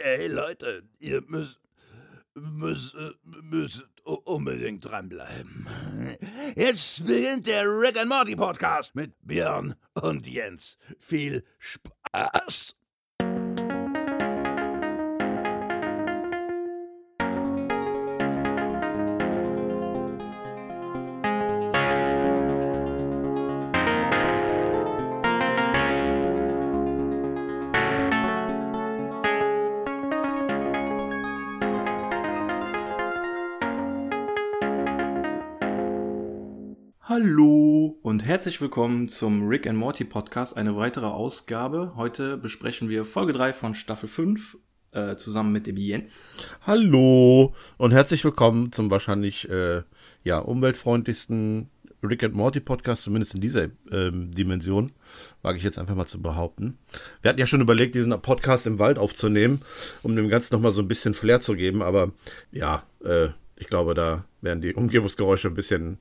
Ey, Leute, ihr müsst, müsst, müsst unbedingt dranbleiben. Jetzt beginnt der Rick and Morty Podcast mit Björn und Jens. Viel Spaß! Hallo und herzlich willkommen zum Rick and Morty Podcast, eine weitere Ausgabe. Heute besprechen wir Folge 3 von Staffel 5 äh, zusammen mit dem Jens. Hallo und herzlich willkommen zum wahrscheinlich äh, ja, umweltfreundlichsten Rick and Morty Podcast, zumindest in dieser ähm, Dimension, wage ich jetzt einfach mal zu behaupten. Wir hatten ja schon überlegt, diesen Podcast im Wald aufzunehmen, um dem Ganzen nochmal so ein bisschen Flair zu geben, aber ja, äh, ich glaube, da wären die Umgebungsgeräusche ein bisschen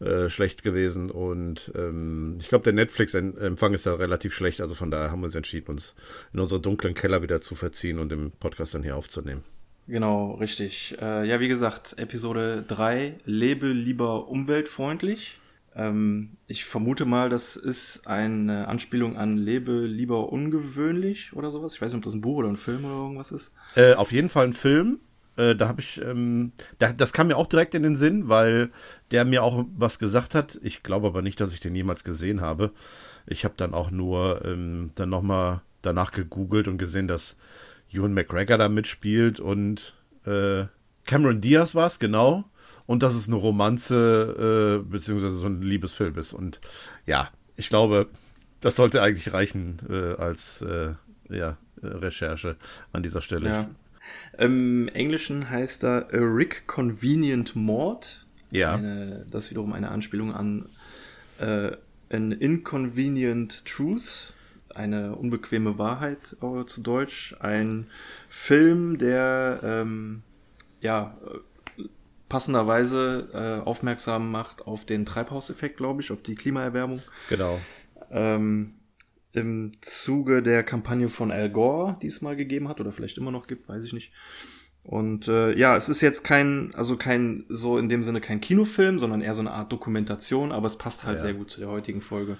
äh, schlecht gewesen. Und ähm, ich glaube, der Netflix-Empfang ist ja relativ schlecht. Also von daher haben wir uns entschieden, uns in unsere dunklen Keller wieder zu verziehen und den Podcast dann hier aufzunehmen. Genau, richtig. Äh, ja, wie gesagt, Episode 3, Lebe lieber umweltfreundlich. Ähm, ich vermute mal, das ist eine Anspielung an Lebe lieber ungewöhnlich oder sowas. Ich weiß nicht, ob das ein Buch oder ein Film oder irgendwas ist. Äh, auf jeden Fall ein Film. Äh, da habe ich, ähm, da, das kam mir auch direkt in den Sinn, weil der mir auch was gesagt hat. Ich glaube aber nicht, dass ich den jemals gesehen habe. Ich habe dann auch nur ähm, dann nochmal danach gegoogelt und gesehen, dass Ewan McGregor da mitspielt und äh, Cameron Diaz war es, genau. Und dass es eine Romanze äh, beziehungsweise so ein Liebesfilm ist. Und ja, ich glaube, das sollte eigentlich reichen äh, als äh, ja, Recherche an dieser Stelle. Ja. Im Englischen heißt er A Rick Convenient Mord. Ja. Eine, das ist wiederum eine Anspielung an äh, An Inconvenient Truth, eine unbequeme Wahrheit äh, zu Deutsch. Ein Film, der ähm, ja passenderweise äh, aufmerksam macht auf den Treibhauseffekt, glaube ich, auf die Klimaerwärmung. Genau. Ähm, im Zuge der Kampagne von Al Gore, die es mal gegeben hat oder vielleicht immer noch gibt, weiß ich nicht. Und äh, ja, es ist jetzt kein, also kein, so in dem Sinne kein Kinofilm, sondern eher so eine Art Dokumentation, aber es passt halt ja. sehr gut zu der heutigen Folge,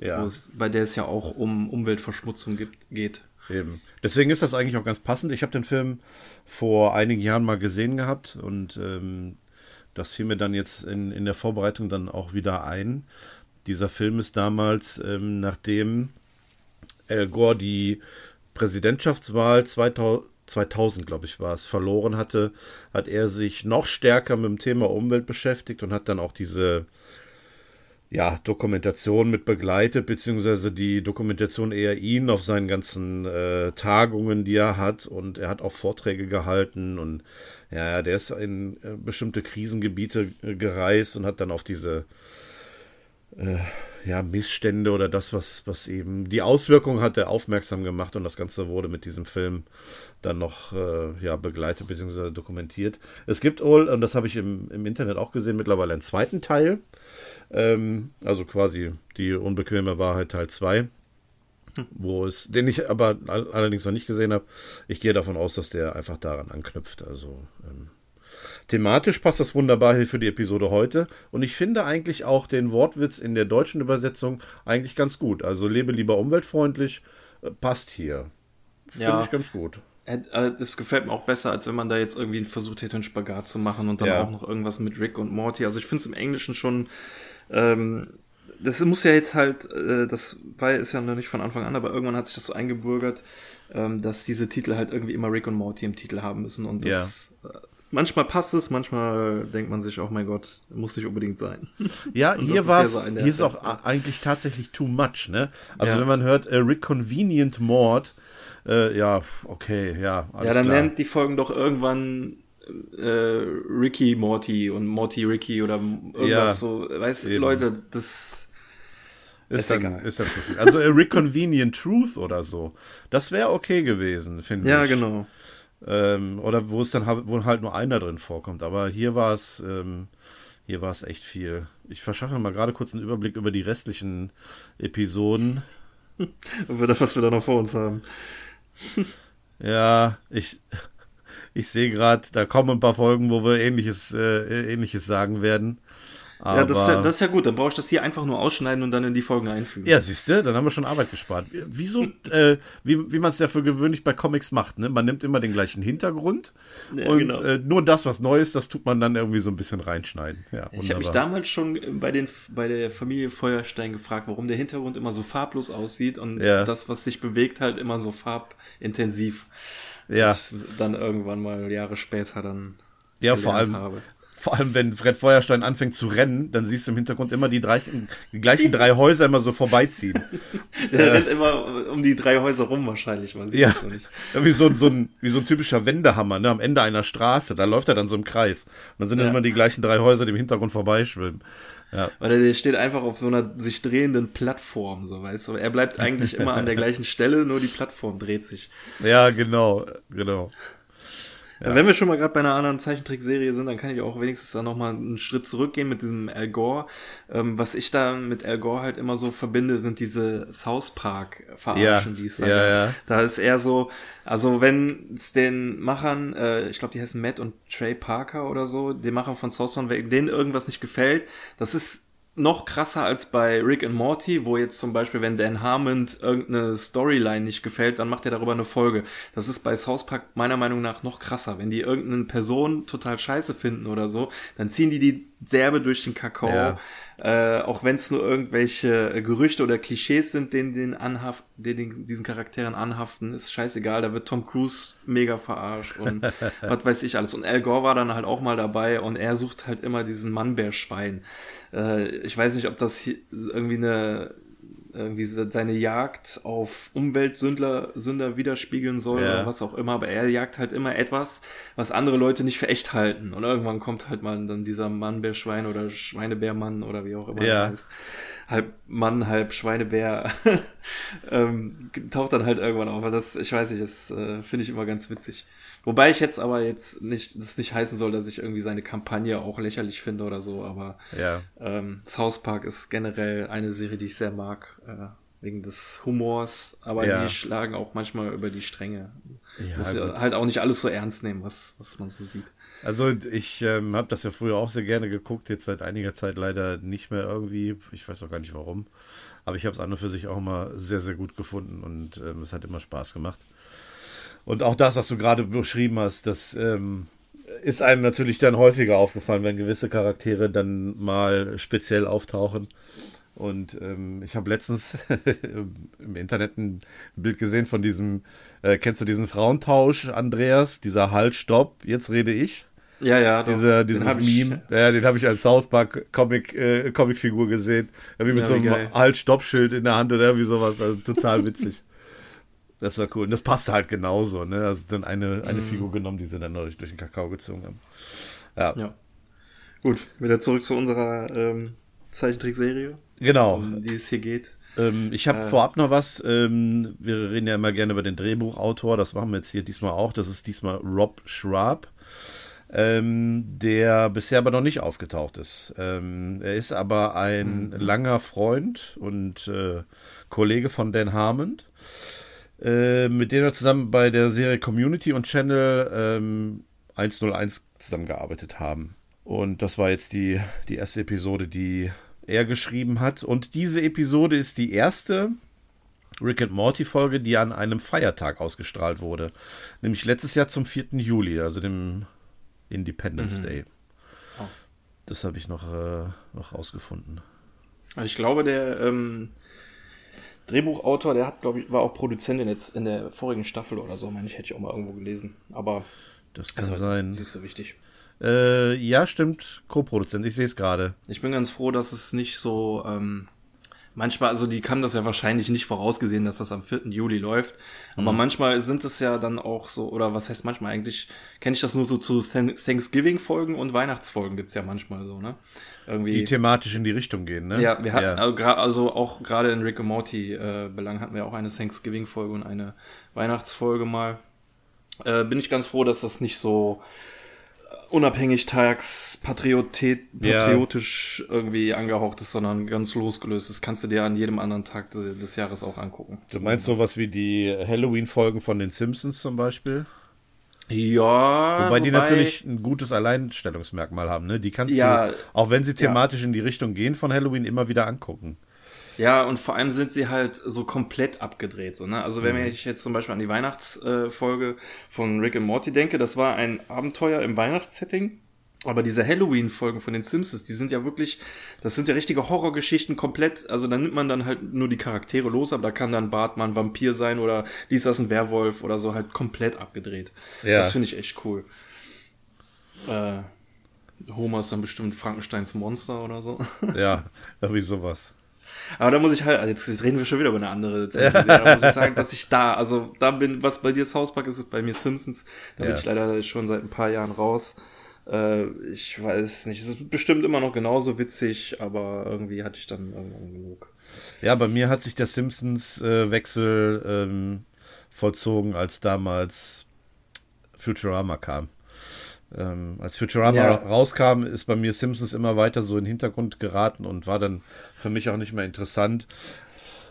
ja. es, bei der es ja auch um Umweltverschmutzung gibt, geht. Eben. Deswegen ist das eigentlich auch ganz passend. Ich habe den Film vor einigen Jahren mal gesehen gehabt und ähm, das fiel mir dann jetzt in, in der Vorbereitung dann auch wieder ein. Dieser Film ist damals, ähm, nachdem Al Gore die Präsidentschaftswahl 2000, 2000 glaube ich, war es, verloren hatte, hat er sich noch stärker mit dem Thema Umwelt beschäftigt und hat dann auch diese ja, Dokumentation mit begleitet, beziehungsweise die Dokumentation eher ihn auf seinen ganzen äh, Tagungen, die er hat. Und er hat auch Vorträge gehalten und ja, der ist in äh, bestimmte Krisengebiete äh, gereist und hat dann auf diese äh, ja, Missstände oder das, was, was eben die Auswirkung hatte, aufmerksam gemacht und das Ganze wurde mit diesem Film dann noch äh, ja, begleitet bzw. dokumentiert. Es gibt wohl, und das habe ich im, im Internet auch gesehen, mittlerweile einen zweiten Teil. Ähm, also quasi die unbequeme Wahrheit Teil 2. Wo es, den ich aber allerdings noch nicht gesehen habe. Ich gehe davon aus, dass der einfach daran anknüpft. Also ähm, Thematisch passt das wunderbar hier für die Episode heute. Und ich finde eigentlich auch den Wortwitz in der deutschen Übersetzung eigentlich ganz gut. Also lebe lieber umweltfreundlich, äh, passt hier. Finde ja. ich ganz gut. Das äh, gefällt mir auch besser, als wenn man da jetzt irgendwie versucht hätte, einen Spagat zu machen und dann ja. auch noch irgendwas mit Rick und Morty. Also ich finde es im Englischen schon. Ähm, das muss ja jetzt halt, äh, das war ist ja noch nicht von Anfang an, aber irgendwann hat sich das so eingebürgert, ähm, dass diese Titel halt irgendwie immer Rick und Morty im Titel haben müssen. Und das, ja. Äh, manchmal passt es, manchmal denkt man sich, oh mein Gott, muss nicht unbedingt sein. Ja, hier war es, hier ist auch eigentlich tatsächlich too much, ne? Also ja. wenn man hört, äh, Reconvenient Mord, äh, ja, okay, ja, alles Ja, dann klar. nennt die Folgen doch irgendwann äh, Ricky Morty und Morty Ricky oder irgendwas ja, so. Weißt du, Leute, das ist, dann, ist dann zu viel. Also a Reconvenient Truth oder so. Das wäre okay gewesen, finde ich. Ja, genau. Ähm, oder wo es dann wo halt nur einer drin vorkommt. Aber hier war es, ähm, hier war es echt viel. Ich verschaffe mal gerade kurz einen Überblick über die restlichen Episoden. was wir da noch vor uns haben. Ja, ich, ich sehe gerade, da kommen ein paar Folgen, wo wir ähnliches, äh, ähnliches sagen werden. Aber ja, das ist ja, das ist ja gut. Dann brauche ich das hier einfach nur ausschneiden und dann in die Folgen einfügen. Ja, siehst du, dann haben wir schon Arbeit gespart. Wieso, äh, wie, wie man es ja für gewöhnlich bei Comics macht, ne? Man nimmt immer den gleichen Hintergrund ja, und genau. äh, nur das, was neu ist, das tut man dann irgendwie so ein bisschen reinschneiden. Ja, ich habe mich damals schon bei, den, bei der Familie Feuerstein gefragt, warum der Hintergrund immer so farblos aussieht und ja. das, was sich bewegt, halt immer so farbintensiv. Ja. Das dann irgendwann mal Jahre später dann ja, vor allem, habe. Vor allem, wenn Fred Feuerstein anfängt zu rennen, dann siehst du im Hintergrund immer die, drei, die gleichen drei Häuser immer so vorbeiziehen. Der äh, rennt immer um die drei Häuser rum wahrscheinlich, man sieht ja, das nicht. Wie so, so, ein, wie so ein typischer Wendehammer, ne? Am Ende einer Straße, da läuft er dann so im Kreis. Und dann sind ja. immer die gleichen drei Häuser, die im Hintergrund vorbeischwimmen. Ja. Weil der steht einfach auf so einer sich drehenden Plattform, so weißt du. Er bleibt eigentlich immer an der gleichen Stelle, nur die Plattform dreht sich. Ja, genau, genau. Ja. Wenn wir schon mal gerade bei einer anderen Zeichentrickserie sind, dann kann ich auch wenigstens da nochmal einen Schritt zurückgehen mit diesem Al Gore. Ähm, was ich da mit Al Gore halt immer so verbinde, sind diese South Park Verarschen, ja. die es da ja, ja. Da ist eher so, also wenn es den Machern, äh, ich glaube, die heißen Matt und Trey Parker oder so, den Machern von South Park, denen irgendwas nicht gefällt, das ist noch krasser als bei Rick and Morty, wo jetzt zum Beispiel, wenn Dan Harmon irgendeine Storyline nicht gefällt, dann macht er darüber eine Folge. Das ist bei South Park meiner Meinung nach noch krasser. Wenn die irgendeine Person total scheiße finden oder so, dann ziehen die die derbe durch den Kakao. Ja. Äh, auch wenn es nur irgendwelche Gerüchte oder Klischees sind, denen den anhaft, denen diesen Charakteren anhaften, ist scheißegal. Da wird Tom Cruise mega verarscht und was weiß ich alles. Und Al Gore war dann halt auch mal dabei und er sucht halt immer diesen Mannbärschwein. Äh, ich weiß nicht, ob das irgendwie eine irgendwie seine Jagd auf Umweltsünder Sünder widerspiegeln soll ja. oder was auch immer, aber er jagt halt immer etwas, was andere Leute nicht für echt halten. Und irgendwann kommt halt mal dann dieser Mannbärschwein oder Schweinebärmann oder wie auch immer ja. heißt. Halb Mann, halb Schweinebär ähm, taucht dann halt irgendwann auf. Das, ich weiß nicht, das äh, finde ich immer ganz witzig. Wobei ich jetzt aber jetzt nicht, das nicht heißen soll, dass ich irgendwie seine Kampagne auch lächerlich finde oder so, aber ja. ähm, South Park ist generell eine Serie, die ich sehr mag, äh, wegen des Humors, aber ja. die schlagen auch manchmal über die Stränge. Ja, Muss ja halt auch nicht alles so ernst nehmen, was, was man so sieht. Also ich ähm, habe das ja früher auch sehr gerne geguckt, jetzt seit einiger Zeit leider nicht mehr irgendwie. Ich weiß auch gar nicht warum. Aber ich habe es an und für sich auch immer sehr, sehr gut gefunden und ähm, es hat immer Spaß gemacht. Und auch das, was du gerade beschrieben hast, das ähm, ist einem natürlich dann häufiger aufgefallen, wenn gewisse Charaktere dann mal speziell auftauchen. Und ähm, ich habe letztens im Internet ein Bild gesehen von diesem, äh, kennst du diesen Frauentausch, Andreas? Dieser Halt, Stopp, jetzt rede ich. Ja, ja. Doch. Dieser, dieses Meme. Ich, ja, den habe ich als South Park Comic, äh, Comicfigur gesehen. Irgendwie mit ja, so einem Halt-Stopp-Schild in der Hand oder irgendwie sowas. Also total witzig. Das war cool. Und das passte halt genauso, ne? Also dann eine, eine mm. Figur genommen, die sie dann durch, durch den Kakao gezogen haben. Ja. ja. Gut, wieder zurück zu unserer ähm, Zeichentrickserie. Genau. Um die es hier geht. Ähm, ich habe äh, vorab noch was. Ähm, wir reden ja immer gerne über den Drehbuchautor. Das machen wir jetzt hier diesmal auch. Das ist diesmal Rob Schraub. Ähm, der bisher aber noch nicht aufgetaucht ist. Ähm, er ist aber ein mhm. langer Freund und äh, Kollege von Dan Harmon. Äh, mit denen wir zusammen bei der Serie Community und Channel ähm, 101 zusammengearbeitet haben. Und das war jetzt die, die erste Episode, die er geschrieben hat. Und diese Episode ist die erste Rick and Morty Folge, die an einem Feiertag ausgestrahlt wurde. Nämlich letztes Jahr zum 4. Juli, also dem Independence mhm. Day. Oh. Das habe ich noch, äh, noch rausgefunden. Also ich glaube, der ähm, Drehbuchautor, der hat, glaube ich, war auch Produzent in, jetzt in der vorigen Staffel oder so, meine ich, hätte ich auch mal irgendwo gelesen. Aber das kann also, sein. Das ist so wichtig. Äh, ja, stimmt, Co-Produzent, ich sehe es gerade. Ich bin ganz froh, dass es nicht so, ähm, manchmal, also die haben das ja wahrscheinlich nicht vorausgesehen, dass das am 4. Juli läuft. Aber mhm. manchmal sind es ja dann auch so, oder was heißt manchmal eigentlich, kenne ich das nur so zu Thanksgiving-Folgen und Weihnachtsfolgen gibt's ja manchmal so, ne? Irgendwie. Die thematisch in die Richtung gehen, ne? Ja, wir hatten, ja. also auch gerade in Rick and Morty äh, Belang hatten wir auch eine Thanksgiving-Folge und eine Weihnachtsfolge mal. Äh, bin ich ganz froh, dass das nicht so unabhängig tags patriotisch ja. irgendwie angehaucht ist, sondern ganz losgelöst. Das kannst du dir an jedem anderen Tag des Jahres auch angucken. Du meinst sowas wie die Halloween-Folgen von den Simpsons zum Beispiel? Ja. Wobei die natürlich ein gutes Alleinstellungsmerkmal haben, ne? Die kannst ja, du, auch wenn sie thematisch ja. in die Richtung gehen von Halloween, immer wieder angucken. Ja, und vor allem sind sie halt so komplett abgedreht. So, ne? Also wenn mhm. ich jetzt zum Beispiel an die Weihnachtsfolge von Rick and Morty denke, das war ein Abenteuer im Weihnachtssetting. Aber diese Halloween-Folgen von den Simpsons, die sind ja wirklich, das sind ja richtige Horrorgeschichten komplett. Also da nimmt man dann halt nur die Charaktere los, aber da kann dann Bartmann Vampir sein oder Lisa ist ein Werwolf oder so halt komplett abgedreht. Ja. Das finde ich echt cool. Äh, Homer ist dann bestimmt Frankensteins Monster oder so. Ja, irgendwie sowas. Aber da muss ich halt, also jetzt reden wir schon wieder über eine andere Serie. Da muss ich sagen, dass ich da, also da bin, was bei dir South Park ist, ist bei mir Simpsons. Da ja. bin ich leider schon seit ein paar Jahren raus. Äh, ich weiß nicht, es ist bestimmt immer noch genauso witzig, aber irgendwie hatte ich dann irgendwann genug. Ja, bei mir hat sich der Simpsons-Wechsel äh, ähm, vollzogen, als damals Futurama kam. Ähm, als Futurama ja. rauskam, ist bei mir Simpsons immer weiter so in den Hintergrund geraten und war dann für mich auch nicht mehr interessant.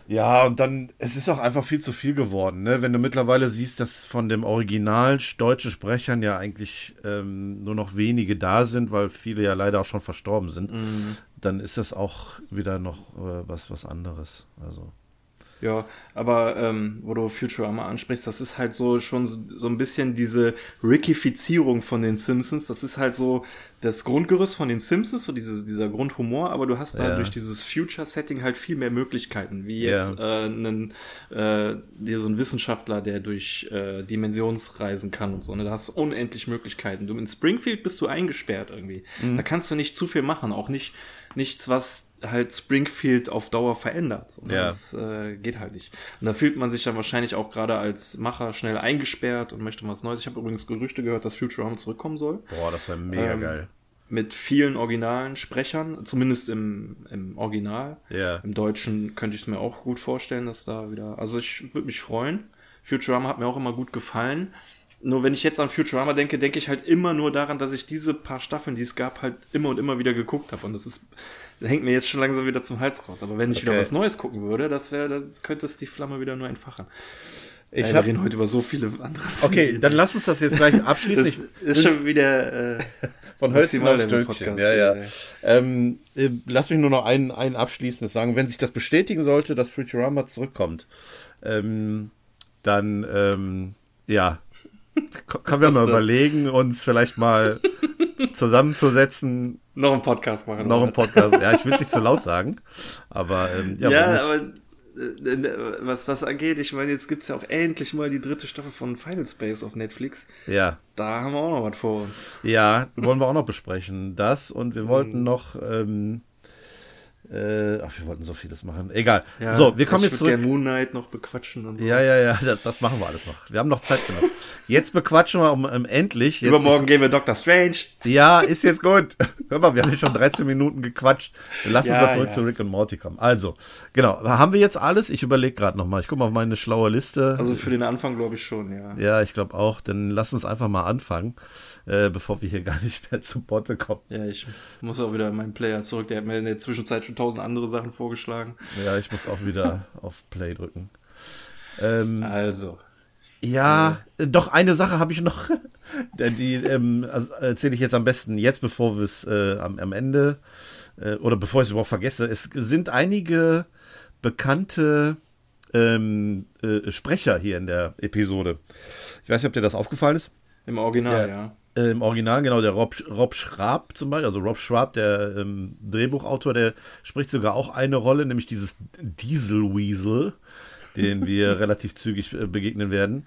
Ja, und dann, es ist auch einfach viel zu viel geworden, ne? Wenn du mittlerweile siehst, dass von dem Original deutsche Sprechern ja eigentlich ähm, nur noch wenige da sind, weil viele ja leider auch schon verstorben sind, mhm. dann ist das auch wieder noch äh, was, was anderes. Also. Ja, aber ähm, wo du Futurama ansprichst, das ist halt so schon so, so ein bisschen diese Rickifizierung von den Simpsons. Das ist halt so das Grundgerüst von den Simpsons, so dieses, dieser Grundhumor, aber du hast da ja. durch dieses Future-Setting halt viel mehr Möglichkeiten, wie jetzt ja. äh, einen, äh, so ein Wissenschaftler, der durch äh, Dimensionsreisen kann und so. Ne? Da hast du unendlich Möglichkeiten. Du in Springfield bist du eingesperrt irgendwie. Mhm. Da kannst du nicht zu viel machen, auch nicht nichts, was halt Springfield auf Dauer verändert. Ne? ja. Das äh, geht halt nicht. Und da fühlt man sich dann wahrscheinlich auch gerade als Macher schnell eingesperrt und möchte was Neues. Ich habe übrigens Gerüchte gehört, dass Futurama zurückkommen soll. Boah, das wäre mega ähm, geil. Mit vielen originalen Sprechern, zumindest im, im Original. Ja. Im Deutschen könnte ich es mir auch gut vorstellen, dass da wieder. Also ich würde mich freuen. Futurama hat mir auch immer gut gefallen. Nur wenn ich jetzt an Futurama denke, denke ich halt immer nur daran, dass ich diese paar Staffeln, die es gab, halt immer und immer wieder geguckt habe. Und das ist, hängt mir jetzt schon langsam wieder zum Hals raus. Aber wenn ich okay. wieder was Neues gucken würde, das wäre, das könnte es die Flamme wieder nur entfachen. Ich ja, wir reden heute über so viele andere. Okay, dann lass uns das jetzt gleich abschließen. das ist schon wieder äh, von Hölzchen auf Stückchen. Ja, ja. ja. Ähm, äh, lass mich nur noch ein, ein abschließendes sagen. Wenn sich das bestätigen sollte, dass Futurama zurückkommt, ähm, dann ähm, ja, können wir mal überlegen, uns vielleicht mal zusammenzusetzen. Noch einen Podcast machen. Noch einen Podcast. Ja, ich will es nicht zu laut sagen. Aber ähm, ja, ja aber äh, was das angeht, ich meine, jetzt gibt es ja auch endlich mal die dritte Staffel von Final Space auf Netflix. Ja. Da haben wir auch noch was vor uns. Ja, wollen wir auch noch besprechen. Das und wir wollten mhm. noch ähm, äh, ach, wir wollten so vieles machen. Egal. Ja, so, wir kommen jetzt zurück. Ich Moon Knight noch bequatschen. Und so. Ja, ja, ja, das, das, machen wir alles noch. Wir haben noch Zeit genug. Jetzt bequatschen wir um, um endlich. Jetzt Übermorgen ich, gehen wir Doctor Strange. Ja, ist jetzt gut. Hör mal, wir haben schon 13 Minuten gequatscht. Lass ja, uns mal zurück ja. zu Rick und Morty kommen. Also, genau. Haben wir jetzt alles? Ich überlege gerade nochmal. Ich gucke mal auf meine schlaue Liste. Also für den Anfang glaube ich schon, ja. Ja, ich glaube auch. Dann lass uns einfach mal anfangen äh, bevor wir hier gar nicht mehr zu Botte kommen. Ja, ich muss auch wieder meinen Player zurück. Der hat mir in der Zwischenzeit schon tausend andere Sachen vorgeschlagen. Ja, ich muss auch wieder auf Play drücken. Ähm, also. Ja, äh, doch eine Sache habe ich noch. Die ähm, also erzähle ich jetzt am besten jetzt, bevor wir es äh, am, am, Ende äh, oder bevor ich es überhaupt vergesse. Es sind einige bekannte ähm, äh, Sprecher hier in der Episode. Ich weiß nicht, ob dir das aufgefallen ist. Im Original, der, ja. Äh, Im Original, genau, der Rob, Rob Schraab zum Beispiel, also Rob Schraab, der ähm, Drehbuchautor, der spricht sogar auch eine Rolle, nämlich dieses Dieselweasel, den wir relativ zügig äh, begegnen werden.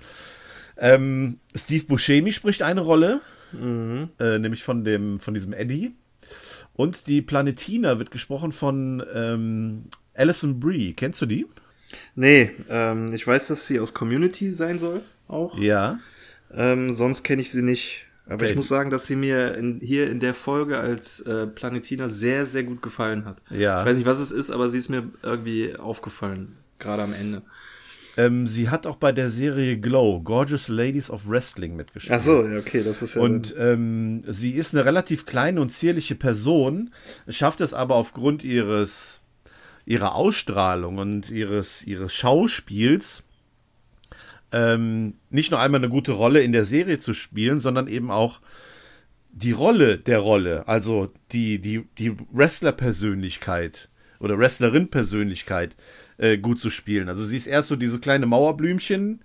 Ähm, Steve Buscemi spricht eine Rolle, mhm. äh, nämlich von, dem, von diesem Eddie. Und die Planetina wird gesprochen von ähm, Alison Brie. Kennst du die? Nee, ähm, ich weiß, dass sie aus Community sein soll, auch. Ja. Ähm, sonst kenne ich sie nicht. Aber okay. ich muss sagen, dass sie mir in, hier in der Folge als äh, Planetina sehr, sehr gut gefallen hat. Ja. Ich weiß nicht, was es ist, aber sie ist mir irgendwie aufgefallen, gerade am Ende. ähm, sie hat auch bei der Serie Glow, Gorgeous Ladies of Wrestling mitgespielt. Ach so, ja, okay, das ist ja. Und ähm, sie ist eine relativ kleine und zierliche Person, schafft es aber aufgrund ihres ihrer Ausstrahlung und ihres ihres Schauspiels ähm, nicht nur einmal eine gute Rolle in der Serie zu spielen, sondern eben auch die Rolle der Rolle, also die, die, die Wrestler-Persönlichkeit oder Wrestlerin-Persönlichkeit äh, gut zu spielen. Also sie ist erst so dieses kleine Mauerblümchen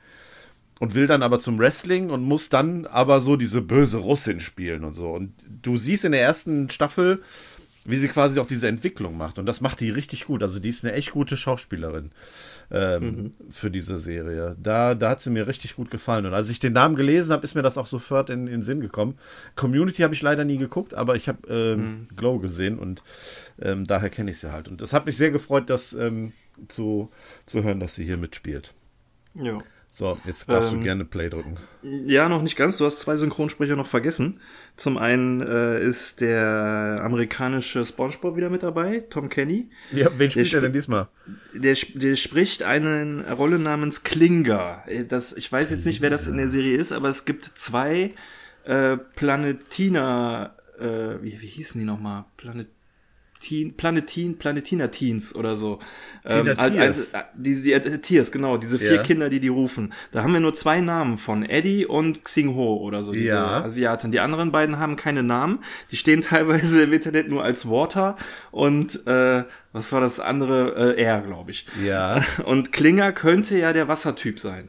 und will dann aber zum Wrestling und muss dann aber so diese böse Russin spielen und so. Und du siehst in der ersten Staffel, wie sie quasi auch diese Entwicklung macht. Und das macht die richtig gut. Also die ist eine echt gute Schauspielerin ähm, mhm. für diese Serie. Da, da hat sie mir richtig gut gefallen. Und als ich den Namen gelesen habe, ist mir das auch sofort in, den Sinn gekommen. Community habe ich leider nie geguckt, aber ich habe ähm, mhm. Glow gesehen und ähm, daher kenne ich sie halt. Und das hat mich sehr gefreut, das ähm, zu, zu hören, dass sie hier mitspielt. Ja. So, jetzt darfst ähm, du gerne Play drücken. Ja, noch nicht ganz. Du hast zwei Synchronsprecher noch vergessen. Zum einen äh, ist der amerikanische SpongeBob wieder mit dabei, Tom Kenny. Ja, wen spielt er denn diesmal? Der, der spricht eine Rolle namens Klinger. Das, ich weiß jetzt nicht, wer das in der Serie ist, aber es gibt zwei äh, Planetina, äh, wie, wie hießen die nochmal? Planet Teen, Planetin, Planetina Teens oder so. Ähm, als, als, die, die, äh, Tiers, genau, diese vier ja. Kinder, die die rufen. Da haben wir nur zwei Namen von, Eddie und Xing Ho oder so, diese ja. Asiaten. Die anderen beiden haben keine Namen. Die stehen teilweise im Internet nur als Water und äh, was war das andere? Äh, Air, glaube ich. Ja. Und Klinger könnte ja der Wassertyp sein.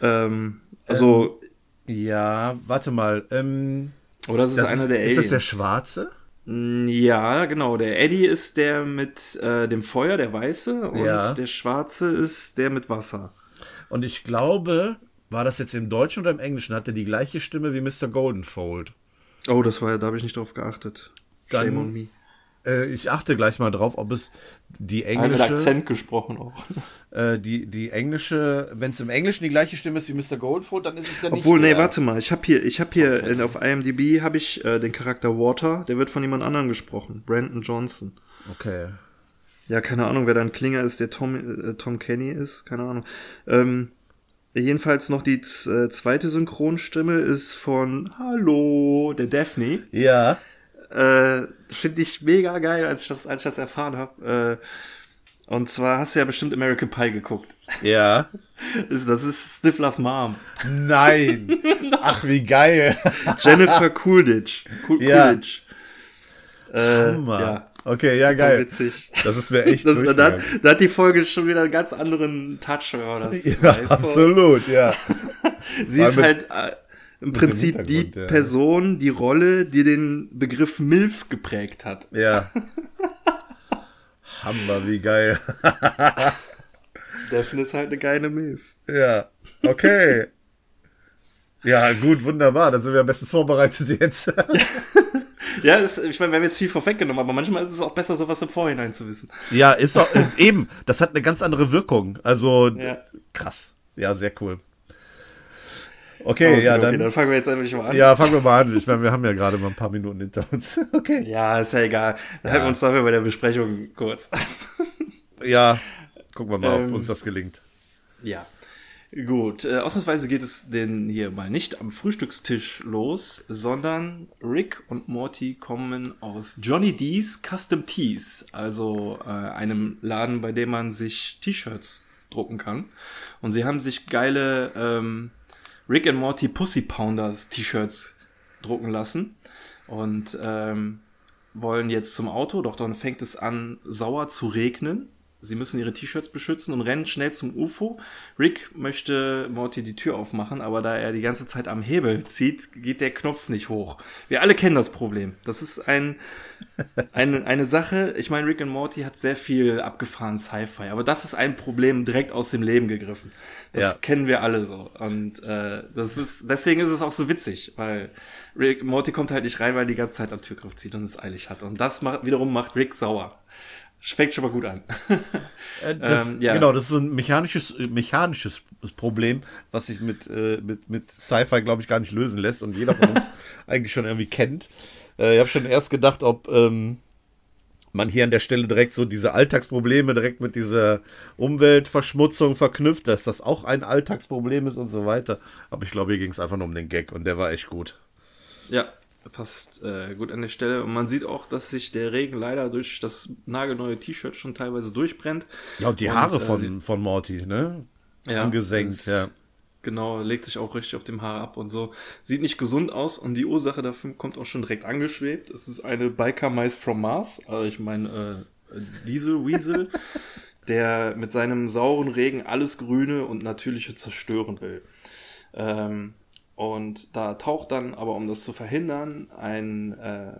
Ähm, also. Ähm, ja, warte mal. Ähm, oder ist es einer der Aliens? Ist das der Schwarze? Mm, ja, genau. Der Eddie ist der mit äh, dem Feuer, der Weiße, und ja. der Schwarze ist der mit Wasser. Und ich glaube, war das jetzt im Deutschen oder im Englischen? Hat er die gleiche Stimme wie Mr. Goldenfold? Oh, das war ja, da habe ich nicht drauf geachtet. Dann, Shame on me. Äh, ich achte gleich mal drauf, ob es die englische. Mit Akzent gesprochen auch. Äh, die, die englische, wenn es im Englischen die gleiche Stimme ist wie Mr. Goldfoot, dann ist es ja nicht. Obwohl, nee, warte mal, ich habe hier, ich habe hier okay. in, auf IMDb habe ich äh, den Charakter Water, der wird von jemand anderem gesprochen, Brandon Johnson. Okay. Ja, keine Ahnung, wer dann Klinger ist, der Tom, äh, Tom Kenny ist, keine Ahnung. Ähm, jedenfalls noch die zweite Synchronstimme ist von Hallo, der Daphne. Ja. Äh, Finde ich mega geil, als ich das, als ich das erfahren habe. Äh, und zwar hast du ja bestimmt American Pie geguckt. Ja. Das ist Stiflers Mom. Nein. Ach, wie geil. Jennifer Coolidge. Cool, ja. Coolidge. Äh, ja. Okay, ja, geil. Witzig. Das ist mir echt das, da, da, hat die Folge schon wieder einen ganz anderen Touch, wenn man das ja. Absolut, ja. Sie ist halt äh, im Prinzip die ja. Person, die Rolle, die den Begriff MILF geprägt hat. Ja. Hammer, wie geil. Daphne ist halt eine geile MILF. Ja, okay. Ja, gut, wunderbar. Dann sind wir am besten vorbereitet jetzt. ja, das, ich meine, wir haben jetzt viel vorweggenommen, aber manchmal ist es auch besser, sowas im Vorhinein zu wissen. Ja, ist auch, eben, das hat eine ganz andere Wirkung. Also, ja. krass. Ja, sehr cool. Okay, okay ja, dann, dann fangen wir jetzt endlich mal an. Ja, fangen wir mal an. Ich meine, wir haben ja gerade mal ein paar Minuten hinter uns. Okay. Ja, ist ja egal. Dann ja. halten wir uns dafür bei der Besprechung kurz. ja, gucken wir mal, ähm, ob uns das gelingt. Ja. Gut, äh, ausnahmsweise geht es denn hier mal nicht am Frühstückstisch los, sondern Rick und Morty kommen aus Johnny D's Custom Tees, also äh, einem Laden, bei dem man sich T-Shirts drucken kann. Und sie haben sich geile ähm, Rick and Morty Pussy Pounders T-Shirts drucken lassen und ähm, wollen jetzt zum Auto, doch dann fängt es an, sauer zu regnen. Sie müssen ihre T-Shirts beschützen und rennen schnell zum UFO. Rick möchte Morty die Tür aufmachen, aber da er die ganze Zeit am Hebel zieht, geht der Knopf nicht hoch. Wir alle kennen das Problem. Das ist ein, eine, eine Sache. Ich meine, Rick und Morty hat sehr viel abgefahren Sci-Fi, aber das ist ein Problem direkt aus dem Leben gegriffen. Das ja. kennen wir alle so. Und äh, das ist, deswegen ist es auch so witzig, weil Rick, Morty kommt halt nicht rein, weil er die ganze Zeit am Türgriff zieht und es eilig hat. Und das macht, wiederum macht Rick sauer. Fängt schon mal gut an. Äh, das, ähm, ja. Genau, das ist ein mechanisches, mechanisches Problem, was sich mit, äh, mit, mit Sci-Fi, glaube ich, gar nicht lösen lässt und jeder von uns eigentlich schon irgendwie kennt. Äh, ich habe schon erst gedacht, ob, ähm, man hier an der Stelle direkt so diese Alltagsprobleme direkt mit dieser Umweltverschmutzung verknüpft, dass das auch ein Alltagsproblem ist und so weiter. Aber ich glaube, hier ging es einfach nur um den Gag und der war echt gut. Ja, passt äh, gut an der Stelle. Und man sieht auch, dass sich der Regen leider durch das nagelneue T-Shirt schon teilweise durchbrennt. Ja, und die Haare und, äh, von, von Morty, ne? Ja. Angesenkt, ja. Genau, legt sich auch richtig auf dem Haar ab und so. Sieht nicht gesund aus und die Ursache dafür kommt auch schon direkt angeschwebt. Es ist eine Biker Mice from Mars, also ich meine äh, Diesel Weasel, der mit seinem sauren Regen alles Grüne und Natürliche zerstören will. Ähm, und da taucht dann, aber um das zu verhindern, ein, äh,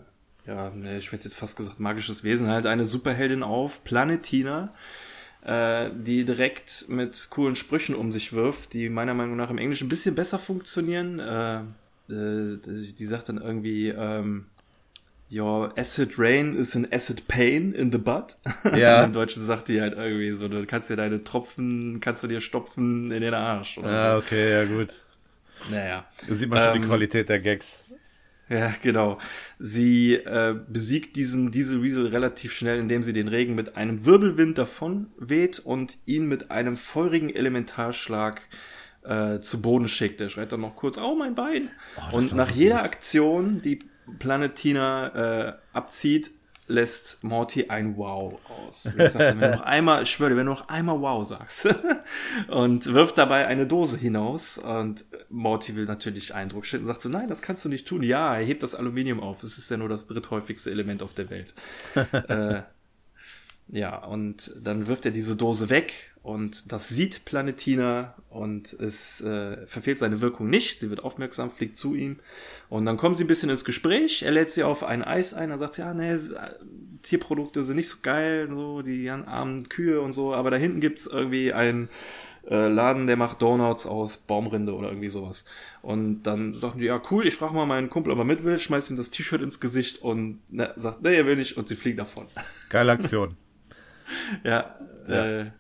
ja, ich hätte jetzt fast gesagt, magisches Wesen, halt eine Superheldin auf, Planetina, äh, die direkt mit coolen Sprüchen um sich wirft, die meiner Meinung nach im Englischen ein bisschen besser funktionieren. Äh, äh, die sagt dann irgendwie, ähm, Your acid rain is an acid pain in the butt. Ja. Im Deutschen sagt die halt irgendwie so, du kannst dir deine Tropfen, kannst du dir stopfen in den Arsch. So. okay, ja gut. Naja. Da sieht man schon ähm, die Qualität der Gags. Ja, genau. Sie äh, besiegt diesen Diesel Weasel relativ schnell, indem sie den Regen mit einem Wirbelwind davon weht und ihn mit einem feurigen Elementarschlag äh, zu Boden schickt. Er schreit dann noch kurz, oh mein Bein. Oh, und nach so jeder gut. Aktion, die Planetina äh, abzieht, lässt Morty ein Wow aus. Gesagt, wenn du noch einmal, ich schwöre, wenn du noch einmal Wow sagst und wirft dabei eine Dose hinaus und Morty will natürlich Eindruck schinden und sagt so, nein, das kannst du nicht tun. Ja, er hebt das Aluminium auf. Es ist ja nur das dritthäufigste Element auf der Welt. äh, ja, und dann wirft er diese Dose weg und das sieht Planetina und es äh, verfehlt seine Wirkung nicht. Sie wird aufmerksam, fliegt zu ihm und dann kommen sie ein bisschen ins Gespräch. Er lädt sie auf ein Eis ein, dann sagt sie, ja, nee, Tierprodukte sind nicht so geil, so die armen Kühe und so, aber da hinten gibt's irgendwie einen äh, Laden, der macht Donuts aus Baumrinde oder irgendwie sowas. Und dann sagen die, ja cool, ich frage mal meinen Kumpel, ob er mit will, schmeißt ihm das T-Shirt ins Gesicht und ne, sagt, nee, er will nicht und sie fliegen davon. Geile Aktion. ja, ja. Äh,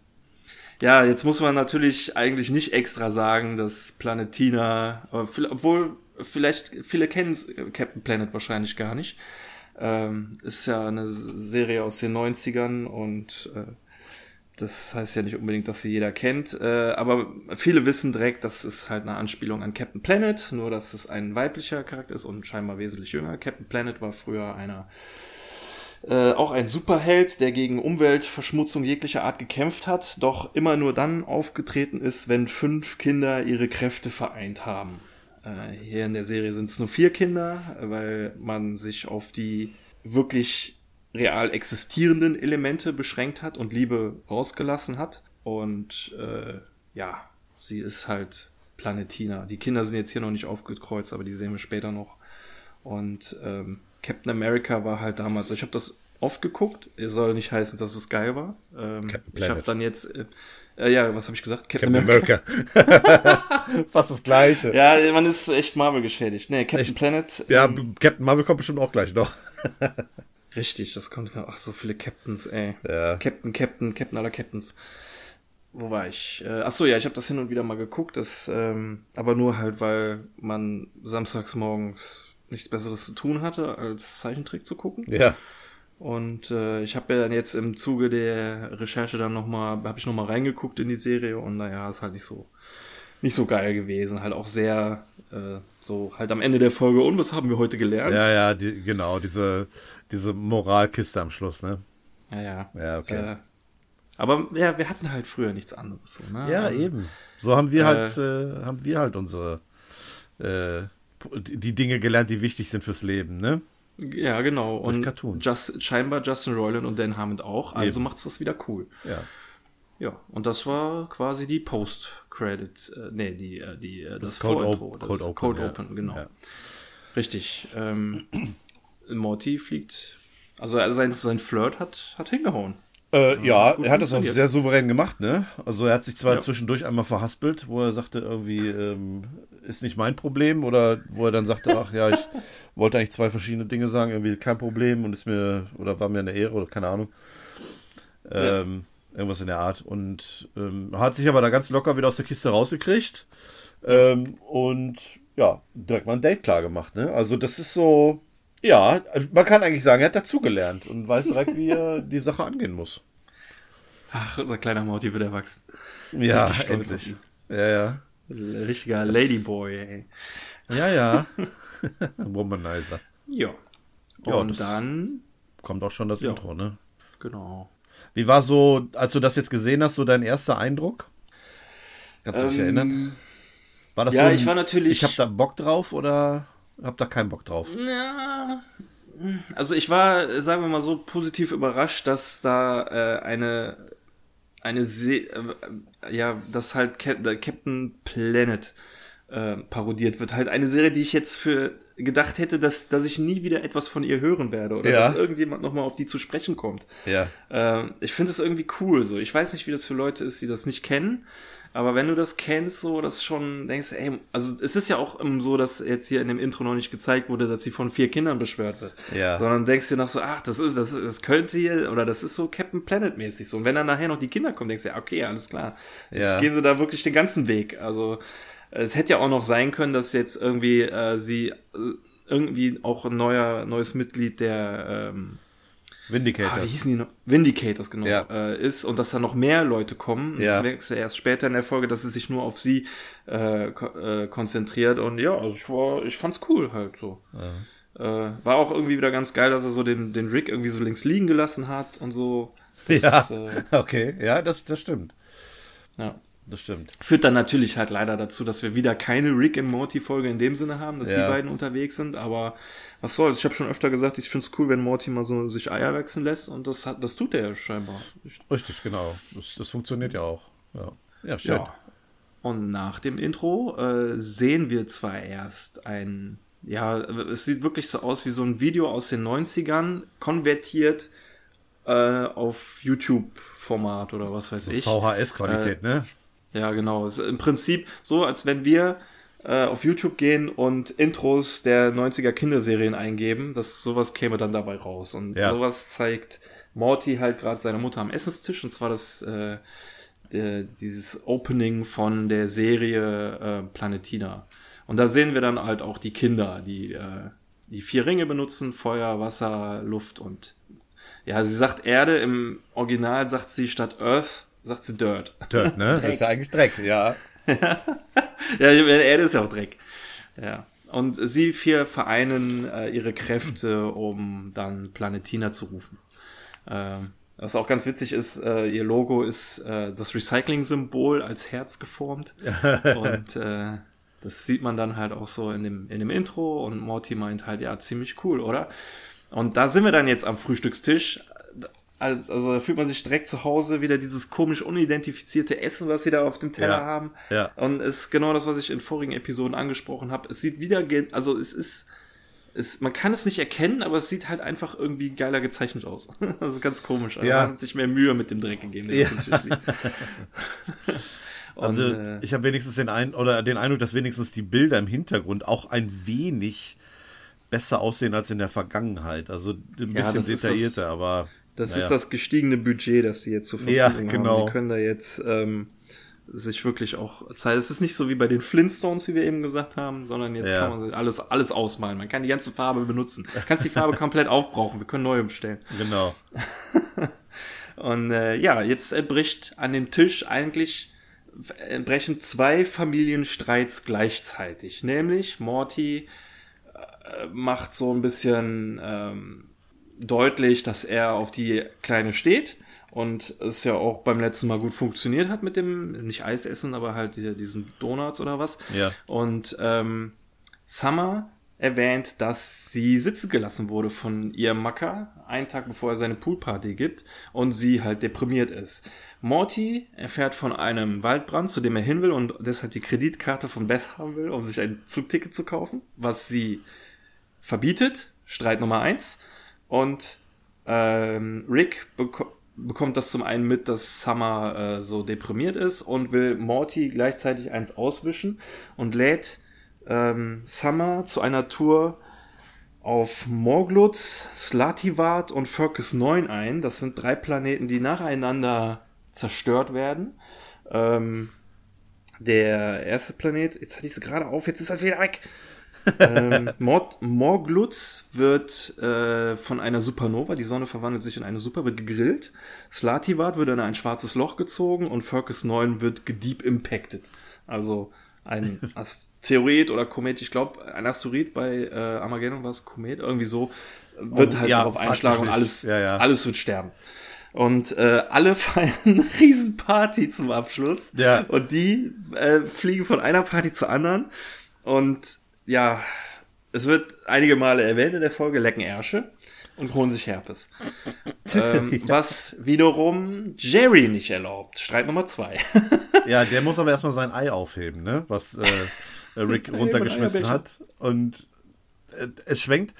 ja, jetzt muss man natürlich eigentlich nicht extra sagen, dass Planetina, obwohl vielleicht viele kennen Captain Planet wahrscheinlich gar nicht. Ähm, ist ja eine Serie aus den 90ern und äh, das heißt ja nicht unbedingt, dass sie jeder kennt, äh, aber viele wissen direkt, dass es halt eine Anspielung an Captain Planet, nur dass es ein weiblicher Charakter ist und scheinbar wesentlich jünger. Captain Planet war früher einer äh, auch ein Superheld, der gegen Umweltverschmutzung jeglicher Art gekämpft hat, doch immer nur dann aufgetreten ist, wenn fünf Kinder ihre Kräfte vereint haben. Äh, hier in der Serie sind es nur vier Kinder, weil man sich auf die wirklich real existierenden Elemente beschränkt hat und Liebe rausgelassen hat. Und äh, ja, sie ist halt Planetina. Die Kinder sind jetzt hier noch nicht aufgekreuzt, aber die sehen wir später noch. Und ähm, Captain America war halt damals, ich habe das oft geguckt, es soll nicht heißen, dass es geil war. Ähm, ich habe dann jetzt, äh, äh, ja, was habe ich gesagt? Captain, Captain America. America. Fast das gleiche. Ja, man ist echt Marvel geschädigt. Nee, Captain ich, Planet. Ja, ähm, Captain Marvel kommt bestimmt auch gleich noch. Richtig, das kommt. Ach, so viele Captains, ey. Ja. Captain, Captain, Captain aller Captains. Wo war ich? Äh, ach so, ja, ich habe das hin und wieder mal geguckt, das, ähm, aber nur halt, weil man samstags morgens nichts Besseres zu tun hatte, als Zeichentrick zu gucken. Ja. Und äh, ich habe ja dann jetzt im Zuge der Recherche dann nochmal, habe ich nochmal reingeguckt in die Serie und naja, ist halt nicht so, nicht so geil gewesen. Halt auch sehr, äh, so halt am Ende der Folge, und was haben wir heute gelernt? Ja, ja, die, genau, diese, diese Moralkiste am Schluss, ne? Ja, ja. Ja, okay. Äh, aber ja, wir hatten halt früher nichts anderes. So, ne? Ja, also, eben. So haben wir halt, äh, haben wir halt unsere äh, die Dinge gelernt, die wichtig sind fürs Leben, ne? Ja, genau. Durch und Cartoons. Just, scheinbar Justin Roiland und Dan Hammond auch. Also macht es das wieder cool. Ja. Ja, und das war quasi die Post-Credit, äh, nee, die, äh, die, äh, das, das Cold, Op das Cold Open, Cold ja. Open genau. Ja. Richtig. Ähm, Morty fliegt, also sein, sein Flirt hat, hat hingehauen. Äh, ja, er hat das auch sehr souverän gemacht, ne? Also er hat sich zwar ja. zwischendurch einmal verhaspelt, wo er sagte irgendwie, ähm, ist nicht mein Problem, oder wo er dann sagte, ach ja, ich wollte eigentlich zwei verschiedene Dinge sagen, irgendwie kein Problem und ist mir, oder war mir eine Ehre, oder keine Ahnung. Ähm, ja. Irgendwas in der Art. Und ähm, hat sich aber da ganz locker wieder aus der Kiste rausgekriegt. Ähm, und ja, direkt mal ein Date klar gemacht, ne? Also das ist so, Ja, man kann eigentlich sagen, er hat dazugelernt und weiß direkt, wie er die Sache angehen muss. Ach, unser kleiner Morty wird erwachsen. Ja, endlich. Ja, ja. Richtiger das Ladyboy, ey. Ja, ja. Womanizer. Ja. Und ja, dann kommt auch schon das ja. Intro, ne? Genau. Wie war so, als du das jetzt gesehen hast, so dein erster Eindruck? Kannst du dich ähm, erinnern? War das ja, so ein, ich war natürlich. Ich hab da Bock drauf oder hab da keinen Bock drauf? Ja. Also ich war, sagen wir mal so, positiv überrascht, dass da äh, eine eine Se äh, ja, dass halt Captain Planet äh, parodiert wird. Halt eine Serie, die ich jetzt für gedacht hätte, dass, dass ich nie wieder etwas von ihr hören werde oder ja. dass irgendjemand nochmal auf die zu sprechen kommt. Ja. Äh, ich finde das irgendwie cool. So, ich weiß nicht, wie das für Leute ist, die das nicht kennen. Aber wenn du das kennst, so, das schon denkst, ey, also es ist ja auch so, dass jetzt hier in dem Intro noch nicht gezeigt wurde, dass sie von vier Kindern beschwört wird. Ja. Sondern denkst dir noch so, ach, das ist, das, ist, das könnte hier, oder das ist so Captain Planet mäßig so. Und wenn dann nachher noch die Kinder kommen, denkst du, ja, okay, alles klar. Jetzt ja. gehen sie da wirklich den ganzen Weg. Also, es hätte ja auch noch sein können, dass jetzt irgendwie äh, sie äh, irgendwie auch ein neuer, neues Mitglied der, ähm, Vindicators. Ah, wie hießen die noch? Vindicators, genau, ja. äh, ist und dass da noch mehr Leute kommen. Ja. Das wächst ja erst später in der Folge, dass es sich nur auf sie äh, ko äh, konzentriert und ja, also ich war, ich fand's cool halt so. Ja. Äh, war auch irgendwie wieder ganz geil, dass er so den, den Rick irgendwie so links liegen gelassen hat und so. Das, ja, äh, okay, ja, das, das stimmt. Ja. Das stimmt. Führt dann natürlich halt leider dazu, dass wir wieder keine Rick and Morty Folge in dem Sinne haben, dass ja. die beiden unterwegs sind, aber was soll's? Ich habe schon öfter gesagt, ich finde es cool, wenn Morty mal so sich Eier wechseln lässt und das hat, das tut er ja scheinbar. Richtig, genau. Das, das funktioniert ja auch. Ja, ja schön. Ja. Und nach dem Intro äh, sehen wir zwar erst ein, ja, es sieht wirklich so aus wie so ein Video aus den 90ern, konvertiert äh, auf YouTube-Format oder was weiß ich. VHS-Qualität, äh, ne? Ja, genau. Es ist Im Prinzip so, als wenn wir äh, auf YouTube gehen und Intros der 90er Kinderserien eingeben, dass sowas käme dann dabei raus. Und ja. sowas zeigt Morty halt gerade seiner Mutter am Essenstisch, und zwar das äh, der, dieses Opening von der Serie äh, Planetina. Und da sehen wir dann halt auch die Kinder, die äh, die vier Ringe benutzen, Feuer, Wasser, Luft und ja, sie sagt Erde, im Original sagt sie statt Earth, sagt sie Dirt. Dirt, ne? das ist ja eigentlich Dreck, ja. ja, Erde ist ja auch Dreck. Ja. Und sie vier vereinen äh, ihre Kräfte, um dann Planetina zu rufen. Ähm, was auch ganz witzig ist, äh, ihr Logo ist äh, das Recycling-Symbol als Herz geformt. und äh, das sieht man dann halt auch so in dem, in dem Intro. Und Morty meint halt, ja, ziemlich cool, oder? Und da sind wir dann jetzt am Frühstückstisch als, also da fühlt man sich direkt zu Hause wieder dieses komisch unidentifizierte Essen, was sie da auf dem Teller ja, haben. Ja. Und es ist genau das, was ich in vorigen Episoden angesprochen habe. Es sieht wieder, also es ist, es, man kann es nicht erkennen, aber es sieht halt einfach irgendwie geiler gezeichnet aus. das ist ganz komisch. Also ja. Man hat sich mehr Mühe mit dem Dreck gegeben. Ja. Und, also ich habe wenigstens den ein oder den Eindruck, dass wenigstens die Bilder im Hintergrund auch ein wenig besser aussehen als in der Vergangenheit. Also ein bisschen ja, detaillierter, das, aber das naja. ist das gestiegene Budget, das sie jetzt zur Verfügung ja, genau. haben. Die können da jetzt ähm, sich wirklich auch zeigen. Es ist nicht so wie bei den Flintstones, wie wir eben gesagt haben, sondern jetzt ja. kann man alles, alles ausmalen. Man kann die ganze Farbe benutzen. Du kannst die Farbe komplett aufbrauchen. Wir können neue bestellen. Genau. Und äh, ja, jetzt bricht an dem Tisch eigentlich brechen zwei Familienstreits gleichzeitig. Nämlich Morty äh, macht so ein bisschen ähm, deutlich, dass er auf die Kleine steht und es ja auch beim letzten Mal gut funktioniert hat mit dem, nicht Eis essen, aber halt diesen Donuts oder was. Ja. Und ähm, Summer erwähnt, dass sie sitzen gelassen wurde von ihrem Macker, einen Tag bevor er seine Poolparty gibt und sie halt deprimiert ist. Morty erfährt von einem Waldbrand, zu dem er hin will und deshalb die Kreditkarte von Beth haben will, um sich ein Zugticket zu kaufen, was sie verbietet. Streit Nummer eins. Und ähm, Rick beko bekommt das zum einen mit, dass Summer äh, so deprimiert ist und will Morty gleichzeitig eins auswischen und lädt ähm, Summer zu einer Tour auf Morglutz, Slativat und Furcus 9 ein. Das sind drei Planeten, die nacheinander zerstört werden. Ähm, der erste Planet, jetzt hatte ich sie gerade auf, jetzt ist er wieder weg. Ähm, Mord, Morglutz wird äh, von einer Supernova, die Sonne verwandelt sich in eine Super, wird gegrillt. Slativat wird in ein schwarzes Loch gezogen und Focus 9 wird gedeep impacted. Also ein Asteroid oder Komet, ich glaube, ein Asteroid bei äh, Armageddon war es Komet, irgendwie so, wird oh, halt ja, darauf einschlagen und alles, ja, ja. alles wird sterben. Und äh, alle feiern eine Riesenparty zum Abschluss. Ja. Und die äh, fliegen von einer Party zur anderen. Und ja, es wird einige Male erwähnt in der Folge, lecken Ärsche und holen sich Herpes. ähm, ja. Was wiederum Jerry nicht erlaubt. Streit Nummer zwei. ja, der muss aber erstmal sein Ei aufheben, ne? Was äh, Rick runtergeschmissen hat. Und äh, es schwenkt.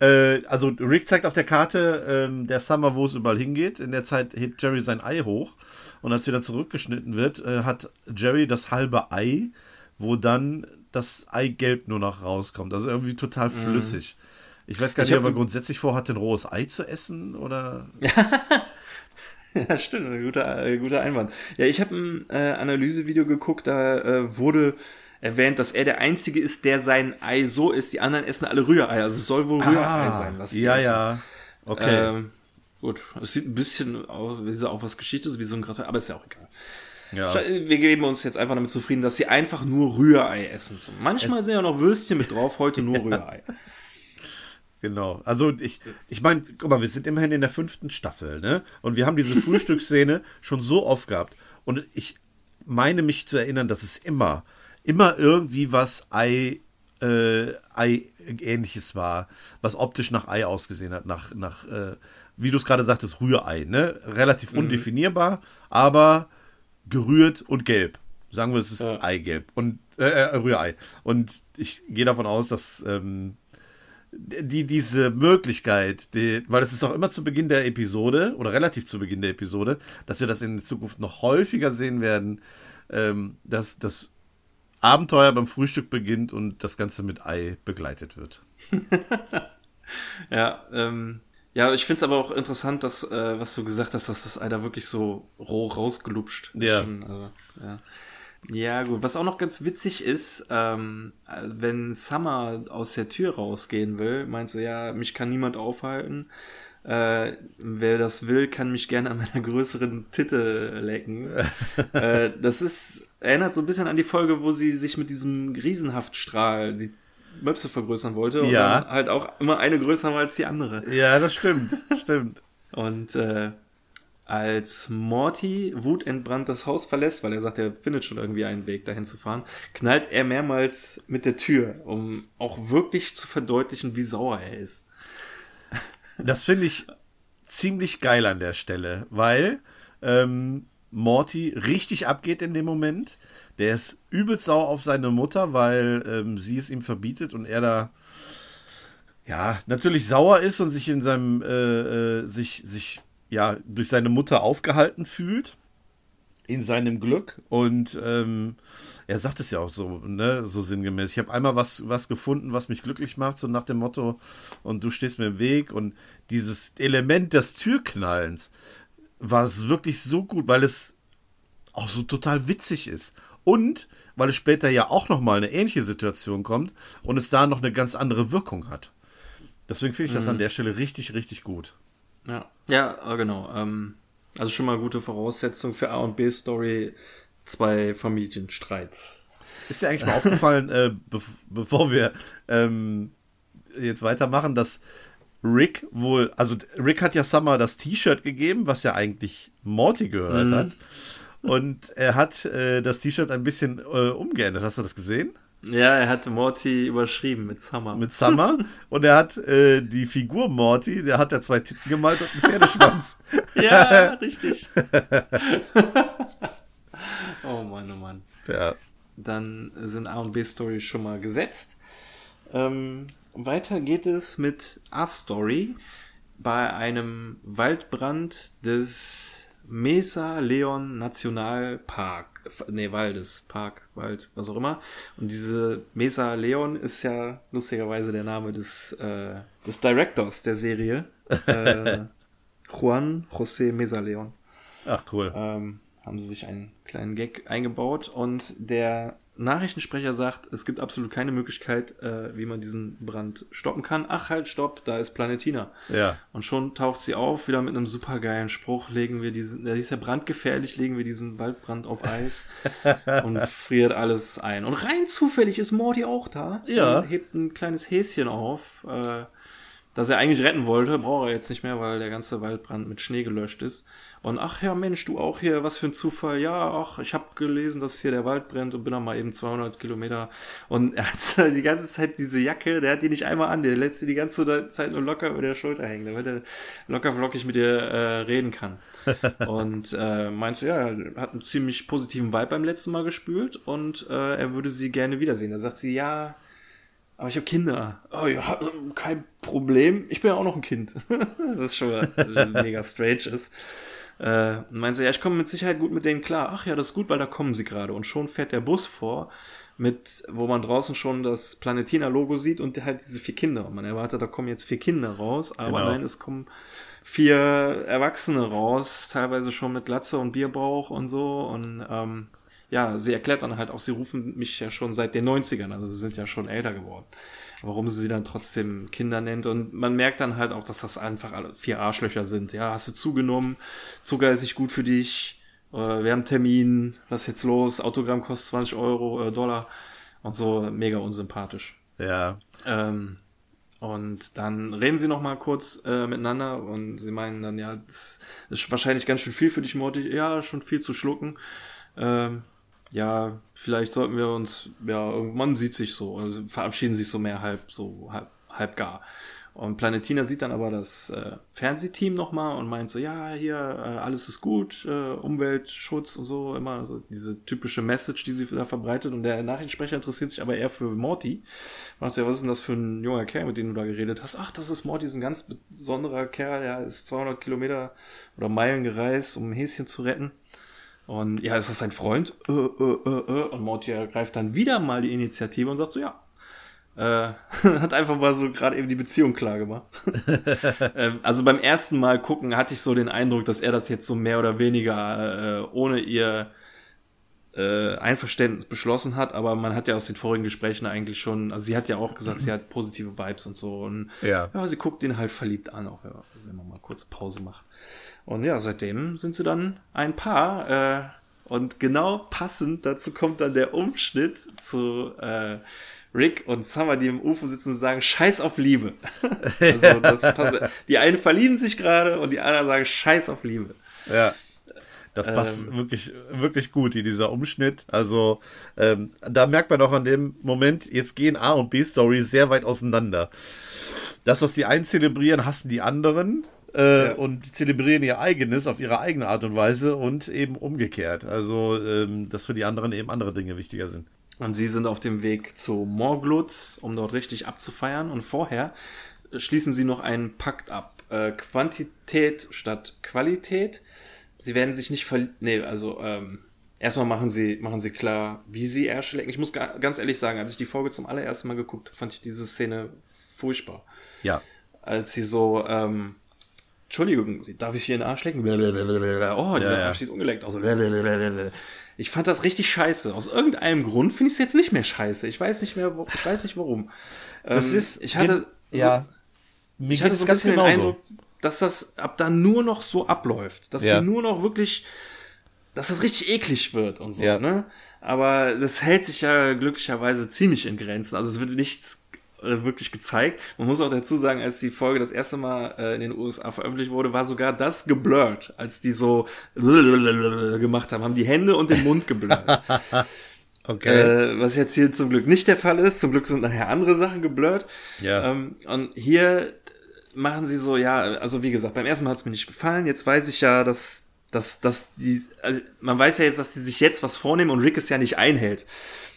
Äh, also Rick zeigt auf der Karte ähm, der Summer, wo es überall hingeht. In der Zeit hebt Jerry sein Ei hoch. Und als wieder zurückgeschnitten wird, äh, hat Jerry das halbe Ei, wo dann das Eigelb nur noch rauskommt. Also irgendwie total mhm. flüssig. Mhm. Ich weiß gar nicht, ob er grundsätzlich vorhat, ein rohes Ei zu essen oder. ja, stimmt, ein guter, äh, guter Einwand. Ja, ich habe ein äh, Analysevideo geguckt, da äh, wurde erwähnt, dass er der Einzige ist, der sein Ei so isst. Die anderen essen alle Rührei. Also es soll wohl Rührei ah, sein, was Ja, essen. ja. Okay. Ähm, gut, es sieht ein bisschen aus, wie auch was Geschichte, wie so ein Gratin, aber ist ja auch egal. Ja. Wir geben uns jetzt einfach damit zufrieden, dass sie einfach nur Rührei essen. Manchmal sind ja noch Würstchen mit drauf, heute nur Rührei. Genau. Also ich, ich meine, guck mal, wir sind immerhin in der fünften Staffel, ne? Und wir haben diese Frühstücksszene schon so oft gehabt. Und ich meine mich zu erinnern, dass es immer, immer irgendwie was Ei, äh, Ei ähnliches war, was optisch nach Ei ausgesehen hat, nach, nach, äh, wie du es gerade sagtest, Rührei, ne? Relativ mhm. undefinierbar, aber gerührt und gelb. Sagen wir, es ist ja. Eigelb und äh, äh, Rührei. Und ich gehe davon aus, dass ähm, die, diese Möglichkeit, die, weil es ist auch immer zu Beginn der Episode oder relativ zu Beginn der Episode, dass wir das in Zukunft noch häufiger sehen werden, ähm, dass das Abenteuer beim Frühstück beginnt und das Ganze mit Ei begleitet wird. ja, ähm, ja, ich finde es aber auch interessant, dass, äh, was du gesagt hast, dass das Ei da wirklich so roh rausgelupscht ist. Ja. Schon, also, ja. Ja, gut. Was auch noch ganz witzig ist, ähm, wenn Summer aus der Tür rausgehen will, meinst du, ja, mich kann niemand aufhalten. Äh, wer das will, kann mich gerne an meiner größeren Titte lecken. äh, das ist, erinnert so ein bisschen an die Folge, wo sie sich mit diesem Riesenhaftstrahl die Möpse vergrößern wollte und ja. halt auch immer eine größer war als die andere. Ja, das stimmt, stimmt. Und äh, als Morty wutentbrannt das Haus verlässt, weil er sagt, er findet schon irgendwie einen Weg dahin zu fahren, knallt er mehrmals mit der Tür, um auch wirklich zu verdeutlichen, wie sauer er ist. Das finde ich ziemlich geil an der Stelle, weil ähm, Morty richtig abgeht in dem Moment. Der ist übelst sauer auf seine Mutter, weil ähm, sie es ihm verbietet und er da ja natürlich sauer ist und sich in seinem äh, äh, sich sich ja, durch seine Mutter aufgehalten fühlt in seinem Glück und ähm, er sagt es ja auch so, ne, so sinngemäß. Ich habe einmal was, was gefunden, was mich glücklich macht, so nach dem Motto, und du stehst mir im Weg. Und dieses Element des Türknallens war es wirklich so gut, weil es auch so total witzig ist. Und weil es später ja auch nochmal eine ähnliche Situation kommt und es da noch eine ganz andere Wirkung hat. Deswegen finde ich das mhm. an der Stelle richtig, richtig gut. Ja, ja äh, genau. Ähm, also schon mal gute Voraussetzung für A und B Story, zwei Familienstreits. Ist dir eigentlich mal aufgefallen, äh, be bevor wir ähm, jetzt weitermachen, dass Rick wohl, also Rick hat ja Summer das T-Shirt gegeben, was ja eigentlich Morty gehört mhm. hat. Und er hat äh, das T-Shirt ein bisschen äh, umgeändert. Hast du das gesehen? Ja, er hat Morty überschrieben mit Summer. Mit Summer. und er hat äh, die Figur Morty, der hat ja zwei Titten gemalt und einen Pferdeschwanz. ja, richtig. oh Mann, oh Mann. Tja. Dann sind A und B Story schon mal gesetzt. Ähm, weiter geht es mit A Story bei einem Waldbrand des Mesa Leon Nationalpark nee, Waldes, Park, Wald, was auch immer. Und diese Mesa Leon ist ja lustigerweise der Name des, äh, des Directors der Serie. Äh, Juan José Mesa Leon. Ach, cool. Ähm, haben sie sich einen kleinen Gag eingebaut und der Nachrichtensprecher sagt, es gibt absolut keine Möglichkeit, äh, wie man diesen Brand stoppen kann. Ach halt, stopp, da ist Planetina. Ja. Und schon taucht sie auf, wieder mit einem supergeilen Spruch, legen wir diesen, der ist ja brandgefährlich, legen wir diesen Waldbrand auf Eis und friert alles ein. Und rein zufällig ist Morty auch da. Ja. Und hebt ein kleines Häschen auf, äh, das er eigentlich retten wollte, braucht er jetzt nicht mehr, weil der ganze Waldbrand mit Schnee gelöscht ist. Und ach ja, Mensch, du auch hier, was für ein Zufall. Ja, ach, ich habe gelesen, dass hier der Wald brennt und bin dann mal eben 200 Kilometer. Und er hat die ganze Zeit diese Jacke, der hat die nicht einmal an, der lässt sie die ganze Zeit nur locker über der Schulter hängen, damit er locker flockig mit dir äh, reden kann. und äh, meinte, ja, er hat einen ziemlich positiven Vibe beim letzten Mal gespült und äh, er würde sie gerne wiedersehen. Da sagt sie, ja, aber ich habe Kinder. Oh ja, kein Problem. Ich bin ja auch noch ein Kind. das ist schon mega strange ist. Äh, und meinte so, ja, ich komme mit Sicherheit gut mit denen klar. Ach ja, das ist gut, weil da kommen sie gerade. Und schon fährt der Bus vor, mit, wo man draußen schon das Planetina-Logo sieht und halt diese vier Kinder. Und man erwartet, da kommen jetzt vier Kinder raus, aber genau. nein, es kommen vier Erwachsene raus, teilweise schon mit Glatze und Bierbauch und so. Und ähm, ja, sie erklärt dann halt auch, sie rufen mich ja schon seit den 90ern, also sie sind ja schon älter geworden. Warum sie sie dann trotzdem Kinder nennt. Und man merkt dann halt auch, dass das einfach alle vier Arschlöcher sind. Ja, hast du zugenommen, Zucker ist nicht gut für dich, äh, wir haben Termin, was ist jetzt los, Autogramm kostet 20 Euro, äh, Dollar und so, mega unsympathisch. Ja. Ähm, und dann reden sie noch mal kurz äh, miteinander und sie meinen dann, ja, das ist wahrscheinlich ganz schön viel für dich, Morty. Ja, schon viel zu schlucken. Ähm, ja, vielleicht sollten wir uns, ja, man sieht sich so, also verabschieden sich so mehr halb, so halb, halb gar. Und Planetina sieht dann aber das äh, Fernsehteam nochmal und meint so, ja, hier, äh, alles ist gut, äh, Umweltschutz und so, immer so diese typische Message, die sie da verbreitet. Und der Nachrichtensprecher interessiert sich aber eher für Morty. Macht ja, was ist denn das für ein junger Kerl, mit dem du da geredet hast? Ach, das ist Morty, ist ein ganz besonderer Kerl, der ist 200 Kilometer oder Meilen gereist, um ein Häschen zu retten. Und ja, ist das sein Freund? Äh, äh, äh, äh. Und Morty ergreift dann wieder mal die Initiative und sagt so, ja. Äh, hat einfach mal so gerade eben die Beziehung klar gemacht. ähm, also beim ersten Mal gucken hatte ich so den Eindruck, dass er das jetzt so mehr oder weniger äh, ohne ihr Einverständnis beschlossen hat, aber man hat ja aus den vorigen Gesprächen eigentlich schon, also sie hat ja auch gesagt, sie hat positive Vibes und so und ja, ja sie guckt ihn halt verliebt an, auch wenn man mal kurz Pause macht. Und ja, seitdem sind sie dann ein Paar. Äh, und genau passend dazu kommt dann der Umschnitt zu äh, Rick und Summer, die im UFO sitzen und sagen, Scheiß auf Liebe. also das passt. Die einen verlieben sich gerade und die anderen sagen, Scheiß auf Liebe. Ja. Das passt ähm, wirklich, wirklich gut in dieser Umschnitt. Also ähm, da merkt man auch an dem Moment, jetzt gehen A und B Story sehr weit auseinander. Das, was die einen zelebrieren, hassen die anderen äh, ja. und zelebrieren ihr eigenes auf ihre eigene Art und Weise und eben umgekehrt. Also, ähm, dass für die anderen eben andere Dinge wichtiger sind. Und sie sind auf dem Weg zu Morglutz, um dort richtig abzufeiern. Und vorher schließen sie noch einen Pakt ab. Äh, Quantität statt Qualität. Sie werden sich nicht ver... Nee, also, ähm, erstmal machen sie, machen sie klar, wie sie Ärsche lecken. Ich muss ganz ehrlich sagen, als ich die Folge zum allerersten Mal geguckt habe, fand ich diese Szene furchtbar. Ja. Als sie so, ähm, Entschuldigung, darf ich hier in den Arsch lecken? Oh, dieser ja, Arsch sieht ungeleckt aus. Ich fand das richtig scheiße. Aus irgendeinem Grund finde ich es jetzt nicht mehr scheiße. Ich weiß nicht mehr, ich weiß nicht warum. Das ähm, ist, ich hatte, ja, so, ich hatte so ein bisschen den Eindruck, dass das ab da nur noch so abläuft. Dass ja. sie nur noch wirklich, dass das richtig eklig wird und so, ja. ne? Aber das hält sich ja glücklicherweise ziemlich in Grenzen. Also es wird nichts wirklich gezeigt. Man muss auch dazu sagen, als die Folge das erste Mal äh, in den USA veröffentlicht wurde, war sogar das geblurrt, als die so gemacht haben, haben die Hände und den Mund geblurrt. Okay. Äh, was jetzt hier zum Glück nicht der Fall ist. Zum Glück sind nachher andere Sachen geblurrt. Ja. Ähm, und hier machen sie so, ja, also wie gesagt, beim ersten Mal hat es mir nicht gefallen. Jetzt weiß ich ja, dass, dass, dass die, also man weiß ja jetzt, dass sie sich jetzt was vornehmen und Rick es ja nicht einhält.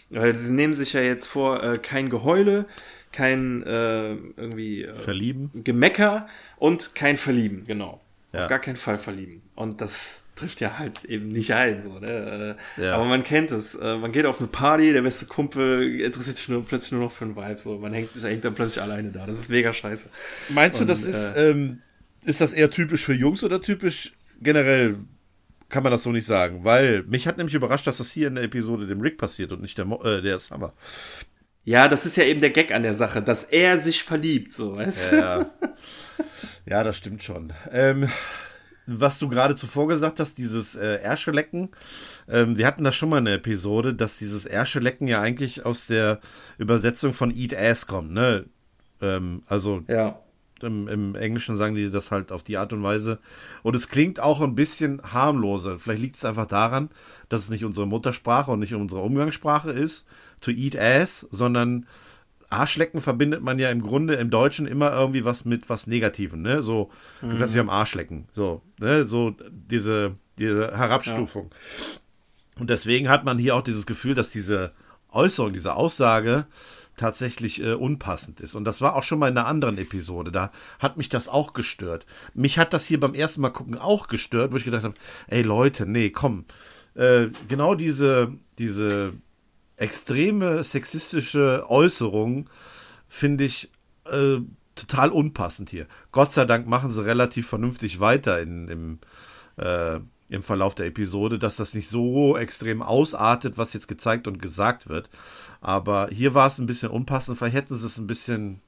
Weil sie nehmen sich ja jetzt vor, äh, kein Geheule, kein äh, irgendwie äh, Verlieben. Gemecker und kein Verlieben, genau. Ja. Auf gar keinen Fall verlieben. Und das trifft ja halt eben nicht ein, so, ne? Äh, ja. Aber man kennt es. Äh, man geht auf eine Party, der beste Kumpel interessiert sich nur plötzlich nur noch für einen Vibe, so. Man hängt, hängt dann plötzlich alleine da. Das ist mega scheiße. Meinst du, das ist, äh, ähm, ist das eher typisch für Jungs oder typisch generell kann man das so nicht sagen, weil mich hat nämlich überrascht, dass das hier in der Episode dem Rick passiert und nicht der, Mo äh, der Summer. Ja, das ist ja eben der Gag an der Sache, dass er sich verliebt, so, weißt du? Ja, ja, das stimmt schon. Ähm, was du gerade zuvor gesagt hast, dieses äh, Erschelecken, ähm, wir hatten da schon mal eine Episode, dass dieses Erschelecken ja eigentlich aus der Übersetzung von Eat Ass kommt, ne? Ähm, also ja. im, im, Englischen sagen die das halt auf die Art und Weise. Und es klingt auch ein bisschen harmloser. Vielleicht liegt es einfach daran, dass es nicht unsere Muttersprache und nicht unsere Umgangssprache ist, to eat ass, sondern Arschlecken verbindet man ja im Grunde im Deutschen immer irgendwie was mit was Negativem, ne? So, mhm. du kannst dich am Arsch lecken. So, ne? So diese, diese Herabstufung. Ja. Und deswegen hat man hier auch dieses Gefühl, dass diese Äußerung, diese Aussage tatsächlich äh, unpassend ist. Und das war auch schon mal in einer anderen Episode. Da hat mich das auch gestört. Mich hat das hier beim ersten Mal gucken auch gestört, wo ich gedacht habe, ey Leute, nee, komm. Äh, genau diese, diese extreme sexistische Äußerung finde ich äh, total unpassend hier. Gott sei Dank machen sie relativ vernünftig weiter in, im, äh, im Verlauf der Episode, dass das nicht so extrem ausartet, was jetzt gezeigt und gesagt wird. Aber hier war es ein bisschen unpassend. Vielleicht hätten sie es ein bisschen.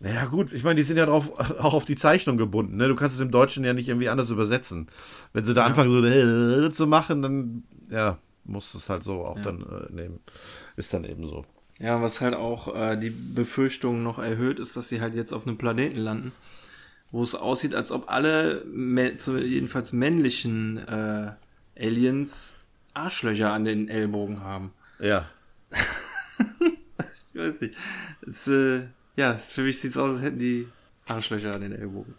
Naja, gut, ich meine, die sind ja drauf, auch auf die Zeichnung gebunden. Ne? Du kannst es im Deutschen ja nicht irgendwie anders übersetzen. Wenn sie da ja. anfangen, so äh, zu machen, dann, ja, muss es halt so auch ja. dann äh, nehmen. Ist dann eben so. Ja, was halt auch äh, die Befürchtung noch erhöht, ist, dass sie halt jetzt auf einem Planeten landen, wo es aussieht, als ob alle, jedenfalls männlichen äh, Aliens Arschlöcher an den Ellbogen haben. Ja. ich weiß nicht. Es, äh, ja, für mich sieht es aus, als hätten die Arschlöcher an den Ellbogen.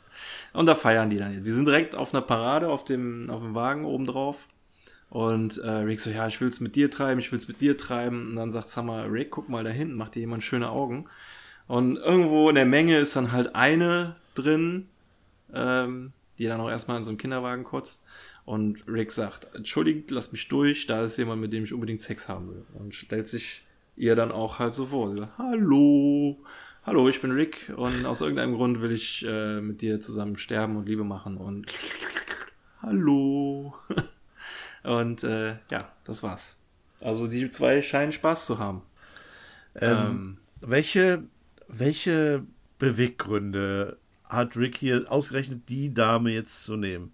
Und da feiern die dann jetzt. Sie sind direkt auf einer Parade auf dem, auf dem Wagen oben drauf. Und äh, Rick so, ja, ich will's mit dir treiben, ich will's mit dir treiben. Und dann sagt Summer, Rick, guck mal da hinten, macht dir jemand schöne Augen. Und irgendwo in der Menge ist dann halt eine drin, ähm, die dann auch erstmal in so einen Kinderwagen kotzt. Und Rick sagt, entschuldigt, lass mich durch, da ist jemand, mit dem ich unbedingt Sex haben will. Und stellt sich ihr dann auch halt so vor. Sie sagt, hallo, hallo, ich bin Rick und aus irgendeinem Grund will ich äh, mit dir zusammen sterben und Liebe machen und hallo. und äh, ja, das war's. Also die zwei scheinen Spaß zu haben. Ähm, ähm, welche, welche Beweggründe hat Rick hier ausgerechnet, die Dame jetzt zu nehmen?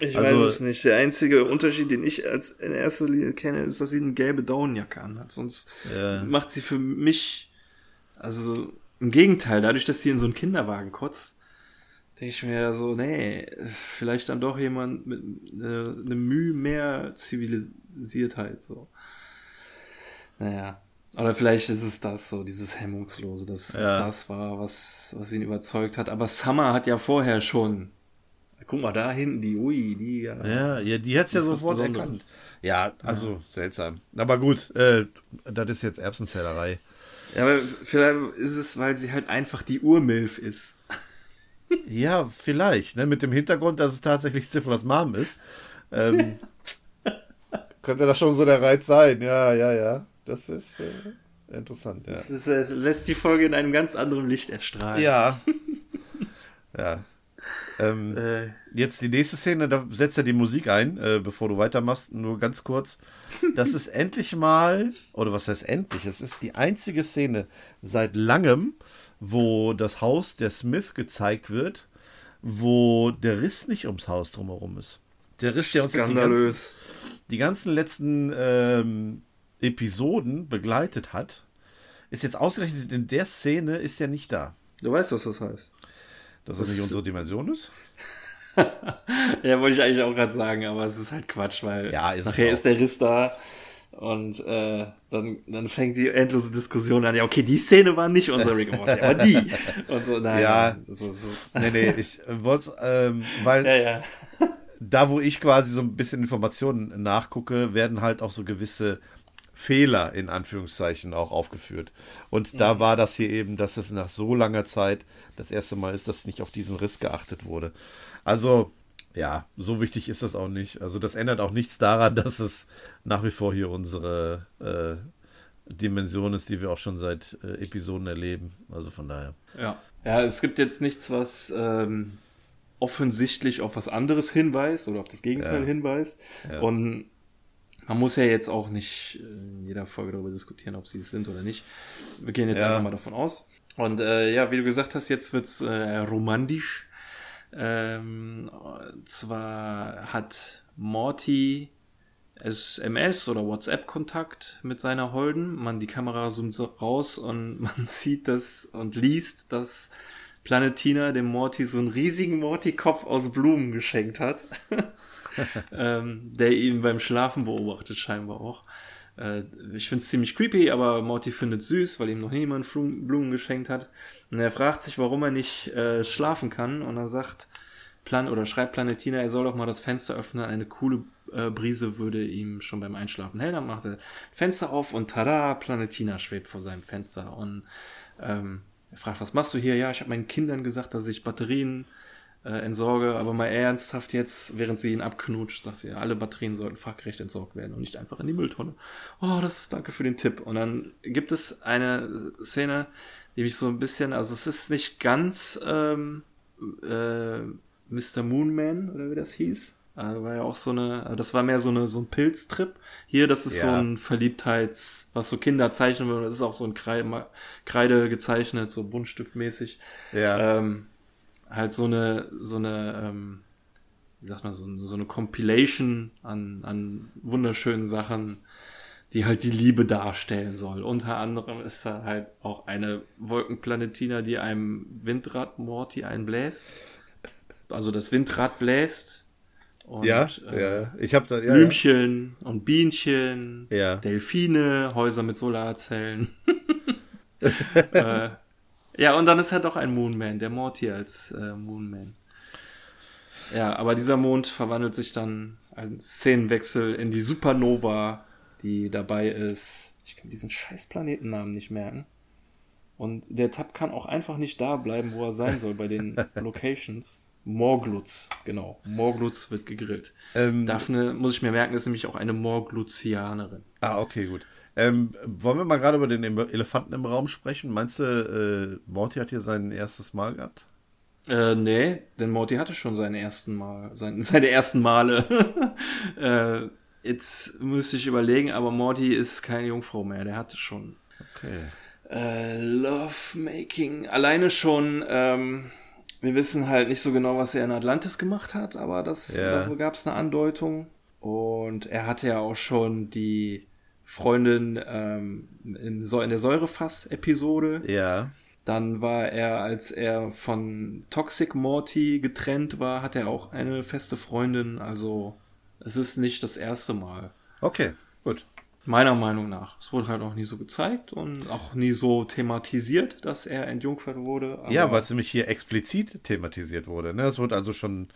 Ich also, weiß es nicht. Der einzige Unterschied, den ich als in erster Linie kenne, ist, dass sie eine gelbe Daunenjacke anhat. Sonst ja. macht sie für mich, also im Gegenteil, dadurch, dass sie in so einen Kinderwagen kotzt, denke ich mir ja so, nee, vielleicht dann doch jemand mit äh, eine Mühe mehr Zivilisiertheit, so. Naja. Oder vielleicht ist es das, so dieses Hemmungslose, dass ja. es das war, was, was ihn überzeugt hat. Aber Summer hat ja vorher schon Guck mal, da hinten, die, ui, die. Ja, ja, ja die hat es ja sofort erkannt. Ja, also ja. seltsam. Aber gut, äh, das ist jetzt Erbsenzählerei. Ja, aber vielleicht ist es, weil sie halt einfach die Urmilf ist. Ja, vielleicht, ne? Mit dem Hintergrund, dass es tatsächlich Stiflers Mom ist. Ähm, könnte das schon so der Reiz sein. Ja, ja, ja. Das ist äh, interessant, ja. Das, ist, das lässt die Folge in einem ganz anderen Licht erstrahlen. Ja. ja. Ähm, äh. Jetzt die nächste Szene, da setzt er die Musik ein, äh, bevor du weitermachst, nur ganz kurz. Das ist endlich mal, oder was heißt endlich? Es ist die einzige Szene seit langem, wo das Haus der Smith gezeigt wird, wo der Riss nicht ums Haus drumherum ist. Der Riss, der uns die ganzen, die ganzen letzten ähm, Episoden begleitet hat, ist jetzt ausgerechnet in der Szene, ist ja nicht da. Du weißt, was das heißt. Dass das, das nicht unsere Dimension ist? ja, wollte ich eigentlich auch gerade sagen, aber es ist halt Quatsch, weil ja, ist nachher ist der Riss da und äh, dann, dann fängt die endlose Diskussion an. Ja, okay, die Szene war nicht unser Rick Morty, aber die. Und so, nein. Ja, so, so. nee, nee, ich wollte ähm, weil ja, ja. da, wo ich quasi so ein bisschen Informationen nachgucke, werden halt auch so gewisse Fehler in Anführungszeichen auch aufgeführt. Und da mhm. war das hier eben, dass es nach so langer Zeit das erste Mal ist, dass nicht auf diesen Riss geachtet wurde. Also, ja, so wichtig ist das auch nicht. Also, das ändert auch nichts daran, dass es nach wie vor hier unsere äh, Dimension ist, die wir auch schon seit äh, Episoden erleben. Also von daher. Ja. Ja, es gibt jetzt nichts, was ähm, offensichtlich auf was anderes hinweist oder auf das Gegenteil ja. hinweist. Ja. Und man muss ja jetzt auch nicht in jeder Folge darüber diskutieren, ob sie es sind oder nicht. Wir gehen jetzt ja. einfach mal davon aus. Und äh, ja, wie du gesagt hast, jetzt wird's äh, romantisch. Ähm, zwar hat Morty SMS oder WhatsApp-Kontakt mit seiner Holden. Man die Kamera zoomt so raus und man sieht das und liest, dass Planetina dem Morty so einen riesigen Morty-Kopf aus Blumen geschenkt hat. ähm, der ihn beim Schlafen beobachtet, scheinbar auch. Äh, ich finde es ziemlich creepy, aber Morty findet süß, weil ihm noch niemand Blumen geschenkt hat. Und er fragt sich, warum er nicht äh, schlafen kann. Und er sagt, Plan oder schreibt Planetina, er soll doch mal das Fenster öffnen. Eine coole äh, Brise würde ihm schon beim Einschlafen hell. Dann macht er Fenster auf und tada, Planetina schwebt vor seinem Fenster. Und ähm, er fragt, was machst du hier? Ja, ich habe meinen Kindern gesagt, dass ich Batterien äh, entsorge, aber mal ernsthaft jetzt, während sie ihn abknutscht, sagt sie, alle Batterien sollten fachgerecht entsorgt werden und nicht einfach in die Mülltonne. Oh, das danke für den Tipp. Und dann gibt es eine Szene, die mich so ein bisschen, also es ist nicht ganz ähm, äh, Mr. Moonman oder wie das hieß. Also war ja auch so eine, das war mehr so eine so ein Pilztrip. Hier, das ist ja. so ein Verliebtheits, was so Kinder zeichnen würden. Das ist auch so ein Kreide, Kreide gezeichnet, so buntstiftmäßig. Ja. Ähm, halt so eine so eine ähm, wie sagt man so, so eine Compilation an an wunderschönen Sachen, die halt die Liebe darstellen soll. Unter anderem ist da halt auch eine Wolkenplanetina, die einem Windrad Morty einbläst also das Windrad bläst. Und, ja, äh, ja, ich habe da ja, Blümchen ja. und Bienchen, ja. Delfine, Häuser mit Solarzellen. äh, ja, und dann ist halt auch ein Moonman, der Morty als äh, Moonman. Ja, aber dieser Mond verwandelt sich dann als Szenenwechsel in die Supernova, die dabei ist. Ich kann diesen scheiß Planetennamen nicht merken. Und der Tab kann auch einfach nicht da bleiben, wo er sein soll bei den Locations. Morglutz, genau. Morglutz wird gegrillt. Ähm, Daphne, muss ich mir merken, ist nämlich auch eine Morglutzianerin. Ah, okay, gut. Ähm, wollen wir mal gerade über den Elefanten im Raum sprechen? Meinst du, äh, Morty hat hier sein erstes Mal gehabt? Äh, nee, denn Morty hatte schon seine ersten Mal, sein, seine ersten Male. äh, jetzt müsste ich überlegen, aber Morty ist keine Jungfrau mehr, der hatte schon. Okay. Äh, Lovemaking. Alleine schon, ähm, wir wissen halt nicht so genau, was er in Atlantis gemacht hat, aber das, da gab es eine Andeutung. Und er hatte ja auch schon die Freundin ähm, in, so in der Säurefass-Episode. Ja. Dann war er, als er von Toxic Morty getrennt war, hat er auch eine feste Freundin. Also es ist nicht das erste Mal. Okay, gut. Meiner Meinung nach. Es wurde halt auch nie so gezeigt und auch nie so thematisiert, dass er entjungfert wurde. ja, weil es nämlich hier explizit thematisiert wurde. Ne? Es wurde also schon.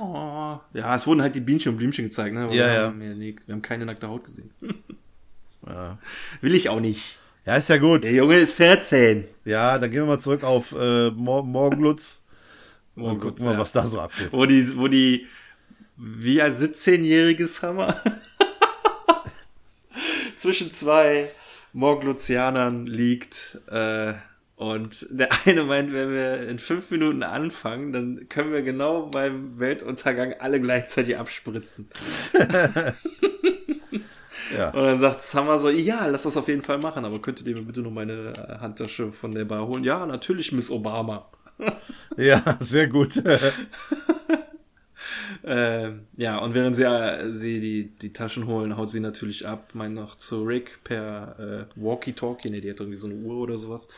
Ja, ja, es wurden halt die Bienchen und Blümchen gezeigt. Ne? Ja, ja. Haben wir, wir, haben keine nackte Haut gesehen. ja. Will ich auch nicht. Ja, ist ja gut. Der Junge ist 14. Ja, dann gehen wir mal zurück auf äh, Mor Morgenlutz. und gucken mal, ja. was da so abgeht. Wo die, wo die wie ein 17-jähriges Hammer zwischen zwei Morgluzianern liegt. Äh, und der eine meint, wenn wir in fünf Minuten anfangen, dann können wir genau beim Weltuntergang alle gleichzeitig abspritzen. ja. Und dann sagt Summer so, ja, lass das auf jeden Fall machen, aber könntet ihr mir bitte noch meine Handtasche von der Bar holen? Ja, natürlich, Miss Obama. ja, sehr gut. Äh, ja, und während sie, äh, sie die, die Taschen holen, haut sie natürlich ab, meint noch zu Rick per äh, Walkie-Talkie, ne, die hat irgendwie so eine Uhr oder sowas.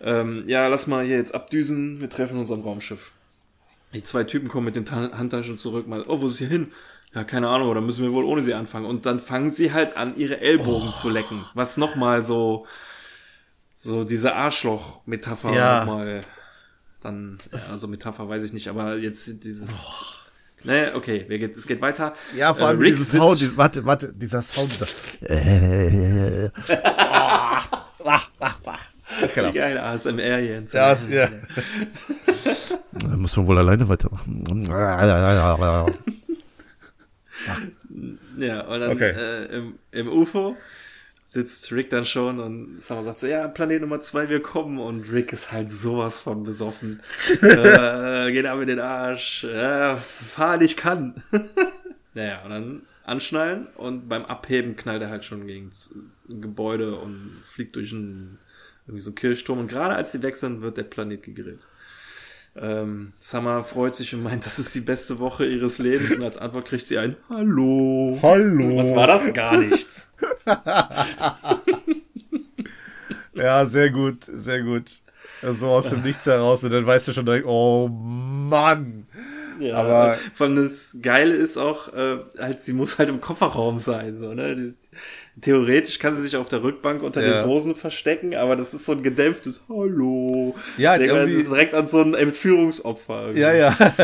Ähm, ja, lass mal hier jetzt abdüsen, wir treffen uns am Raumschiff. Die zwei Typen kommen mit den Ta Handtaschen zurück, mal, oh, wo ist sie hin? Ja, keine Ahnung, oder müssen wir wohl ohne sie anfangen? Und dann fangen sie halt an, ihre Ellbogen oh. zu lecken. Was nochmal so, so diese Arschloch-Metapher ja. nochmal dann, ja, also Metapher weiß ich nicht, aber jetzt dieses, oh. Ne, okay, geht, es geht weiter. Ja, vor allem äh, diesem Sound, die, warte, warte, dieser Sound, dieser. Äh, Wie geil, ASMR Jens. Ja, ja. da muss man wohl alleine weitermachen. Ja, und dann okay. äh, im, im UFO sitzt Rick dann schon und Summer sagt so, ja, Planet Nummer zwei, wir kommen und Rick ist halt sowas von besoffen. äh, geht ab in den Arsch, äh, fahr ich kann. naja, und dann anschnallen und beim Abheben knallt er halt schon gegen das Gebäude und fliegt durch einen, irgendwie so einen Kirchturm und gerade als sie weg sind, wird der Planet gegrillt. Ähm, Summer freut sich und meint, das ist die beste Woche ihres Lebens und als Antwort kriegt sie ein Hallo. Hallo. Was war das? Gar nichts. ja, sehr gut, sehr gut. So aus dem Nichts heraus und dann weißt du schon direkt, oh Mann. Ja, aber vor allem das Geile ist auch, äh, halt, sie muss halt im Kofferraum sein, so, ne? Das, theoretisch kann sie sich auf der Rückbank unter ja. den Dosen verstecken, aber das ist so ein gedämpftes Hallo. Ja, Denk irgendwie. Das ist direkt an so ein Entführungsopfer. Irgendwie. Ja, ja.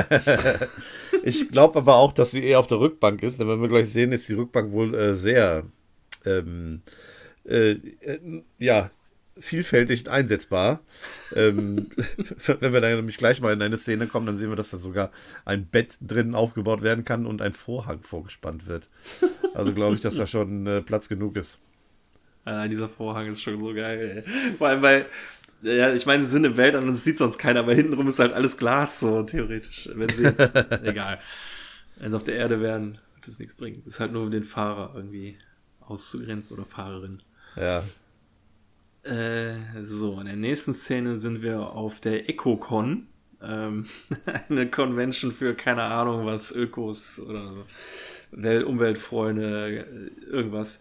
ich glaube aber auch, dass sie eher auf der Rückbank ist, denn wenn wir gleich sehen, ist die Rückbank wohl äh, sehr, ähm, äh, äh ja, vielfältig einsetzbar. ähm, wenn wir dann nämlich gleich mal in eine Szene kommen, dann sehen wir, dass da sogar ein Bett drinnen aufgebaut werden kann und ein Vorhang vorgespannt wird. Also glaube ich, dass da schon äh, Platz genug ist. Ja, dieser Vorhang ist schon so geil. Ey. Vor allem, weil, ja, ich meine, sie sind im Welt und es sieht sonst keiner, aber hintenrum ist halt alles Glas, so theoretisch. Wenn sie jetzt, egal. Wenn sie auf der Erde wären, wird das nichts bringen. Ist halt nur den Fahrer irgendwie auszugrenzen oder Fahrerin. Ja. Äh, so, in der nächsten Szene sind wir auf der EcoCon. Ähm, eine Convention für keine Ahnung was, Ökos oder Welt Umweltfreunde, irgendwas.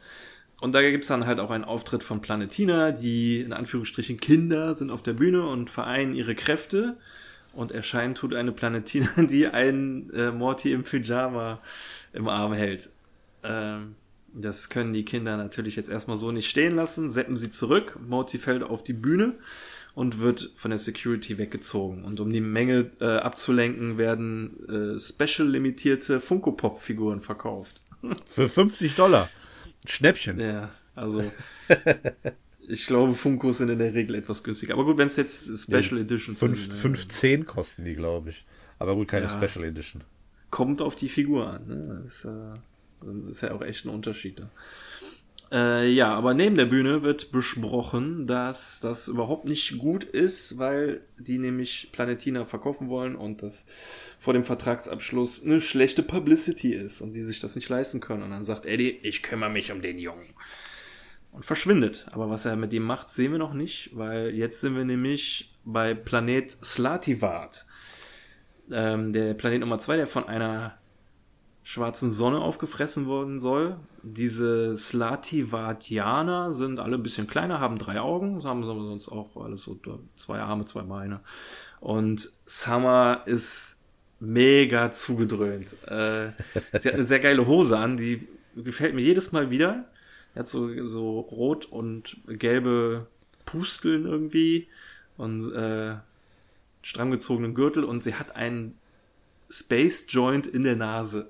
Und da gibt's dann halt auch einen Auftritt von Planetina, die in Anführungsstrichen Kinder sind auf der Bühne und vereinen ihre Kräfte. Und erscheinen tut eine Planetina, die einen äh, Morty im Pyjama im Arm hält. Ähm, das können die Kinder natürlich jetzt erstmal so nicht stehen lassen, seppen sie zurück, Morty fällt auf die Bühne und wird von der Security weggezogen. Und um die Menge äh, abzulenken, werden äh, special limitierte Funko Pop Figuren verkauft. Für 50 Dollar. Schnäppchen. Ja, also ich glaube, Funkos sind in der Regel etwas günstiger. Aber gut, wenn es jetzt Special ja, Editions sind. 15 äh, kosten die, glaube ich. Aber gut, keine ja, Special Edition. Kommt auf die Figur an. Ne? Das, äh, ist ja auch echt ein Unterschied. Da. Äh, ja, aber neben der Bühne wird besprochen, dass das überhaupt nicht gut ist, weil die nämlich Planetina verkaufen wollen und das vor dem Vertragsabschluss eine schlechte Publicity ist und sie sich das nicht leisten können. Und dann sagt Eddie, ich kümmere mich um den Jungen. Und verschwindet. Aber was er mit ihm macht, sehen wir noch nicht, weil jetzt sind wir nämlich bei Planet Slativat. Ähm, der Planet Nummer zwei, der von einer schwarzen Sonne aufgefressen worden soll. Diese Slativatianer sind alle ein bisschen kleiner, haben drei Augen, das haben sie sonst auch alles so zwei Arme, zwei Beine. Und Summer ist mega zugedröhnt. Äh, sie hat eine sehr geile Hose an, die gefällt mir jedes Mal wieder. Er hat so, so rot und gelbe Pusteln irgendwie und äh, stramm gezogenen Gürtel und sie hat einen Space Joint in der Nase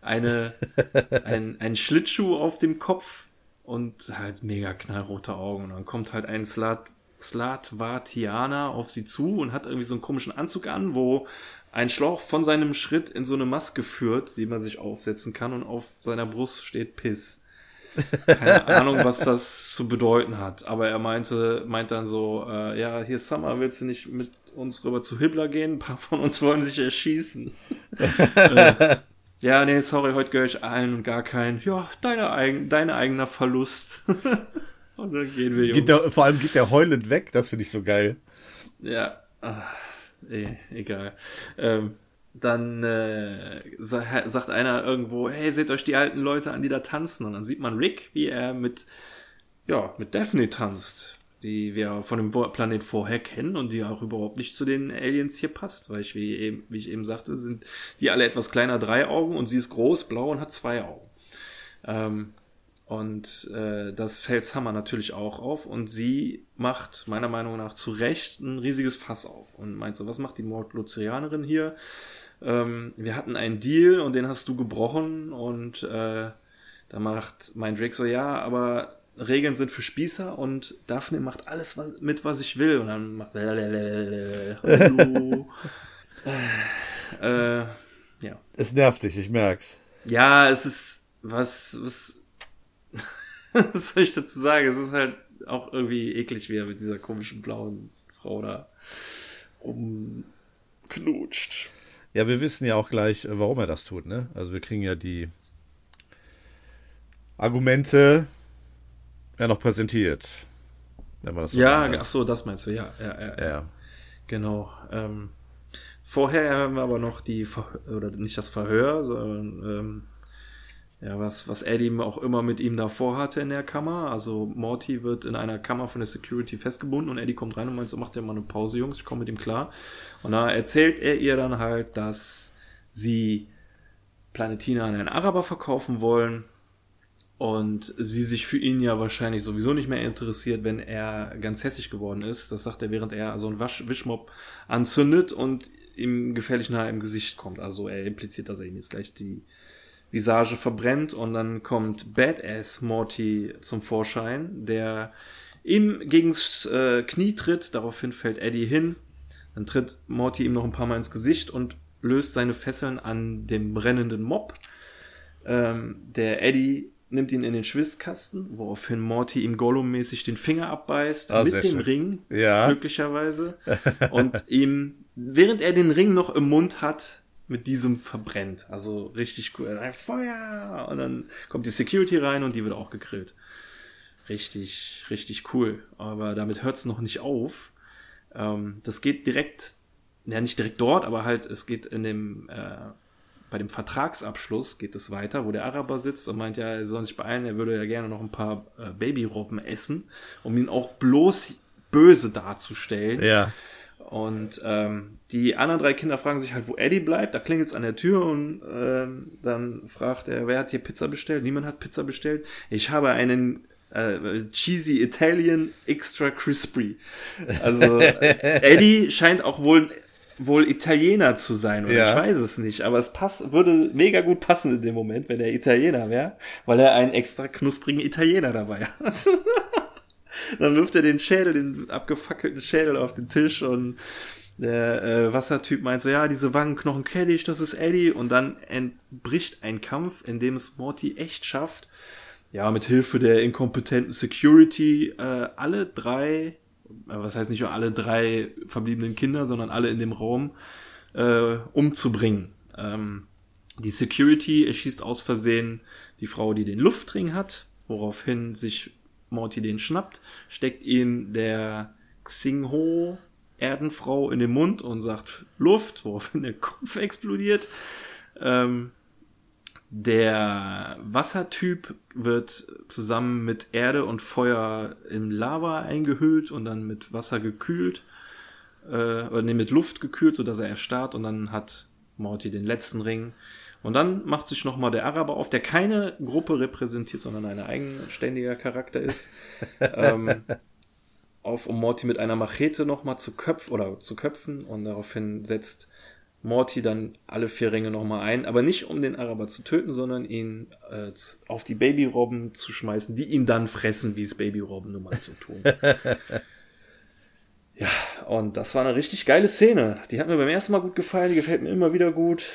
eine, ein, ein Schlittschuh auf dem Kopf und halt mega knallrote Augen. Und dann kommt halt ein Slat, Slatvatianer auf sie zu und hat irgendwie so einen komischen Anzug an, wo ein Schlauch von seinem Schritt in so eine Maske führt, die man sich aufsetzen kann und auf seiner Brust steht Piss. Keine Ahnung, was das zu bedeuten hat. Aber er meinte, meint dann so, äh, ja, hier Summer, willst du nicht mit uns rüber zu Hibbler gehen? Ein paar von uns wollen sich erschießen. äh, ja, nee, sorry, heute gehöre ich allen und gar keinen. Ja, deine eigen, dein eigener Verlust. und dann gehen wir, Jungs. Geht der, vor allem geht der heulend weg, das finde ich so geil. Ja, ach, eh, egal. Ähm, dann äh, sagt einer irgendwo, hey, seht euch die alten Leute an, die da tanzen. Und dann sieht man Rick, wie er mit, ja, mit Daphne tanzt die wir von dem Planet vorher kennen und die auch überhaupt nicht zu den Aliens hier passt, weil ich, wie, eben, wie ich eben sagte, sind die alle etwas kleiner, drei Augen und sie ist groß, blau und hat zwei Augen. Ähm, und äh, das fällt Summer natürlich auch auf und sie macht meiner Meinung nach zu Recht ein riesiges Fass auf und meint so, was macht die Mordluzerianerin hier? Ähm, wir hatten einen Deal und den hast du gebrochen und äh, da macht mein Drake so, ja, aber Regeln sind für Spießer und Daphne macht alles was, mit, was ich will. Und dann macht Hallo. äh, ja. Es nervt dich, ich merk's. Ja, es ist was, was. Was soll ich dazu sagen? Es ist halt auch irgendwie eklig, wie er mit dieser komischen blauen Frau da rumknutscht. Ja, wir wissen ja auch gleich, äh, warum er das tut, ne? Also wir kriegen ja die Argumente ja noch präsentiert. Wenn man das so ja, ach so, das meinst du, ja, ja, ja. ja. Genau. Ähm, vorher haben wir aber noch die, Ver oder nicht das Verhör, sondern ähm, ja, was, was Eddie auch immer mit ihm davor hatte in der Kammer. Also Morty wird in einer Kammer von der Security festgebunden und Eddie kommt rein und meint so, macht ja mal eine Pause, Jungs, ich komme mit ihm klar. Und da erzählt er ihr dann halt, dass sie Planetina an einen Araber verkaufen wollen und sie sich für ihn ja wahrscheinlich sowieso nicht mehr interessiert, wenn er ganz hässlich geworden ist. Das sagt er, während er so einen Wasch Wischmob anzündet und ihm gefährlich nahe im Gesicht kommt. Also er impliziert, dass er ihm jetzt gleich die Visage verbrennt und dann kommt Badass Morty zum Vorschein, der ihm gegens äh, Knie tritt. Daraufhin fällt Eddie hin. Dann tritt Morty ihm noch ein paar Mal ins Gesicht und löst seine Fesseln an dem brennenden Mob. Ähm, der Eddie nimmt ihn in den Schwitzkasten, woraufhin Morty ihm Gollum-mäßig den Finger abbeißt oh, mit dem schön. Ring, ja. glücklicherweise. und ihm, während er den Ring noch im Mund hat, mit diesem verbrennt. Also richtig cool. Feuer! Und dann kommt die Security rein und die wird auch gegrillt. Richtig, richtig cool. Aber damit hört es noch nicht auf. Ähm, das geht direkt, ja nicht direkt dort, aber halt, es geht in dem äh, bei dem Vertragsabschluss geht es weiter, wo der Araber sitzt und meint, ja, er soll sich beeilen, er würde ja gerne noch ein paar äh, Babyrobben essen, um ihn auch bloß böse darzustellen. Ja. Und ähm, die anderen drei Kinder fragen sich halt, wo Eddie bleibt. Da klingelt es an der Tür und ähm, dann fragt er, wer hat hier Pizza bestellt? Niemand hat Pizza bestellt. Ich habe einen äh, Cheesy Italian Extra Crispy. Also Eddie scheint auch wohl wohl Italiener zu sein, oder ja. ich weiß es nicht, aber es passt, würde mega gut passen in dem Moment, wenn er Italiener wäre, weil er einen extra knusprigen Italiener dabei hat. Dann wirft er den Schädel, den abgefackelten Schädel auf den Tisch und der äh, Wassertyp meint so, ja, diese Wangenknochen kenne ich, das ist Eddie. Und dann entbricht ein Kampf, in dem es Morty echt schafft, ja, mit Hilfe der inkompetenten Security äh, alle drei was heißt nicht nur alle drei verbliebenen Kinder, sondern alle in dem Raum äh, umzubringen. Ähm, die Security erschießt aus Versehen die Frau, die den Luftring hat, woraufhin sich Morty den schnappt, steckt ihm der Xingho Erdenfrau in den Mund und sagt Luft, woraufhin der Kopf explodiert. Ähm, der Wassertyp wird zusammen mit Erde und Feuer im Lava eingehüllt und dann mit Wasser gekühlt. Äh, oder nee, mit Luft gekühlt, sodass er erstarrt und dann hat Morty den letzten Ring. Und dann macht sich nochmal der Araber auf, der keine Gruppe repräsentiert, sondern ein eigenständiger Charakter ist. ähm, auf, um Morty mit einer Machete nochmal zu köpfen oder zu köpfen und daraufhin setzt Morty dann alle vier Ringe nochmal ein, aber nicht um den Araber zu töten, sondern ihn äh, auf die Babyrobben zu schmeißen, die ihn dann fressen, wie es Babyrobben nun mal zu tun. ja, und das war eine richtig geile Szene. Die hat mir beim ersten Mal gut gefallen, die gefällt mir immer wieder gut.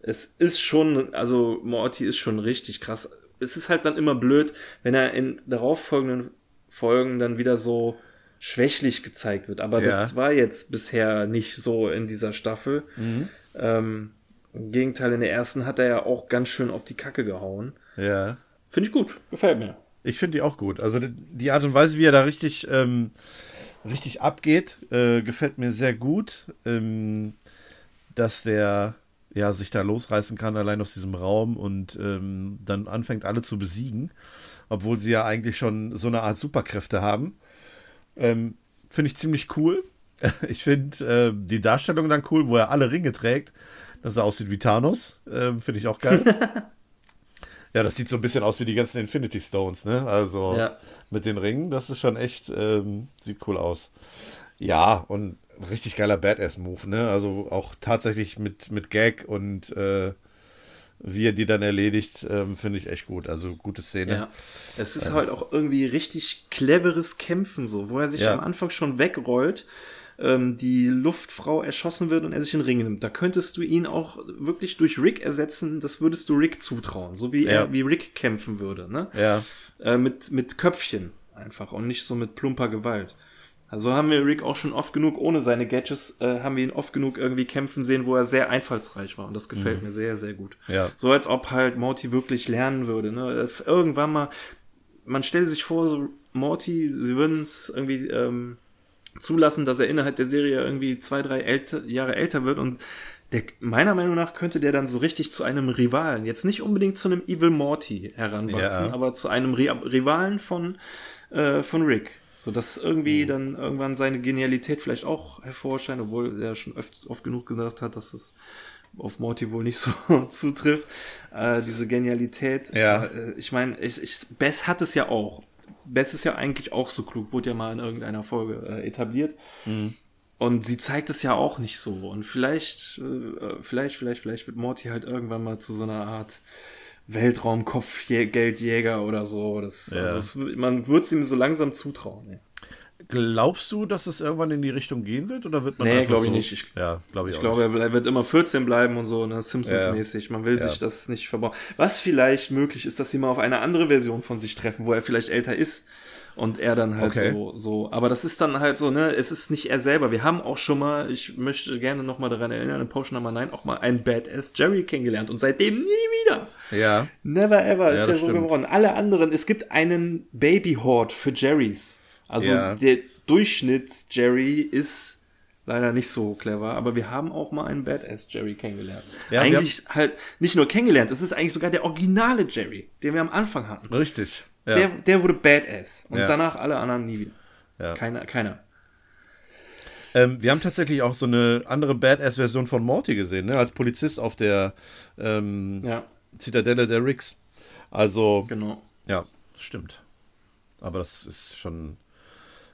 Es ist schon, also Morty ist schon richtig krass. Es ist halt dann immer blöd, wenn er in darauffolgenden Folgen dann wieder so schwächlich gezeigt wird. Aber ja. das war jetzt bisher nicht so in dieser Staffel. Mhm. Ähm, Im Gegenteil, in der ersten hat er ja auch ganz schön auf die Kacke gehauen. Ja. Finde ich gut. Gefällt mir. Ich finde die auch gut. Also die Art und Weise, wie er da richtig, ähm, richtig abgeht, äh, gefällt mir sehr gut. Ähm, dass der ja sich da losreißen kann, allein aus diesem Raum und ähm, dann anfängt, alle zu besiegen, obwohl sie ja eigentlich schon so eine Art Superkräfte haben. Ähm, finde ich ziemlich cool. Ich finde äh, die Darstellung dann cool, wo er alle Ringe trägt, dass er aussieht wie Thanos. Ähm, finde ich auch geil. ja, das sieht so ein bisschen aus wie die ganzen Infinity Stones, ne? Also ja. mit den Ringen, das ist schon echt, ähm, sieht cool aus. Ja, und richtig geiler Badass-Move, ne? Also auch tatsächlich mit, mit Gag und äh, wie er die dann erledigt, ähm, finde ich echt gut. Also gute Szene. Ja. Es ist ähm. halt auch irgendwie richtig cleveres Kämpfen, so, wo er sich ja. am Anfang schon wegrollt. ähm, die Luftfrau erschossen wird und er sich in Ring nimmt. Da könntest du ihn auch wirklich durch Rick ersetzen, das würdest du Rick zutrauen, so wie ja. er, wie Rick kämpfen würde, ne? Ja. Äh, mit, mit Köpfchen einfach und nicht so mit plumper Gewalt. Also haben wir Rick auch schon oft genug, ohne seine Gadgets, äh, haben wir ihn oft genug irgendwie kämpfen sehen, wo er sehr einfallsreich war. Und das gefällt mhm. mir sehr, sehr gut. Ja. So als ob halt Morty wirklich lernen würde. Ne? Äh, irgendwann mal, man stellt sich vor, so Morty, sie würden es irgendwie ähm, zulassen, dass er innerhalb der Serie irgendwie zwei, drei älter, Jahre älter wird und der, meiner Meinung nach könnte der dann so richtig zu einem Rivalen, jetzt nicht unbedingt zu einem Evil Morty heranwachsen, ja. aber zu einem Rivalen von, äh, von Rick. So dass irgendwie mhm. dann irgendwann seine Genialität vielleicht auch hervorscheint, obwohl er schon oft, oft genug gesagt hat, dass es auf Morty wohl nicht so zutrifft. Äh, diese Genialität. Ja. Äh, ich meine, ich, ich, Bess hat es ja auch. Bess ist ja eigentlich auch so klug, wurde ja mal in irgendeiner Folge äh, etabliert. Mhm. Und sie zeigt es ja auch nicht so. Und vielleicht, äh, vielleicht, vielleicht, vielleicht wird Morty halt irgendwann mal zu so einer Art Weltraumkopfgeldjäger oder so. Das, ja. also es, man wird es ihm so langsam zutrauen. Ey. Glaubst du, dass es irgendwann in die Richtung gehen wird oder wird man Nee, glaube ich so, nicht. Ich, ja, glaube ich, ich glaube, er wird immer 14 bleiben und so, ne, Simpsons-mäßig. Man will ja. sich das nicht verbauen. Was vielleicht möglich ist, dass sie mal auf eine andere Version von sich treffen, wo er vielleicht älter ist und er dann halt okay. so, so, aber das ist dann halt so, ne, es ist nicht er selber. Wir haben auch schon mal, ich möchte gerne noch mal daran erinnern, in Potion Nummer 9 auch mal einen Badass Jerry kennengelernt und seitdem nie wieder. Ja. Never ever ist ja, er so stimmt. geworden. Alle anderen, es gibt einen Baby Horde für Jerrys. Also ja. der Durchschnitts Jerry ist leider nicht so clever, aber wir haben auch mal einen Badass Jerry kennengelernt. Ja, eigentlich halt nicht nur kennengelernt, es ist eigentlich sogar der originale Jerry, den wir am Anfang hatten. Richtig. Ja. Der, der wurde Badass. Und ja. danach alle anderen nie wieder. Ja. Keiner. keiner. Ähm, wir haben tatsächlich auch so eine andere Badass-Version von Morty gesehen, ne? als Polizist auf der ähm. Zitadelle der Ricks. Also. Genau. Ja, stimmt. Aber das ist schon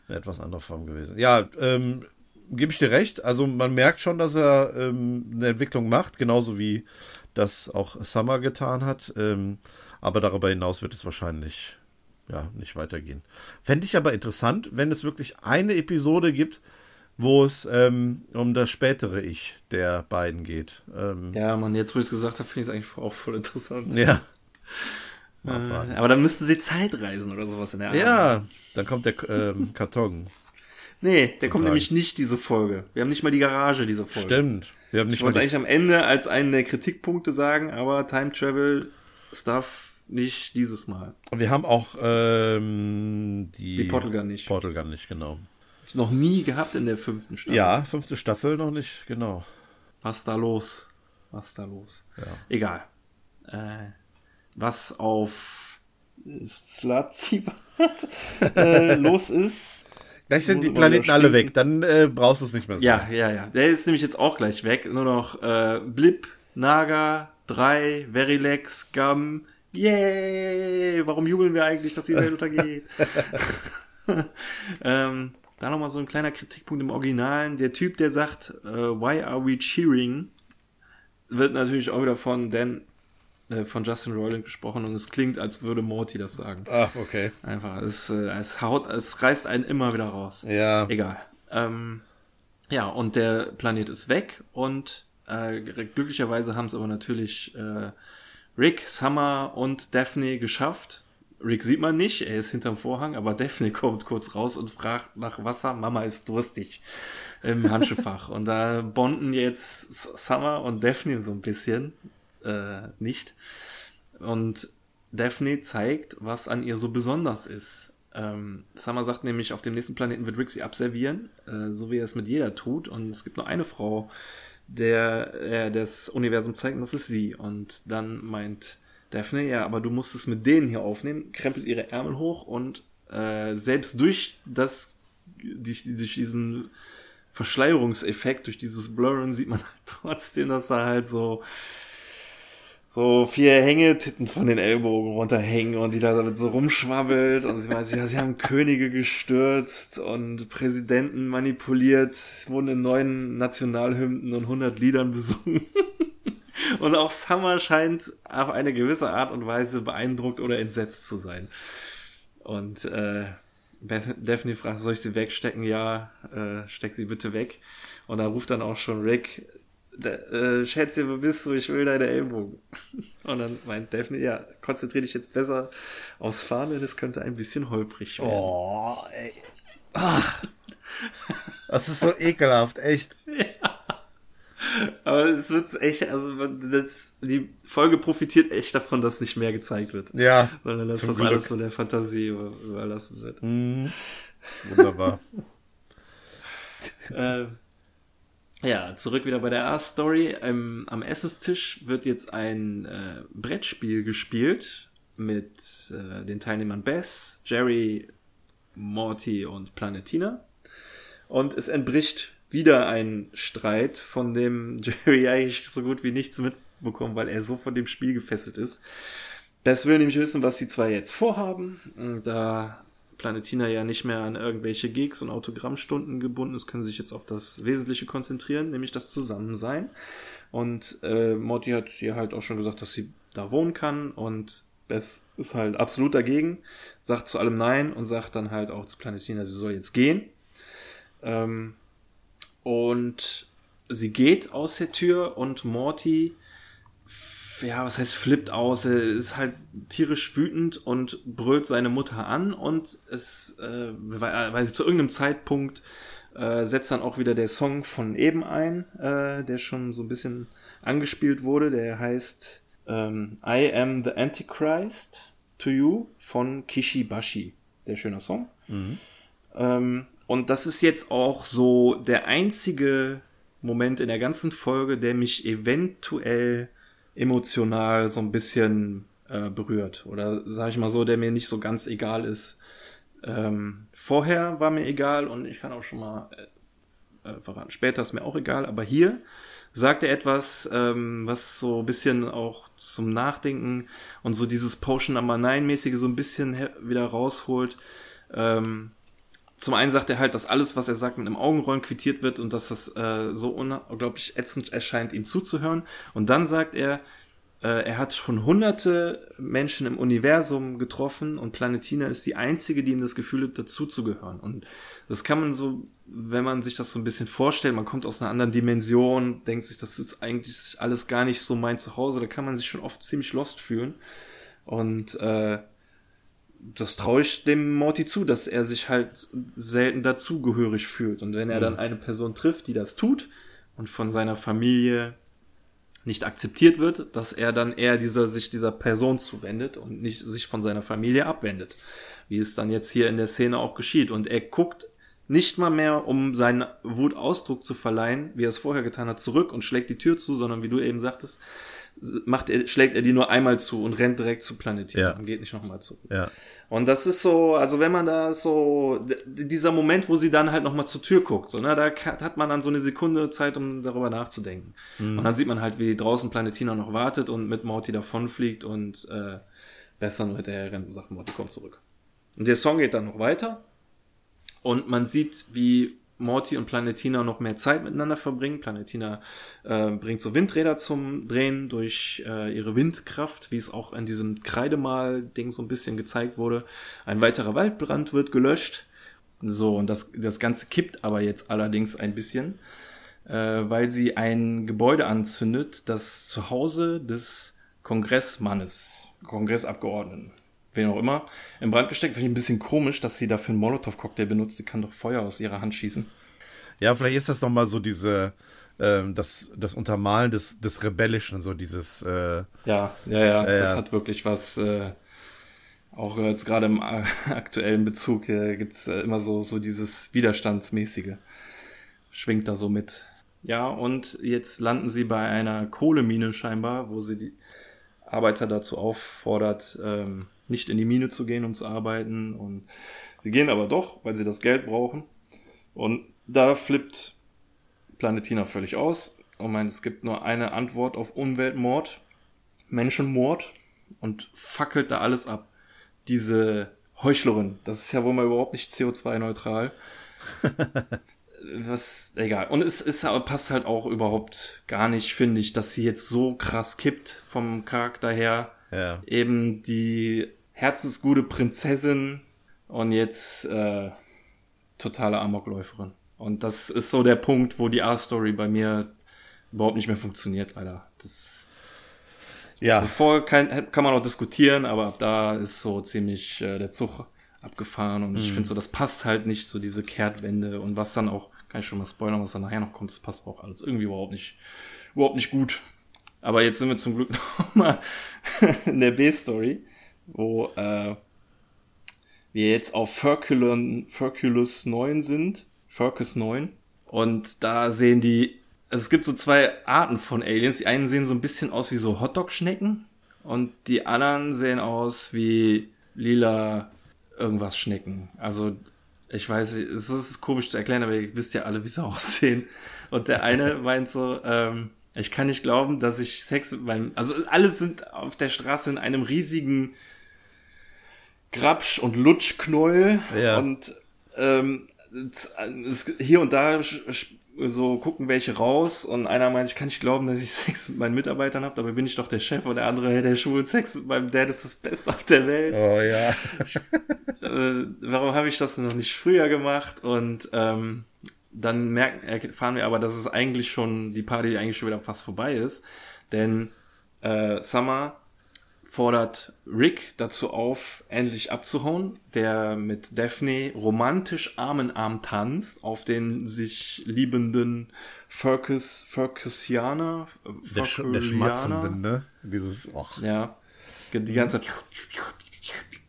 eine etwas andere Form gewesen. Ja, ähm, gebe ich dir recht. Also man merkt schon, dass er ähm, eine Entwicklung macht, genauso wie das auch Summer getan hat. Ähm, aber darüber hinaus wird es wahrscheinlich ja, nicht weitergehen. Fände ich aber interessant, wenn es wirklich eine Episode gibt, wo es ähm, um das spätere Ich der beiden geht. Ähm, ja, man, jetzt wo ich es gesagt habe, finde ich es eigentlich auch voll interessant. Ja. Äh, aber dann müssten sie Zeitreisen oder sowas in der Art. Ja, dann kommt der ähm, Karton. nee, der kommt nämlich nicht diese Folge. Wir haben nicht mal die Garage diese Folge. Stimmt. Wir haben nicht ich wollte eigentlich am Ende als einen der Kritikpunkte sagen, aber Time Travel Stuff nicht dieses Mal. Wir haben auch ähm, die, die Portal Gun nicht. Portal Gun nicht, genau. Noch nie gehabt in der fünften Staffel. Ja, fünfte Staffel noch nicht, genau. Was da los? Was da los? Ja. Egal. Äh, was auf Slutty äh, los ist. Gleich sind die Planeten alle weg, dann äh, brauchst du es nicht mehr so. Ja, ja, ja. Der ist nämlich jetzt auch gleich weg. Nur noch äh, Blip, Naga, 3, Verilex, Gum, Yay! Warum jubeln wir eigentlich, dass die Welt untergeht? ähm, da nochmal so ein kleiner Kritikpunkt im Originalen. Der Typ, der sagt, äh, Why are we cheering? wird natürlich auch wieder von Dan, äh, von Justin Roiland gesprochen und es klingt, als würde Morty das sagen. Ach, okay. Einfach, es, äh, es haut, es reißt einen immer wieder raus. Ja. Egal. Ähm, ja, und der Planet ist weg und äh, glücklicherweise haben es aber natürlich äh, Rick, Summer und Daphne geschafft. Rick sieht man nicht, er ist hinterm Vorhang, aber Daphne kommt kurz raus und fragt nach Wasser. Mama ist durstig im Handschuhfach. und da bonden jetzt Summer und Daphne so ein bisschen äh, nicht. Und Daphne zeigt, was an ihr so besonders ist. Ähm, Summer sagt nämlich, auf dem nächsten Planeten wird Rick sie abservieren, äh, so wie er es mit jeder tut. Und es gibt nur eine Frau, der äh, das Universum zeigt, und das ist sie. Und dann meint Daphne, ja, aber du musst es mit denen hier aufnehmen, krempelt ihre Ärmel hoch und äh, selbst durch das, durch, durch diesen Verschleierungseffekt, durch dieses Blurren sieht man halt trotzdem, dass da halt so so vier Hängetitten von den Ellbogen runterhängen und die da damit so rumschwabbelt und sie weiß, ja, sie haben Könige gestürzt und Präsidenten manipuliert, wurden in neun Nationalhymnen und hundert Liedern besungen. und auch Summer scheint auf eine gewisse Art und Weise beeindruckt oder entsetzt zu sein. Und äh, Daphne fragt, soll ich sie wegstecken? Ja, äh, steck sie bitte weg. Und da ruft dann auch schon Rick, äh, Schätze, wo bist du? Ich will deine Ellbogen. Und dann meint Daphne, ja, konzentriere dich jetzt besser aufs Fahren, denn es könnte ein bisschen holprig werden. Oh, ey. Ach. Das ist so ekelhaft, echt. Ja. Aber es wird echt, also das, die Folge profitiert echt davon, dass nicht mehr gezeigt wird. Ja. Sondern dass das Glück. alles so der Fantasie überlassen wird. Mhm. Wunderbar. äh, ja, zurück wieder bei der A-Story. Ähm, am Essenstisch wird jetzt ein äh, Brettspiel gespielt mit äh, den Teilnehmern Bess, Jerry, Morty und Planetina. Und es entbricht wieder ein Streit, von dem Jerry eigentlich so gut wie nichts mitbekommt, weil er so von dem Spiel gefesselt ist. Bess will nämlich wissen, was die zwei jetzt vorhaben. Da Planetina ja nicht mehr an irgendwelche Gigs und Autogrammstunden gebunden ist, können sie sich jetzt auf das Wesentliche konzentrieren, nämlich das Zusammensein. Und äh, Morty hat ihr halt auch schon gesagt, dass sie da wohnen kann und Bess ist halt absolut dagegen, sagt zu allem Nein und sagt dann halt auch zu Planetina, sie soll jetzt gehen. Ähm, und sie geht aus der Tür und Morty ja, was heißt flippt aus, er ist halt tierisch wütend und brüllt seine Mutter an und es, äh, weil, weil sie zu irgendeinem Zeitpunkt äh, setzt dann auch wieder der Song von eben ein, äh, der schon so ein bisschen angespielt wurde, der heißt ähm, I Am the Antichrist to You von Kishibashi. Sehr schöner Song. Mhm. Ähm, und das ist jetzt auch so der einzige Moment in der ganzen Folge, der mich eventuell emotional so ein bisschen äh, berührt. Oder sage ich mal so, der mir nicht so ganz egal ist. Ähm, vorher war mir egal und ich kann auch schon mal äh, äh, verraten, später ist mir auch egal, aber hier sagt er etwas, ähm, was so ein bisschen auch zum Nachdenken und so dieses Potion Number 9 mäßige so ein bisschen wieder rausholt. Ähm, zum einen sagt er halt, dass alles, was er sagt, mit einem Augenrollen quittiert wird und dass das äh, so unglaublich ätzend erscheint, ihm zuzuhören. Und dann sagt er, äh, er hat schon hunderte Menschen im Universum getroffen und Planetina ist die einzige, die ihm das Gefühl hat, dazuzugehören. Und das kann man so, wenn man sich das so ein bisschen vorstellt, man kommt aus einer anderen Dimension, denkt sich, das ist eigentlich alles gar nicht so mein Zuhause, da kann man sich schon oft ziemlich lost fühlen. Und äh, das traue ich dem Morty zu, dass er sich halt selten dazugehörig fühlt. Und wenn er dann mhm. eine Person trifft, die das tut und von seiner Familie nicht akzeptiert wird, dass er dann eher dieser, sich dieser Person zuwendet und nicht sich von seiner Familie abwendet. Wie es dann jetzt hier in der Szene auch geschieht. Und er guckt nicht mal mehr, um seinen Wut Ausdruck zu verleihen, wie er es vorher getan hat, zurück und schlägt die Tür zu, sondern wie du eben sagtest, macht er, schlägt er die nur einmal zu und rennt direkt zu Planetier ja. und geht nicht nochmal zurück. Ja. Und das ist so, also wenn man da so, dieser Moment, wo sie dann halt nochmal zur Tür guckt, so, ne, da hat man dann so eine Sekunde Zeit, um darüber nachzudenken. Mhm. Und dann sieht man halt, wie draußen Planetina noch wartet und mit Morty davonfliegt und äh, besser nur hinterher rennt und sagt, Morty, komm zurück. Und der Song geht dann noch weiter und man sieht, wie Morty und Planetina noch mehr Zeit miteinander verbringen. Planetina äh, bringt so Windräder zum Drehen durch äh, ihre Windkraft, wie es auch in diesem Kreidemal-Ding so ein bisschen gezeigt wurde. Ein weiterer Waldbrand wird gelöscht. So, und das, das Ganze kippt aber jetzt allerdings ein bisschen, äh, weil sie ein Gebäude anzündet, das Zuhause des Kongressmannes, Kongressabgeordneten wen auch immer, in Brand gesteckt. Finde ich ein bisschen komisch, dass sie dafür einen Molotow-Cocktail benutzt. Sie kann doch Feuer aus ihrer Hand schießen. Ja, vielleicht ist das nochmal so diese, ähm, das, das Untermalen des, des Rebellischen, so dieses. Äh, ja, ja, ja, äh, das hat wirklich was. Äh, auch jetzt gerade im äh, aktuellen Bezug äh, gibt es äh, immer so, so dieses Widerstandsmäßige. Schwingt da so mit. Ja, und jetzt landen sie bei einer Kohlemine scheinbar, wo sie die Arbeiter dazu auffordert, ähm, nicht in die Mine zu gehen, um zu arbeiten. Und sie gehen aber doch, weil sie das Geld brauchen. Und da flippt Planetina völlig aus und meint, es gibt nur eine Antwort auf Umweltmord, Menschenmord und fackelt da alles ab. Diese Heuchlerin, das ist ja wohl mal überhaupt nicht CO2-neutral. Was, egal. Und es ist, passt halt auch überhaupt gar nicht, finde ich, dass sie jetzt so krass kippt vom Charakter her ja. Eben die herzensgute Prinzessin und jetzt äh, totale Amokläuferin. Und das ist so der Punkt, wo die A-Story bei mir überhaupt nicht mehr funktioniert, leider. Das ja. Bevor kann, kann man auch diskutieren, aber ab da ist so ziemlich äh, der Zug abgefahren und mhm. ich finde so, das passt halt nicht, so diese Kehrtwende und was dann auch, kann ich schon mal spoilern, was dann nachher noch kommt, das passt auch alles irgendwie überhaupt nicht, überhaupt nicht gut. Aber jetzt sind wir zum Glück noch mal in der B-Story, wo äh, wir jetzt auf Ferculon, Ferculus 9 sind, Fercus 9. Und da sehen die, also es gibt so zwei Arten von Aliens. Die einen sehen so ein bisschen aus wie so Hotdog-Schnecken und die anderen sehen aus wie lila irgendwas Schnecken. Also ich weiß, es ist komisch zu erklären, aber ihr wisst ja alle, wie sie aussehen. Und der eine meint so, ähm, ich kann nicht glauben, dass ich Sex mit meinem, also alle sind auf der Straße in einem riesigen Grabsch- und Lutschknäuel ja. und ähm, hier und da so gucken welche raus und einer meint, ich kann nicht glauben, dass ich Sex mit meinen Mitarbeitern habe, dabei bin ich doch der Chef und der andere, hey, der schwul Sex mit meinem Dad ist das Beste auf der Welt. Oh ja. äh, warum habe ich das noch nicht früher gemacht? Und ähm, dann merken, erfahren wir aber, dass es eigentlich schon, die Party eigentlich schon wieder fast vorbei ist, denn äh, Summer fordert Rick dazu auf, endlich abzuhauen, der mit Daphne romantisch Arm in Arm tanzt auf den sich liebenden Fergus, Fergusianer. Der, Sch der Schmatzenden, ne? Dieses, och. Ja. Die ganze Zeit.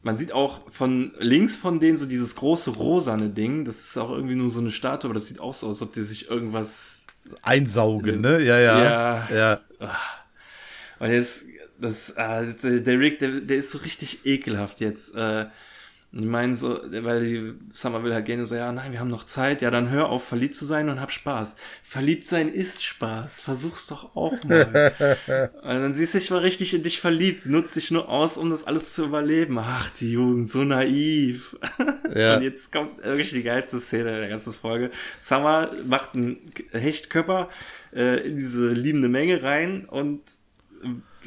Man sieht auch von links von denen so dieses große rosane Ding. Das ist auch irgendwie nur so eine Statue, aber das sieht auch so aus, als ob die sich irgendwas einsaugen, ne? Ja, ja. Ja. ja. Und jetzt das, äh, der Rick, der, der ist so richtig ekelhaft jetzt. Äh, die meinen so, weil die Summer will halt gerne so, ja, nein, wir haben noch Zeit, ja, dann hör auf, verliebt zu sein und hab Spaß. Verliebt sein ist Spaß, versuch's doch auch mal. und dann siehst du dich mal richtig in dich verliebt, nutzt dich nur aus, um das alles zu überleben. Ach, die Jugend, so naiv. Ja. und jetzt kommt wirklich die geilste Szene der ganzen Folge. Summer macht einen Hechtkörper äh, in diese liebende Menge rein und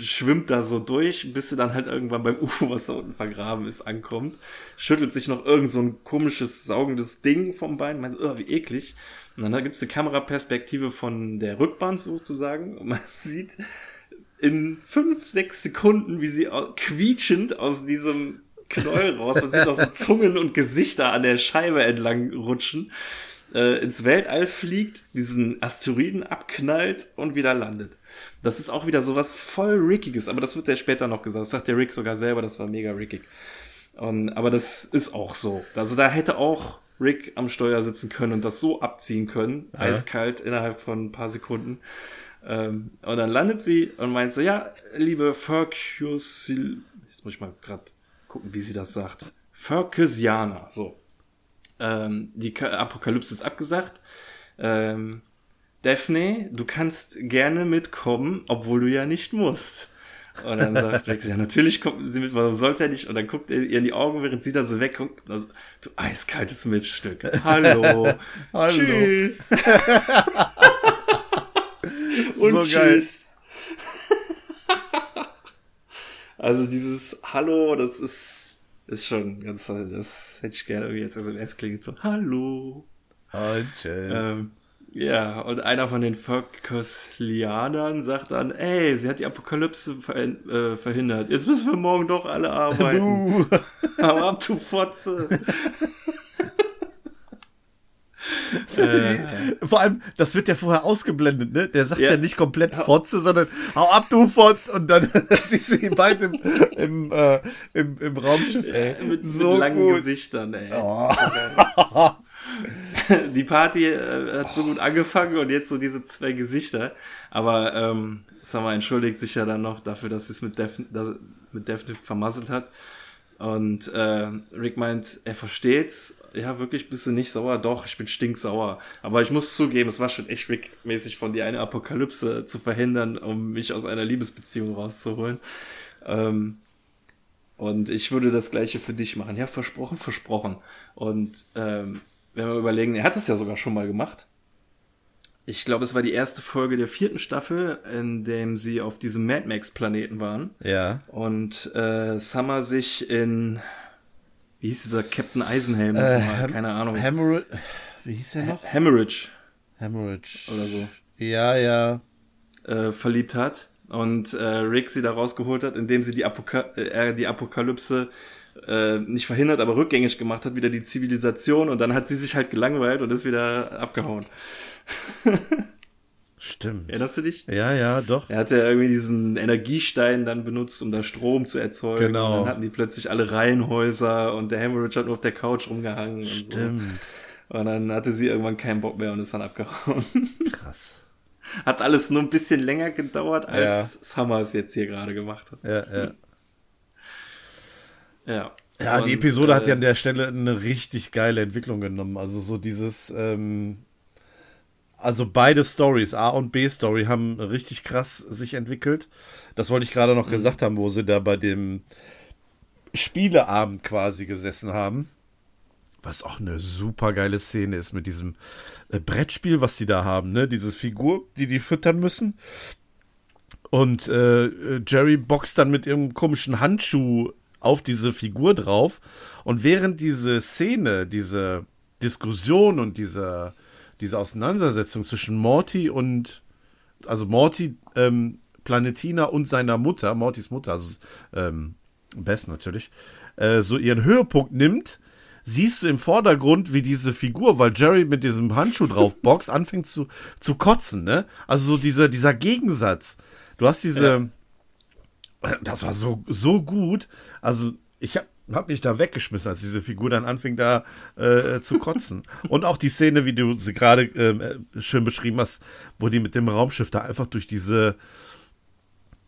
schwimmt da so durch, bis sie dann halt irgendwann beim UFO, was da unten vergraben ist, ankommt. Schüttelt sich noch irgend so ein komisches, saugendes Ding vom Bein. Meint, oh, wie eklig. Und dann gibt's eine Kameraperspektive von der Rückbahn sozusagen. Und man sieht in fünf, sechs Sekunden, wie sie quietschend aus diesem Knäuel raus, man sieht auch so Zungen und Gesichter an der Scheibe entlang rutschen, äh, ins Weltall fliegt, diesen Asteroiden abknallt und wieder landet. Das ist auch wieder so was voll Rickiges, aber das wird ja später noch gesagt. Das sagt der Rick sogar selber, das war mega rickig. Und, aber das ist auch so. Also da hätte auch Rick am Steuer sitzen können und das so abziehen können, ja. eiskalt innerhalb von ein paar Sekunden. Ähm, und dann landet sie und meint so, ja, liebe Fercusil, jetzt muss ich mal gerade gucken, wie sie das sagt. Fercusianer, so. Ähm, die Apokalypse ist abgesagt. Ähm, Daphne, du kannst gerne mitkommen, obwohl du ja nicht musst. Und dann sagt Rex, ja, natürlich kommt sie mit, warum sollte er nicht? Und dann guckt er ihr in die Augen, während sie da so wegguckt. Also, du eiskaltes Mitstück. Hallo. Hallo. Tschüss. Und so tschüss. also dieses Hallo, das ist, ist schon ganz, das hätte ich gerne irgendwie als SMS klingt so, Hallo. Und tschüss. Ähm, ja, und einer von den Völkerslianern sagt dann, ey, sie hat die Apokalypse ver äh, verhindert. Jetzt müssen wir morgen doch alle arbeiten. Hau ab, du Fotze. äh, Vor allem, das wird ja vorher ausgeblendet, ne? Der sagt ja, ja nicht komplett Fotze, sondern hau ab, du Fott! Und dann siehst du ihn beide im, im, äh, im, im Raumschiff, ey. Ja, mit so mit langen gut. Gesichtern, ey. Oh. die Party äh, hat so gut angefangen und jetzt so diese zwei Gesichter. Aber ähm, Summer entschuldigt sich ja dann noch dafür, dass sie es mit Daphne, mit Daphne vermasselt hat. Und äh, Rick meint, er versteht's. Ja, wirklich bist du nicht sauer? Doch, ich bin stinksauer. Aber ich muss zugeben, es war schon echt Rick-mäßig von dir eine Apokalypse zu verhindern, um mich aus einer Liebesbeziehung rauszuholen. Ähm, und ich würde das gleiche für dich machen. Ja, versprochen, versprochen. Und ähm, wenn wir überlegen, er hat das ja sogar schon mal gemacht. Ich glaube, es war die erste Folge der vierten Staffel, in dem sie auf diesem Mad Max Planeten waren. Ja. Und äh, Summer sich in wie hieß dieser Captain Eisenhelm? Äh, Keine Ahnung. Hemorrhage. Wie hieß der noch? Hemorrhage. Hemorrhage. Oder so. Ja, ja. Äh, verliebt hat und äh, Rick sie da rausgeholt hat, indem sie die, Apoka äh, die Apokalypse äh, nicht verhindert, aber rückgängig gemacht hat, wieder die Zivilisation und dann hat sie sich halt gelangweilt und ist wieder abgehauen. Stimmt. Erinnerst du dich? Ja, ja, doch. Er hatte ja irgendwie diesen Energiestein dann benutzt, um da Strom zu erzeugen. Genau. Und dann hatten die plötzlich alle Reihenhäuser und der Hemorrhage hat nur auf der Couch rumgehangen. Stimmt. Und, so. und dann hatte sie irgendwann keinen Bock mehr und ist dann abgehauen. Krass. Hat alles nur ein bisschen länger gedauert, als ja. Summer es jetzt hier gerade gemacht hat. Ja, ja. Ja. Ja, und, die Episode äh, hat ja an der Stelle eine richtig geile Entwicklung genommen. Also so dieses, ähm, also beide Stories, A und B Story, haben richtig krass sich entwickelt. Das wollte ich gerade noch mhm. gesagt haben, wo sie da bei dem Spieleabend quasi gesessen haben. Was auch eine super geile Szene ist mit diesem äh, Brettspiel, was sie da haben, ne? Dieses Figur, die die füttern müssen. Und äh, Jerry boxt dann mit ihrem komischen Handschuh auf diese Figur drauf. Und während diese Szene, diese Diskussion und diese, diese Auseinandersetzung zwischen Morty und, also Morty, ähm, Planetina und seiner Mutter, Mortys Mutter, also ähm, Beth natürlich, äh, so ihren Höhepunkt nimmt, siehst du im Vordergrund, wie diese Figur, weil Jerry mit diesem Handschuh drauf boxt, anfängt zu, zu kotzen, ne? Also so dieser, dieser Gegensatz. Du hast diese, ja das war so, so gut. Also, ich habe hab mich da weggeschmissen, als diese Figur dann anfing, da äh, zu kotzen. Und auch die Szene, wie du sie gerade äh, schön beschrieben hast, wo die mit dem Raumschiff da einfach durch diese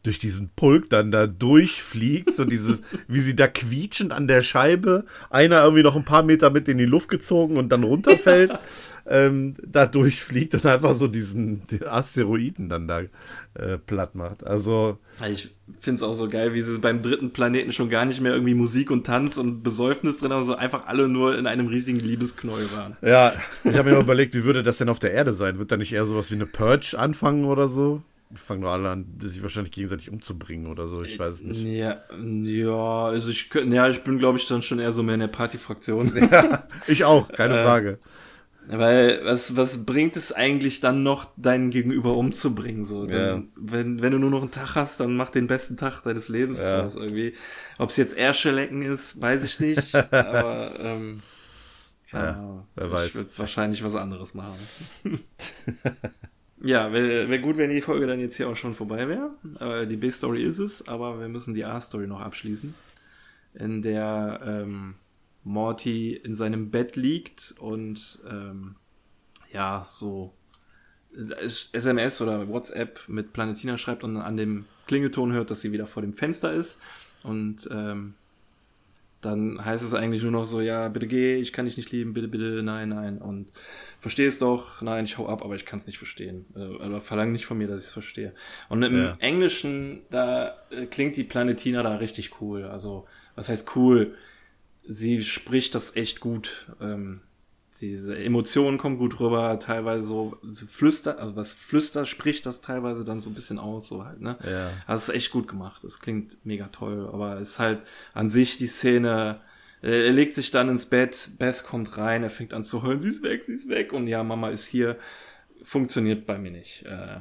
durch diesen Pulk dann da durchfliegt, so dieses, wie sie da quietschend an der Scheibe, einer irgendwie noch ein paar Meter mit in die Luft gezogen und dann runterfällt ähm, da durchfliegt und einfach so diesen Asteroiden dann da äh, platt macht. Also. Ich finde es auch so geil, wie sie beim dritten Planeten schon gar nicht mehr irgendwie Musik und Tanz und Besäufnis drin haben, sondern einfach alle nur in einem riesigen Liebesknäuel waren. Ja, ich habe mir überlegt, wie würde das denn auf der Erde sein? Wird da nicht eher sowas wie eine Purge anfangen oder so? Fangen nur alle an, sich wahrscheinlich gegenseitig umzubringen oder so. Ich weiß es nicht. Ja, ja also ich, ja, ich bin, glaube ich, dann schon eher so mehr in der Partyfraktion. Ja, ich auch, keine äh, Frage. Weil was, was bringt es eigentlich dann noch, deinen Gegenüber umzubringen? So, dann, ja. wenn, wenn du nur noch einen Tag hast, dann mach den besten Tag deines Lebens ja. draus irgendwie. Ob es jetzt Ärschelecken ist, weiß ich nicht. aber ähm, ja, wer weiß. Ich würde wahrscheinlich was anderes machen. ja, wäre wär gut, wenn die Folge dann jetzt hier auch schon vorbei wäre. Äh, die B-Story ist es, aber wir müssen die A-Story noch abschließen. In der ähm, Morty in seinem Bett liegt und ähm, ja, so SMS oder WhatsApp mit Planetina schreibt und an dem Klingelton hört, dass sie wieder vor dem Fenster ist. Und ähm, dann heißt es eigentlich nur noch so, ja, bitte geh, ich kann dich nicht lieben, bitte, bitte, nein, nein. Und versteh es doch, nein, ich hau ab, aber ich kann es nicht verstehen. Äh, aber verlang nicht von mir, dass ich es verstehe. Und im ja. Englischen, da äh, klingt die Planetina da richtig cool. Also, was heißt cool? sie spricht das echt gut. Ähm, diese Emotionen kommen gut rüber, teilweise so flüster, also was flüster spricht das teilweise dann so ein bisschen aus, so halt, ne? Ja. Also ist echt gut gemacht. Das klingt mega toll, aber es ist halt an sich die Szene, äh, er legt sich dann ins Bett, Beth kommt rein, er fängt an zu heulen, sie ist weg, sie ist weg und ja, Mama ist hier. Funktioniert bei mir nicht. Äh,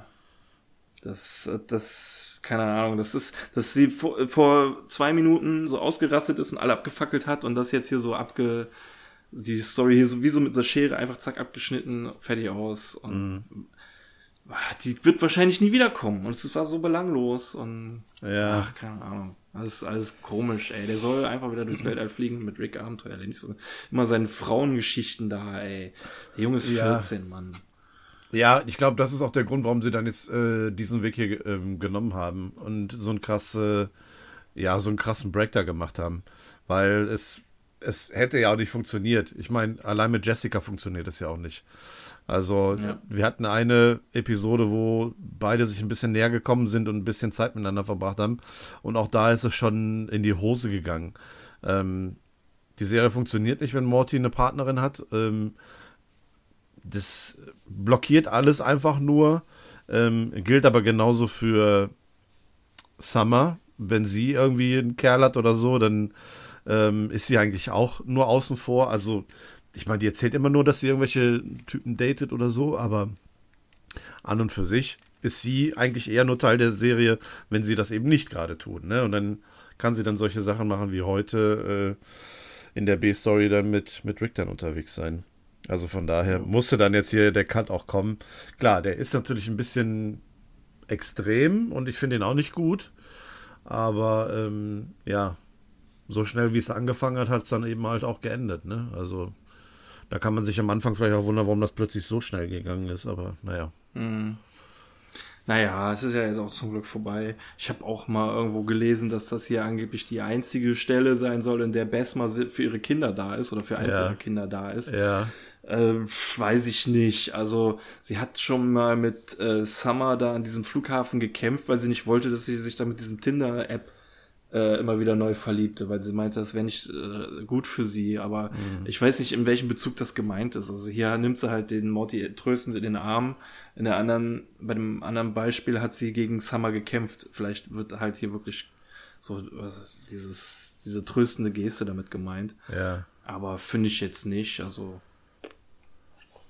das, das, keine Ahnung, das ist, dass sie vor, vor zwei Minuten so ausgerastet ist und alle abgefackelt hat und das jetzt hier so abge, die Story hier so wie so mit der Schere einfach zack abgeschnitten, fertig aus und mm. die wird wahrscheinlich nie wiederkommen und es war so belanglos und ja. ach, keine Ahnung. Das ist alles komisch, ey. Der soll einfach wieder durchs Weltall fliegen mit Rick Abenteuer. Nicht so immer seinen Frauengeschichten da, ey. Der Junge ist 14, ja. Mann. Ja, ich glaube, das ist auch der Grund, warum sie dann jetzt äh, diesen Weg hier ähm, genommen haben und so ein krasse, ja, so einen krassen Break da gemacht haben. Weil es, es hätte ja auch nicht funktioniert. Ich meine, allein mit Jessica funktioniert es ja auch nicht. Also, ja. wir hatten eine Episode, wo beide sich ein bisschen näher gekommen sind und ein bisschen Zeit miteinander verbracht haben. Und auch da ist es schon in die Hose gegangen. Ähm, die Serie funktioniert nicht, wenn Morty eine Partnerin hat. Ähm, das blockiert alles einfach nur. Ähm, gilt aber genauso für Summer. Wenn sie irgendwie einen Kerl hat oder so, dann ähm, ist sie eigentlich auch nur außen vor. Also, ich meine, die erzählt immer nur, dass sie irgendwelche Typen datet oder so, aber an und für sich ist sie eigentlich eher nur Teil der Serie, wenn sie das eben nicht gerade tut. Ne? Und dann kann sie dann solche Sachen machen wie heute äh, in der B-Story dann mit, mit Rick dann unterwegs sein. Also von daher musste dann jetzt hier der Cut auch kommen. Klar, der ist natürlich ein bisschen extrem und ich finde ihn auch nicht gut. Aber ähm, ja, so schnell wie es angefangen hat, hat es dann eben halt auch geendet. Ne? Also da kann man sich am Anfang vielleicht auch wundern, warum das plötzlich so schnell gegangen ist. Aber naja. Mhm. Naja, es ist ja jetzt auch zum Glück vorbei. Ich habe auch mal irgendwo gelesen, dass das hier angeblich die einzige Stelle sein soll, in der Bess mal für ihre Kinder da ist oder für einzelne ja. Kinder da ist. Ja. Äh, weiß ich nicht. Also sie hat schon mal mit äh, Summer da an diesem Flughafen gekämpft, weil sie nicht wollte, dass sie sich da mit diesem Tinder-App äh, immer wieder neu verliebte, weil sie meinte, das wäre nicht äh, gut für sie. Aber mhm. ich weiß nicht, in welchem Bezug das gemeint ist. Also hier nimmt sie halt den Morty tröstend in den Arm. In der anderen, bei dem anderen Beispiel hat sie gegen Summer gekämpft. Vielleicht wird halt hier wirklich so also dieses, diese tröstende Geste damit gemeint. Ja. Aber finde ich jetzt nicht. Also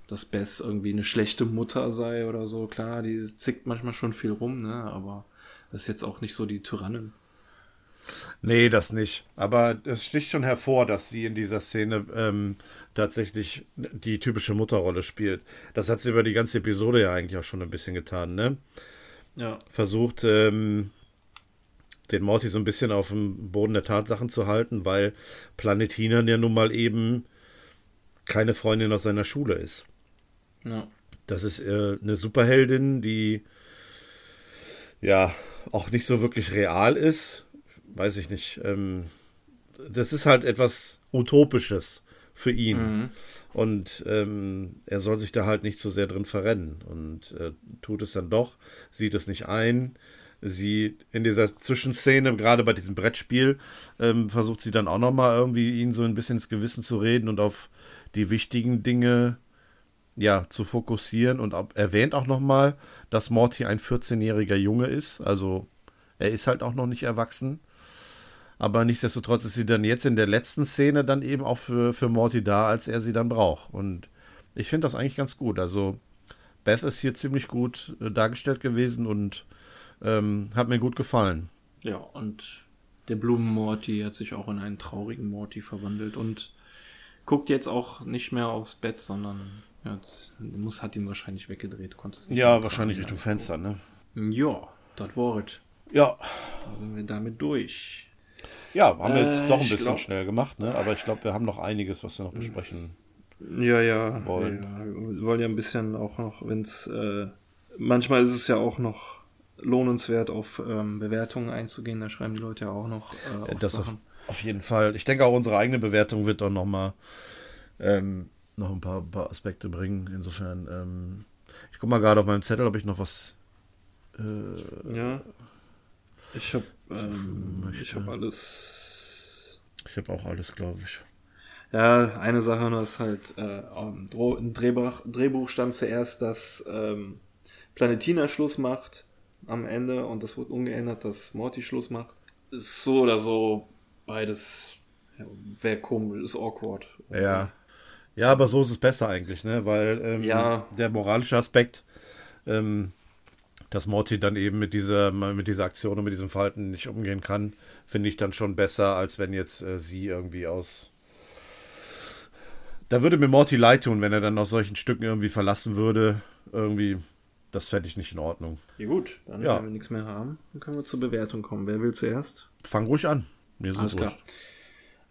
dass Bess irgendwie eine schlechte Mutter sei oder so. Klar, die zickt manchmal schon viel rum, ne? Aber das ist jetzt auch nicht so die Tyrannen. Nee, das nicht. Aber es sticht schon hervor, dass sie in dieser Szene ähm, tatsächlich die typische Mutterrolle spielt. Das hat sie über die ganze Episode ja eigentlich auch schon ein bisschen getan, ne? Ja. Versucht, ähm, den Morty so ein bisschen auf dem Boden der Tatsachen zu halten, weil Planetina ja nun mal eben keine Freundin aus seiner Schule ist. Ja. Das ist äh, eine Superheldin, die ja auch nicht so wirklich real ist weiß ich nicht. Ähm, das ist halt etwas Utopisches für ihn. Mhm. Und ähm, er soll sich da halt nicht so sehr drin verrennen. Und äh, tut es dann doch, sieht es nicht ein. Sie in dieser Zwischenszene, gerade bei diesem Brettspiel, ähm, versucht sie dann auch nochmal irgendwie ihn so ein bisschen ins Gewissen zu reden und auf die wichtigen Dinge ja, zu fokussieren und erwähnt auch nochmal, dass Morty ein 14-jähriger Junge ist. Also er ist halt auch noch nicht erwachsen. Aber nichtsdestotrotz ist sie dann jetzt in der letzten Szene dann eben auch für, für Morty da, als er sie dann braucht. Und ich finde das eigentlich ganz gut. Also Beth ist hier ziemlich gut äh, dargestellt gewesen und ähm, hat mir gut gefallen. Ja, und der Blumen-Morty hat sich auch in einen traurigen Morty verwandelt und guckt jetzt auch nicht mehr aufs Bett, sondern hat, muss, hat ihn wahrscheinlich weggedreht. Konnte es nicht ja, wahrscheinlich Richtung Fenster, ne? Ja, das Wort. Ja. Da sind wir damit durch. Ja, haben wir jetzt äh, doch ein bisschen glaub, schnell gemacht, ne? aber ich glaube, wir haben noch einiges, was wir noch besprechen ja, ja, wollen. Ja, wir wollen ja ein bisschen auch noch, wenn es äh, manchmal ist es ja auch noch lohnenswert, auf ähm, Bewertungen einzugehen. Da schreiben die Leute ja auch noch. Äh, das auf, auf, jeden Fall. Ich denke auch unsere eigene Bewertung wird dann noch mal ähm, noch ein paar, paar, Aspekte bringen. Insofern, ähm, ich gucke mal gerade auf meinem Zettel, ob ich noch was. Äh, ja. Ich habe ähm, ich habe alles. Ich habe auch alles, glaube ich. Ja, eine Sache nur ist halt, äh, im Drehbuch, Drehbuch stand zuerst, dass ähm, Planetina Schluss macht am Ende und das wurde ungeändert, dass Morty Schluss macht. Ist so oder so beides ja, wäre komisch, ist awkward. Ja. Ja, aber so ist es besser eigentlich, ne? Weil ähm, ja. der moralische Aspekt ähm, dass Morty dann eben mit dieser, mit dieser Aktion und mit diesem Verhalten nicht umgehen kann, finde ich dann schon besser, als wenn jetzt äh, sie irgendwie aus. Da würde mir Morty leid tun, wenn er dann aus solchen Stücken irgendwie verlassen würde. Irgendwie, das fände ich nicht in Ordnung. Ja, gut, dann, ja. wenn wir nichts mehr haben, dann können wir zur Bewertung kommen. Wer will zuerst? Fang ruhig an. Mir ist Alles klar.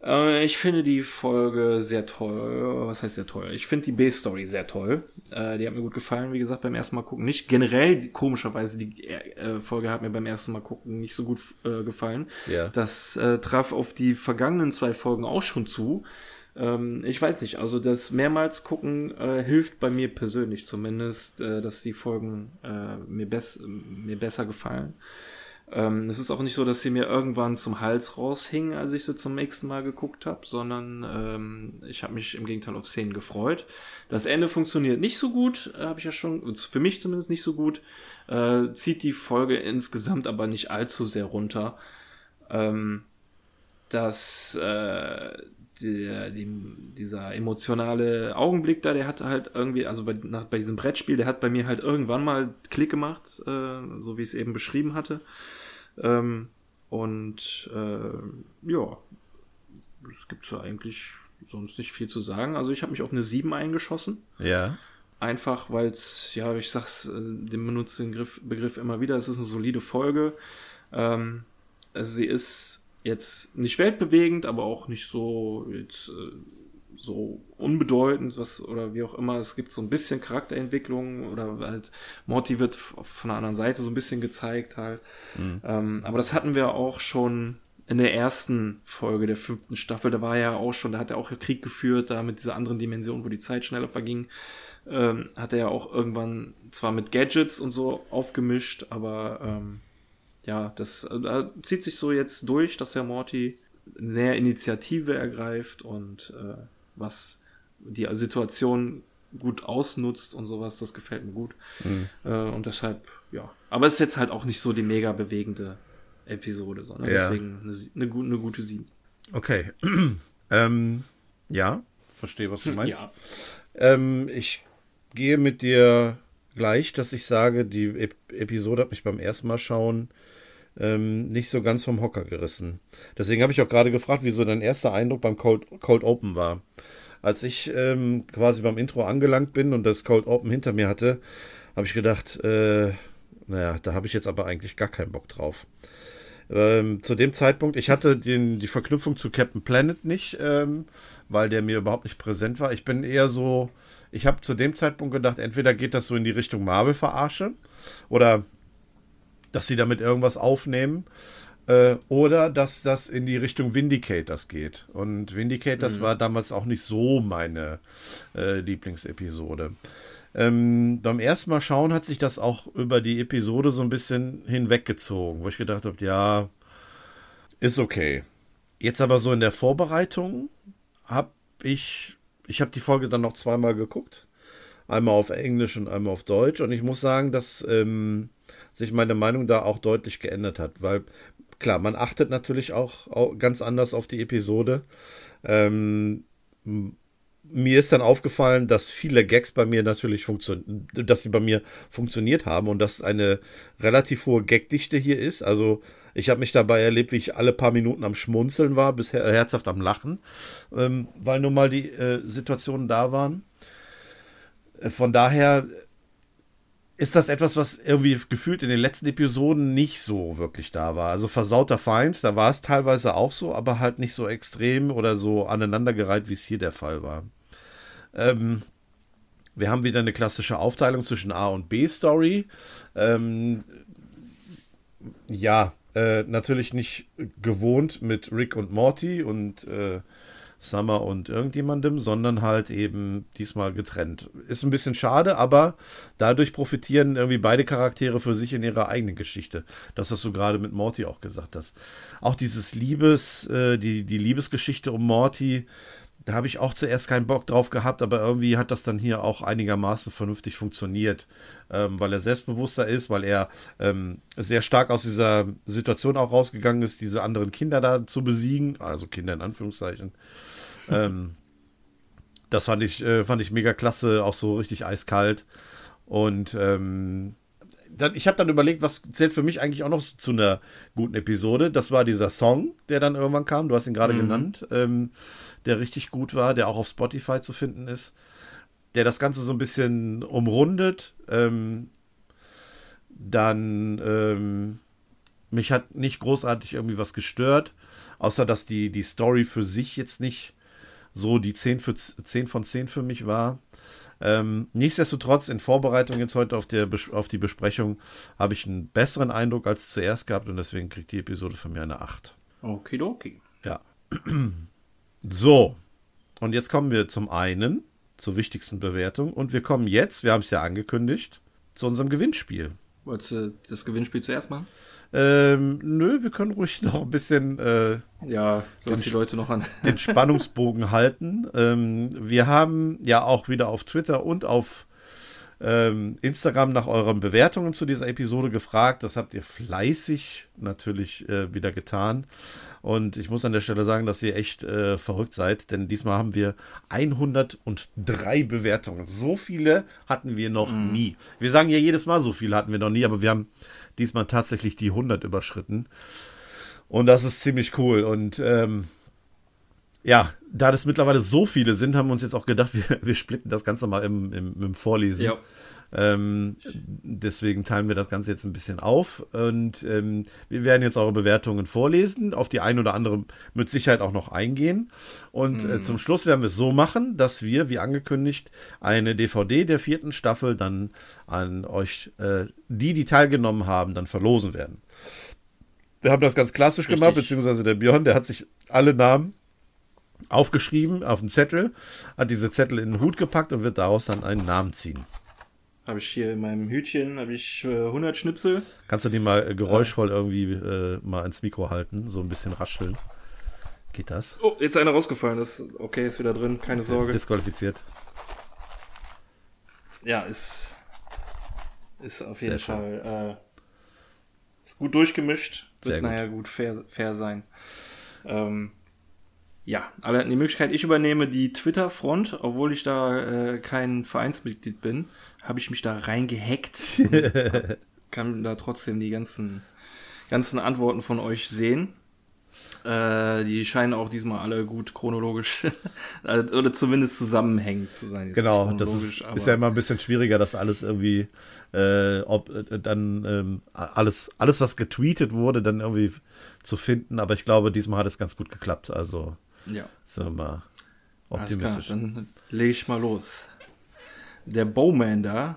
Äh, ich finde die Folge sehr toll. Was heißt sehr toll? Ich finde die B-Story sehr toll. Äh, die hat mir gut gefallen, wie gesagt, beim ersten Mal gucken. Nicht generell, komischerweise, die äh, Folge hat mir beim ersten Mal gucken nicht so gut äh, gefallen. Ja. Das äh, traf auf die vergangenen zwei Folgen auch schon zu. Ähm, ich weiß nicht, also das mehrmals gucken äh, hilft bei mir persönlich zumindest, dass die Folgen mir, bess mir besser gefallen. Ähm, es ist auch nicht so, dass sie mir irgendwann zum Hals raushingen, als ich sie zum nächsten Mal geguckt habe, sondern ähm, ich habe mich im Gegenteil auf Szenen gefreut. Das Ende funktioniert nicht so gut, äh, habe ich ja schon, für mich zumindest nicht so gut. Äh, zieht die Folge insgesamt aber nicht allzu sehr runter. Ähm, dass äh, der, die, dieser emotionale Augenblick da, der hatte halt irgendwie, also bei, nach, bei diesem Brettspiel, der hat bei mir halt irgendwann mal Klick gemacht, äh, so wie ich es eben beschrieben hatte. Ähm, und äh, ja, es gibt so eigentlich sonst nicht viel zu sagen. Also ich habe mich auf eine 7 eingeschossen. Ja. Einfach, weil es, ja, ich sag's, äh, den benutze den Begriff, Begriff immer wieder, es ist eine solide Folge. Ähm, sie ist jetzt nicht weltbewegend, aber auch nicht so jetzt, äh, so unbedeutend, was oder wie auch immer. Es gibt so ein bisschen Charakterentwicklung oder halt Morty wird von der anderen Seite so ein bisschen gezeigt halt. Mhm. Ähm, aber das hatten wir auch schon in der ersten Folge der fünften Staffel. Da war ja auch schon, da hat er auch Krieg geführt, da mit dieser anderen Dimension, wo die Zeit schneller verging. Ähm, hat er ja auch irgendwann zwar mit Gadgets und so aufgemischt, aber ähm, ja, das äh, zieht sich so jetzt durch, dass Herr Morty mehr Initiative ergreift und äh, was die Situation gut ausnutzt und sowas, das gefällt mir gut. Mhm. Äh, und deshalb, ja. Aber es ist jetzt halt auch nicht so die mega bewegende Episode, sondern ja. deswegen eine, eine, eine, gute 7. Okay. ähm, ja, verstehe, was du meinst. Ja. Ähm, ich gehe mit dir gleich, dass ich sage, die Ep Episode hat mich beim ersten Mal schauen ähm, nicht so ganz vom Hocker gerissen. Deswegen habe ich auch gerade gefragt, wieso dein erster Eindruck beim Cold, Cold Open war. Als ich ähm, quasi beim Intro angelangt bin und das Cold Open hinter mir hatte, habe ich gedacht, äh, naja, da habe ich jetzt aber eigentlich gar keinen Bock drauf. Ähm, zu dem Zeitpunkt, ich hatte den, die Verknüpfung zu Captain Planet nicht, ähm, weil der mir überhaupt nicht präsent war. Ich bin eher so, ich habe zu dem Zeitpunkt gedacht, entweder geht das so in die Richtung Marvel-Verarsche oder dass sie damit irgendwas aufnehmen. Äh, oder dass das in die Richtung Vindicators geht. Und Vindicators mhm. war damals auch nicht so meine äh, Lieblingsepisode. Ähm, beim ersten Mal schauen hat sich das auch über die Episode so ein bisschen hinweggezogen, wo ich gedacht habe, ja, ist okay. Jetzt aber so in der Vorbereitung habe ich, ich habe die Folge dann noch zweimal geguckt. Einmal auf Englisch und einmal auf Deutsch. Und ich muss sagen, dass ähm, sich meine Meinung da auch deutlich geändert hat, weil klar, man achtet natürlich auch, ganz anders auf die Episode. Ähm, mir ist dann aufgefallen, dass viele Gags bei mir natürlich funktionieren, dass sie bei mir funktioniert haben und dass eine relativ hohe Gagdichte hier ist. Also ich habe mich dabei erlebt, wie ich alle paar Minuten am Schmunzeln war, bis herzhaft am Lachen, ähm, weil nun mal die äh, Situationen da waren. Äh, von daher ist das etwas, was irgendwie gefühlt in den letzten Episoden nicht so wirklich da war. Also versauter Feind, da war es teilweise auch so, aber halt nicht so extrem oder so aneinandergereiht, wie es hier der Fall war. Ähm, wir haben wieder eine klassische Aufteilung zwischen A und B-Story. Ähm, ja, äh, natürlich nicht gewohnt mit Rick und Morty und äh, Summer und irgendjemandem, sondern halt eben diesmal getrennt. Ist ein bisschen schade, aber dadurch profitieren irgendwie beide Charaktere für sich in ihrer eigenen Geschichte. Das, was du gerade mit Morty auch gesagt hast. Auch dieses Liebes, äh, die, die Liebesgeschichte um Morty, da habe ich auch zuerst keinen Bock drauf gehabt, aber irgendwie hat das dann hier auch einigermaßen vernünftig funktioniert, ähm, weil er selbstbewusster ist, weil er ähm, sehr stark aus dieser Situation auch rausgegangen ist, diese anderen Kinder da zu besiegen, also Kinder in Anführungszeichen. ähm, das fand ich, äh, fand ich mega klasse, auch so richtig eiskalt. Und ähm, dann, ich habe dann überlegt, was zählt für mich eigentlich auch noch zu einer guten Episode. Das war dieser Song, der dann irgendwann kam. Du hast ihn gerade mhm. genannt, ähm, der richtig gut war, der auch auf Spotify zu finden ist, der das Ganze so ein bisschen umrundet. Ähm, dann ähm, mich hat nicht großartig irgendwie was gestört, außer dass die, die Story für sich jetzt nicht so die 10, für, 10 von 10 für mich war. Ähm, nichtsdestotrotz, in Vorbereitung jetzt heute auf, der, auf die Besprechung, habe ich einen besseren Eindruck als zuerst gehabt und deswegen kriegt die Episode von mir eine 8. Okidoki. Ja. so. Und jetzt kommen wir zum einen zur wichtigsten Bewertung und wir kommen jetzt, wir haben es ja angekündigt, zu unserem Gewinnspiel. Wolltest du das Gewinnspiel zuerst machen? Ähm, nö, wir können ruhig noch ein bisschen äh, ja, so den, die Leute noch an. den Spannungsbogen halten. Ähm, wir haben ja auch wieder auf Twitter und auf ähm, Instagram nach euren Bewertungen zu dieser Episode gefragt. Das habt ihr fleißig natürlich äh, wieder getan. Und ich muss an der Stelle sagen, dass ihr echt äh, verrückt seid, denn diesmal haben wir 103 Bewertungen. So viele hatten wir noch mm. nie. Wir sagen ja jedes Mal, so viele hatten wir noch nie, aber wir haben diesmal tatsächlich die 100 überschritten. Und das ist ziemlich cool. Und ähm, ja, da das mittlerweile so viele sind, haben wir uns jetzt auch gedacht, wir, wir splitten das Ganze mal im, im, im Vorlesen. Ja. Ähm, deswegen teilen wir das Ganze jetzt ein bisschen auf und ähm, wir werden jetzt eure Bewertungen vorlesen, auf die ein oder andere mit Sicherheit auch noch eingehen. Und äh, mhm. zum Schluss werden wir es so machen, dass wir, wie angekündigt, eine DVD der vierten Staffel dann an euch, äh, die, die teilgenommen haben, dann verlosen werden. Wir haben das ganz klassisch Richtig. gemacht, beziehungsweise der Björn, der hat sich alle Namen aufgeschrieben auf einen Zettel, hat diese Zettel in den Hut gepackt und wird daraus dann einen Namen ziehen. Habe ich hier in meinem Hütchen habe ich äh, 100 Schnipsel. Kannst du die mal äh, geräuschvoll irgendwie äh, mal ins Mikro halten, so ein bisschen rascheln? Geht das? Oh, jetzt ist einer rausgefallen. Das okay, ist wieder drin, keine Sorge. Disqualifiziert. Ja, ist ist auf jeden Sehr Fall äh, ist gut durchgemischt. Wird Sehr gut. naja gut fair, fair sein. Ähm, ja, alle hatten die Möglichkeit, ich übernehme die Twitter-Front, obwohl ich da äh, kein Vereinsmitglied bin, habe ich mich da reingehackt kann da trotzdem die ganzen, ganzen Antworten von euch sehen. Äh, die scheinen auch diesmal alle gut chronologisch äh, oder zumindest zusammenhängend zu sein. genau, das ist, ist, ja immer ein bisschen schwieriger, das alles irgendwie, äh, ob äh, dann ähm, alles, alles, was getweetet wurde, dann irgendwie zu finden. Aber ich glaube, diesmal hat es ganz gut geklappt. Also ja. Sind wir mal optimistisch. Klar, dann lege ich mal los. Der Bowman da,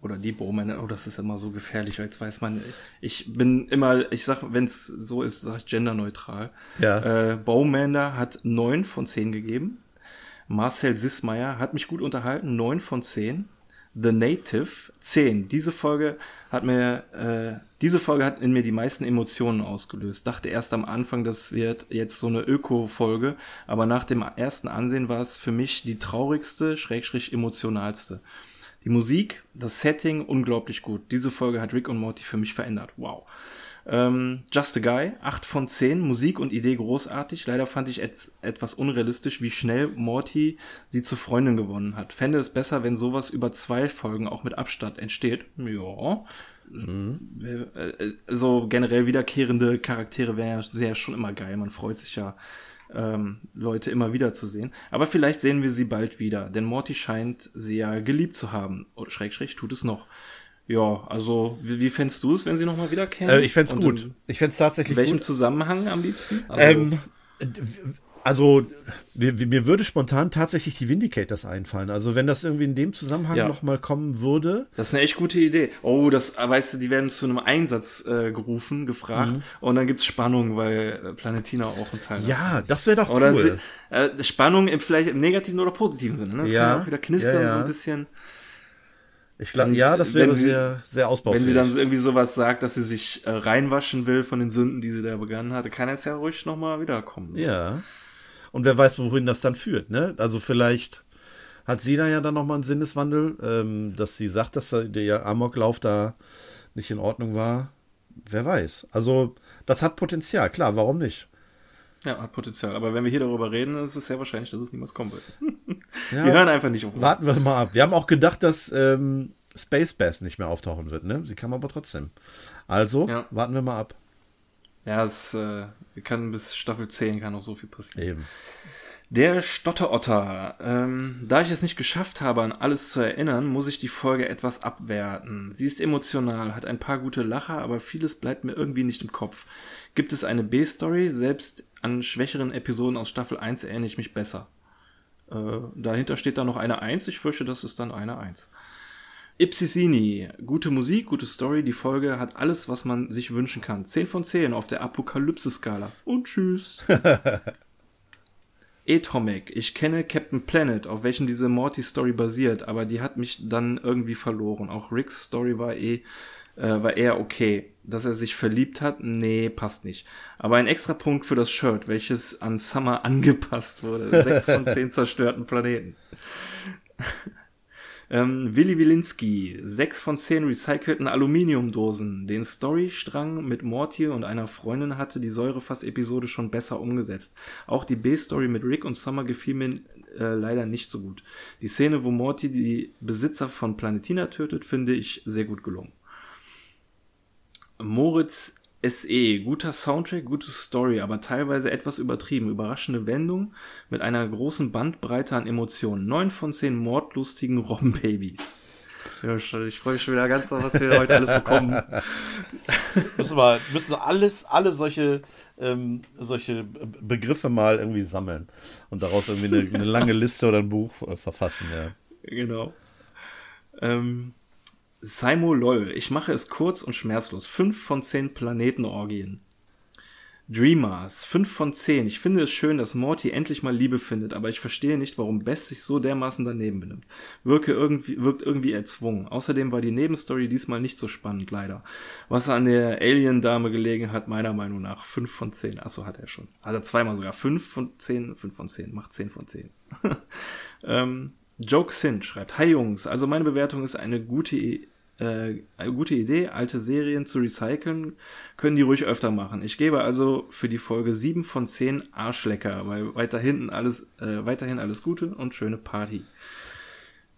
oder die Bowman, oh, das ist immer so gefährlich, jetzt weiß man, ich bin immer, ich sag, wenn es so ist, sag ich genderneutral. Ja. Äh, Bowmander hat neun von zehn gegeben. Marcel Sismeier hat mich gut unterhalten, neun von zehn. The Native 10. Diese Folge hat mir, äh, diese Folge hat in mir die meisten Emotionen ausgelöst. Dachte erst am Anfang, das wird jetzt so eine Öko-Folge, aber nach dem ersten Ansehen war es für mich die traurigste, schrägstrich emotionalste. Die Musik, das Setting, unglaublich gut. Diese Folge hat Rick und Morty für mich verändert. Wow. Ähm, Just a Guy, 8 von 10, Musik und Idee großartig. Leider fand ich et etwas unrealistisch, wie schnell Morty sie zur Freundin gewonnen hat. Fände es besser, wenn sowas über zwei Folgen auch mit Abstand entsteht. Ja. Mhm. Äh, so generell wiederkehrende Charaktere wäre ja schon immer geil. Man freut sich ja, ähm, Leute immer wieder zu sehen. Aber vielleicht sehen wir sie bald wieder, denn Morty scheint sie ja geliebt zu haben. Oder schräg, schräg tut es noch. Ja, also wie, wie fändest du es, wenn sie nochmal wiederkehren? Äh, ich fände es gut. ich fände es tatsächlich gut. In welchem gut. Zusammenhang am liebsten? Also, ähm, also mir, mir, würde spontan tatsächlich die Vindicators einfallen. Also wenn das irgendwie in dem Zusammenhang ja. nochmal kommen würde. Das ist eine echt gute Idee. Oh, das, weißt du, die werden zu einem Einsatz äh, gerufen, gefragt mhm. und dann gibt's Spannung, weil äh, Planetina auch ein Teil Ja, das wäre doch oder cool. Äh, Spannung im, vielleicht im negativen oder positiven Sinne. Ne? Das ja. kann auch wieder knistern, ja, so ein bisschen. Ich glaube, ja, das wäre sehr, sehr ausbaufähig. Wenn sie dann irgendwie sowas sagt, dass sie sich äh, reinwaschen will von den Sünden, die sie da begangen hatte, kann es ja ruhig nochmal wiederkommen. Ne? Ja. Und wer weiß, wohin das dann führt, ne? Also vielleicht hat sie da ja dann nochmal einen Sinneswandel, ähm, dass sie sagt, dass der Amoklauf da nicht in Ordnung war. Wer weiß. Also, das hat Potenzial, klar, warum nicht? Ja, hat Potenzial. Aber wenn wir hier darüber reden, ist es sehr wahrscheinlich, dass es niemals kommen wird. ja, wir hören einfach nicht auf uns. Warten wir mal ab. Wir haben auch gedacht, dass ähm, Space Bath nicht mehr auftauchen wird, ne? Sie kam aber trotzdem. Also, ja. warten wir mal ab. Ja, es äh, kann bis Staffel 10 kann noch so viel passieren. Eben. Der Stotterotter. Ähm, da ich es nicht geschafft habe, an alles zu erinnern, muss ich die Folge etwas abwerten. Sie ist emotional, hat ein paar gute Lacher, aber vieles bleibt mir irgendwie nicht im Kopf. Gibt es eine B-Story? Selbst an schwächeren Episoden aus Staffel 1 erinnere ich mich besser. Äh, dahinter steht da noch eine 1. Ich fürchte, das ist dann eine 1. Ipsisini. Gute Musik, gute Story. Die Folge hat alles, was man sich wünschen kann. 10 von 10 auf der Apokalypse-Skala. Und tschüss. Atomic. Ich kenne Captain Planet, auf welchem diese Morty-Story basiert, aber die hat mich dann irgendwie verloren. Auch Ricks Story war eh, äh, war eher okay. Dass er sich verliebt hat, nee, passt nicht. Aber ein extra Punkt für das Shirt, welches an Summer angepasst wurde. Sechs von zehn zerstörten Planeten. Ähm, Willi Wilinski, sechs von zehn recycelten Aluminiumdosen. Den Storystrang mit Morty und einer Freundin hatte die Säurefass-Episode schon besser umgesetzt. Auch die B-Story mit Rick und Summer gefiel mir äh, leider nicht so gut. Die Szene, wo Morty die Besitzer von Planetina tötet, finde ich sehr gut gelungen. Moritz SE, guter Soundtrack, gute Story, aber teilweise etwas übertrieben. Überraschende Wendung mit einer großen Bandbreite an Emotionen. Neun von zehn mordlustigen Robbenbabys. Ich freue mich schon wieder ganz drauf, was wir heute alles bekommen. müssen wir, müssen wir alles, alle solche, ähm, solche Begriffe mal irgendwie sammeln und daraus irgendwie eine, eine lange Liste oder ein Buch äh, verfassen, ja. Genau. Ähm, Saimo LOL, ich mache es kurz und schmerzlos. 5 von 10 Planetenorgien. Dreamers, 5 von 10. Ich finde es schön, dass Morty endlich mal Liebe findet, aber ich verstehe nicht, warum Bess sich so dermaßen daneben benimmt. Wirke irgendwie, wirkt irgendwie erzwungen. Außerdem war die Nebenstory diesmal nicht so spannend, leider. Was an der Alien-Dame gelegen hat, meiner Meinung nach 5 von 10. Achso, hat er schon. Er zweimal sogar. 5 von 10, 5 von 10. Macht 10 von 10. ähm, Joke Sin schreibt, Hi Jungs, also meine Bewertung ist eine gute, äh, eine gute Idee, alte Serien zu recyceln, können die ruhig öfter machen. Ich gebe also für die Folge 7 von 10 Arschlecker, weil weiter hinten alles, äh, weiterhin alles Gute und schöne Party.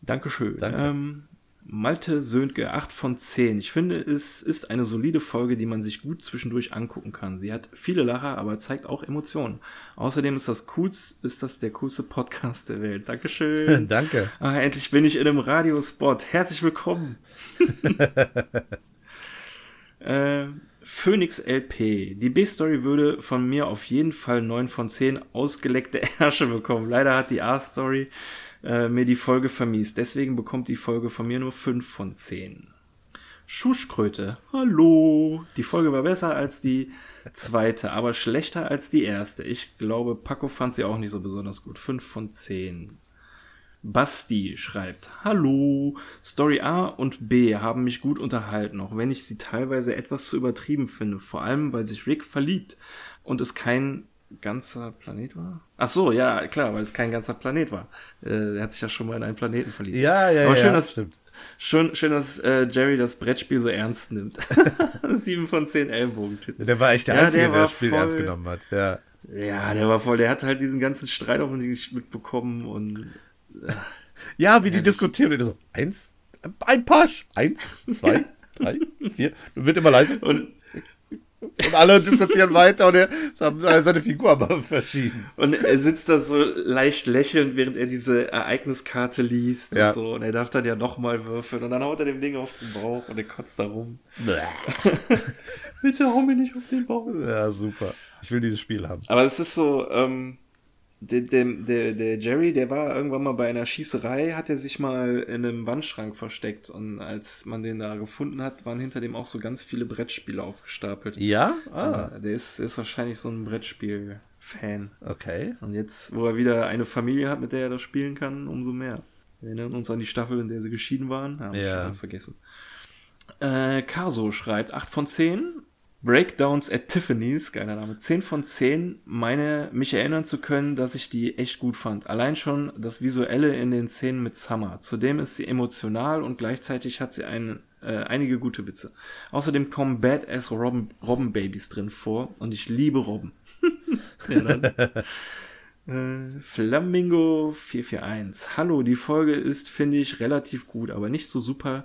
Dankeschön. Danke. Ähm, Malte Söhnke, 8 von 10. Ich finde, es ist eine solide Folge, die man sich gut zwischendurch angucken kann. Sie hat viele Lacher, aber zeigt auch Emotionen. Außerdem ist das coolste, ist das der coolste Podcast der Welt. Dankeschön. Danke. Ah, endlich bin ich in einem Radiospot. Herzlich willkommen. äh, Phoenix LP. Die B-Story würde von mir auf jeden Fall 9 von 10 ausgeleckte Ärsche bekommen. Leider hat die A-Story äh, mir die Folge vermiest. Deswegen bekommt die Folge von mir nur 5 von 10. Schuschkröte. Hallo. Die Folge war besser als die zweite, aber schlechter als die erste. Ich glaube, Paco fand sie auch nicht so besonders gut. 5 von 10. Basti schreibt, Hallo, Story A und B haben mich gut unterhalten, auch wenn ich sie teilweise etwas zu übertrieben finde, vor allem weil sich Rick verliebt und es kein ganzer Planet war? Ach so, ja, klar, weil es kein ganzer Planet war. Äh, er hat sich ja schon mal in einen Planeten verliebt. Ja, ja, Aber schön, ja, dass, stimmt. Schön, schön, dass äh, Jerry das Brettspiel so ernst nimmt. Sieben von zehn Ellbogentitel. Der war echt der ja, Einzige, der, der das Spiel voll, ernst genommen hat. Ja. ja, der war voll, der hat halt diesen ganzen Streit auf sich mitbekommen und äh, Ja, wie die diskutieren. Und so, eins, ein Pasch, eins, zwei, drei, vier. Wird immer leiser. Und und alle diskutieren weiter und er seine Figur aber verschieden. Und er sitzt da so leicht lächelnd, während er diese Ereigniskarte liest ja. und so. Und er darf dann ja nochmal würfeln. Und dann haut er dem Ding auf den Bauch und er kotzt da rum. Bitte hau mir nicht auf den Bauch. Ja, super. Ich will dieses Spiel haben. Aber es ist so, ähm, der, der, der, Jerry, der war irgendwann mal bei einer Schießerei, hat er sich mal in einem Wandschrank versteckt und als man den da gefunden hat, waren hinter dem auch so ganz viele Brettspiele aufgestapelt. Ja? Ah. der ist, ist wahrscheinlich so ein Brettspiel-Fan. Okay. Und jetzt, wo er wieder eine Familie hat, mit der er das spielen kann, umso mehr. Wir erinnern uns an die Staffel, in der sie geschieden waren. Haben ja. schon vergessen. Äh, Caso schreibt 8 von 10. Breakdowns at Tiffany's, geiler Name, 10 von 10, meine, mich erinnern zu können, dass ich die echt gut fand. Allein schon das Visuelle in den Szenen mit Summer. Zudem ist sie emotional und gleichzeitig hat sie ein, äh, einige gute Witze. Außerdem kommen Badass Robben, Robben-Babys drin vor und ich liebe Robben. ja, dann. Äh, Flamingo 441. Hallo, die Folge ist, finde ich, relativ gut, aber nicht so super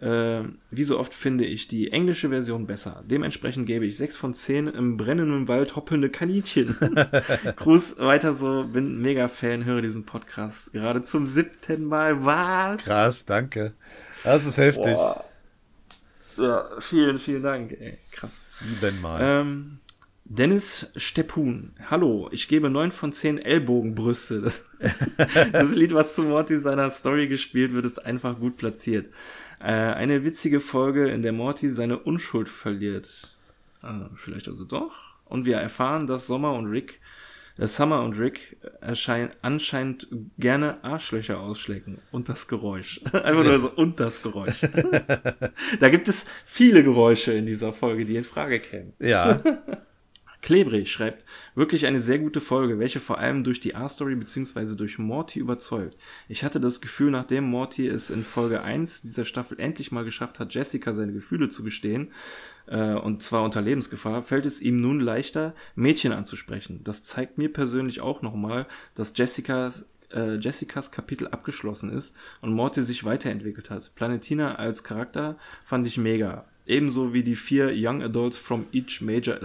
äh, wie so oft finde ich die englische Version besser. Dementsprechend gebe ich 6 von 10 im brennenden Wald hoppelnde Kaninchen. Gruß weiter so, bin mega Fan, höre diesen Podcast gerade zum siebten Mal. Was? Krass, danke. Das ist heftig. Boah. Ja, vielen, vielen Dank. Ey, krass. Siebenmal. Ähm, Dennis Steppun. Hallo, ich gebe 9 von 10 Ellbogenbrüste. Das, das Lied, was zu Morty seiner Story gespielt wird, ist einfach gut platziert. Äh, eine witzige Folge, in der Morty seine Unschuld verliert. Ah, vielleicht also doch. Und wir erfahren, dass Sommer und Rick, äh, Summer und Rick erschein, anscheinend gerne Arschlöcher ausschlecken. Und das Geräusch. Einfach nur so, und das Geräusch. da gibt es viele Geräusche in dieser Folge, die in Frage kämen. Ja. Klebrig schreibt, wirklich eine sehr gute Folge, welche vor allem durch die R-Story bzw. durch Morty überzeugt. Ich hatte das Gefühl, nachdem Morty es in Folge 1 dieser Staffel endlich mal geschafft hat, Jessica seine Gefühle zu gestehen, äh, und zwar unter Lebensgefahr, fällt es ihm nun leichter, Mädchen anzusprechen. Das zeigt mir persönlich auch nochmal, dass Jessicas äh, Jessicas Kapitel abgeschlossen ist und Morty sich weiterentwickelt hat. Planetina als Charakter fand ich mega. Ebenso wie die vier Young Adults from each major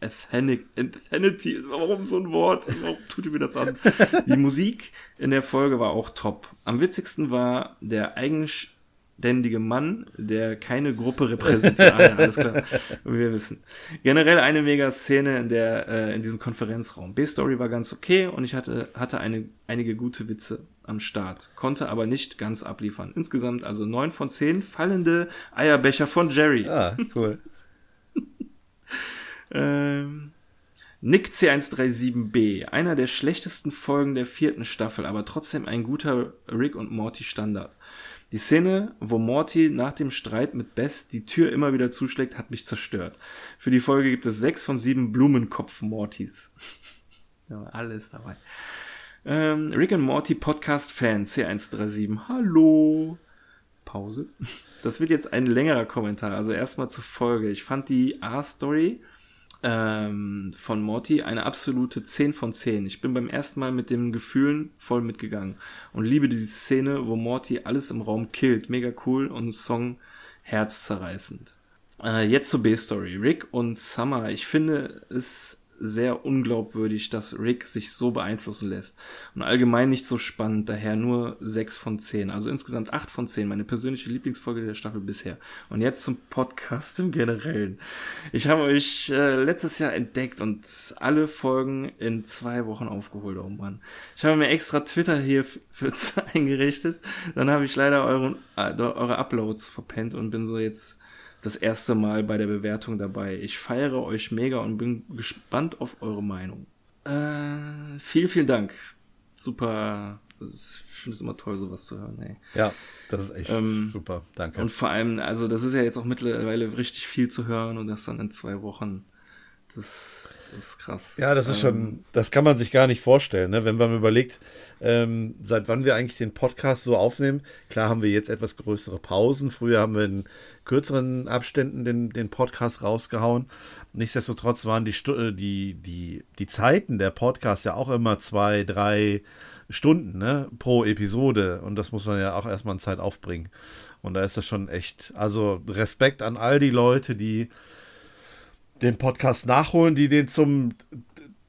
Ethanity, warum so ein Wort? Warum tut ihr mir das an? Die Musik in der Folge war auch top. Am witzigsten war der eigenständige Mann, der keine Gruppe repräsentiert. ah, ja, alles klar. Wir wissen. Generell eine mega Szene in der, äh, in diesem Konferenzraum. B-Story war ganz okay und ich hatte, hatte eine, einige gute Witze am Start, konnte aber nicht ganz abliefern. Insgesamt also neun von zehn fallende Eierbecher von Jerry. Ah, cool. Ähm, Nick C137b, einer der schlechtesten Folgen der vierten Staffel, aber trotzdem ein guter Rick und Morty Standard. Die Szene, wo Morty nach dem Streit mit Bess die Tür immer wieder zuschlägt, hat mich zerstört. Für die Folge gibt es sechs von sieben Blumenkopf-Mortys. ja, alles dabei. Ähm, Rick und Morty Podcast-Fan C137. Hallo. Pause. Das wird jetzt ein längerer Kommentar. Also erstmal zur Folge. Ich fand die A-Story ähm, von Morty eine absolute 10 von 10. Ich bin beim ersten Mal mit den Gefühlen voll mitgegangen und liebe diese Szene, wo Morty alles im Raum killt. Mega cool und Song herzzerreißend. Äh, jetzt zur B-Story. Rick und Summer. Ich finde es sehr unglaubwürdig, dass Rick sich so beeinflussen lässt. Und allgemein nicht so spannend, daher nur 6 von 10. Also insgesamt 8 von 10, meine persönliche Lieblingsfolge der Staffel bisher. Und jetzt zum Podcast im Generellen. Ich habe euch äh, letztes Jahr entdeckt und alle Folgen in zwei Wochen aufgeholt, oh Mann. Ich habe mir extra Twitter hier für eingerichtet. Dann habe ich leider euren, äh, eure Uploads verpennt und bin so jetzt das erste Mal bei der Bewertung dabei. Ich feiere euch mega und bin gespannt auf eure Meinung. Äh, vielen, vielen Dank. Super. Ist, ich finde es immer toll, sowas zu hören. Ey. Ja, das ist echt ähm, super. Danke. Und vor allem, also das ist ja jetzt auch mittlerweile richtig viel zu hören und das dann in zwei Wochen. Das das ist krass. Ja, das ist ähm, schon, das kann man sich gar nicht vorstellen, ne? wenn man überlegt, ähm, seit wann wir eigentlich den Podcast so aufnehmen. Klar haben wir jetzt etwas größere Pausen. Früher haben wir in kürzeren Abständen den, den Podcast rausgehauen. Nichtsdestotrotz waren die, äh, die, die, die Zeiten der Podcast ja auch immer zwei, drei Stunden ne? pro Episode. Und das muss man ja auch erstmal in Zeit aufbringen. Und da ist das schon echt, also Respekt an all die Leute, die den Podcast nachholen, die den zum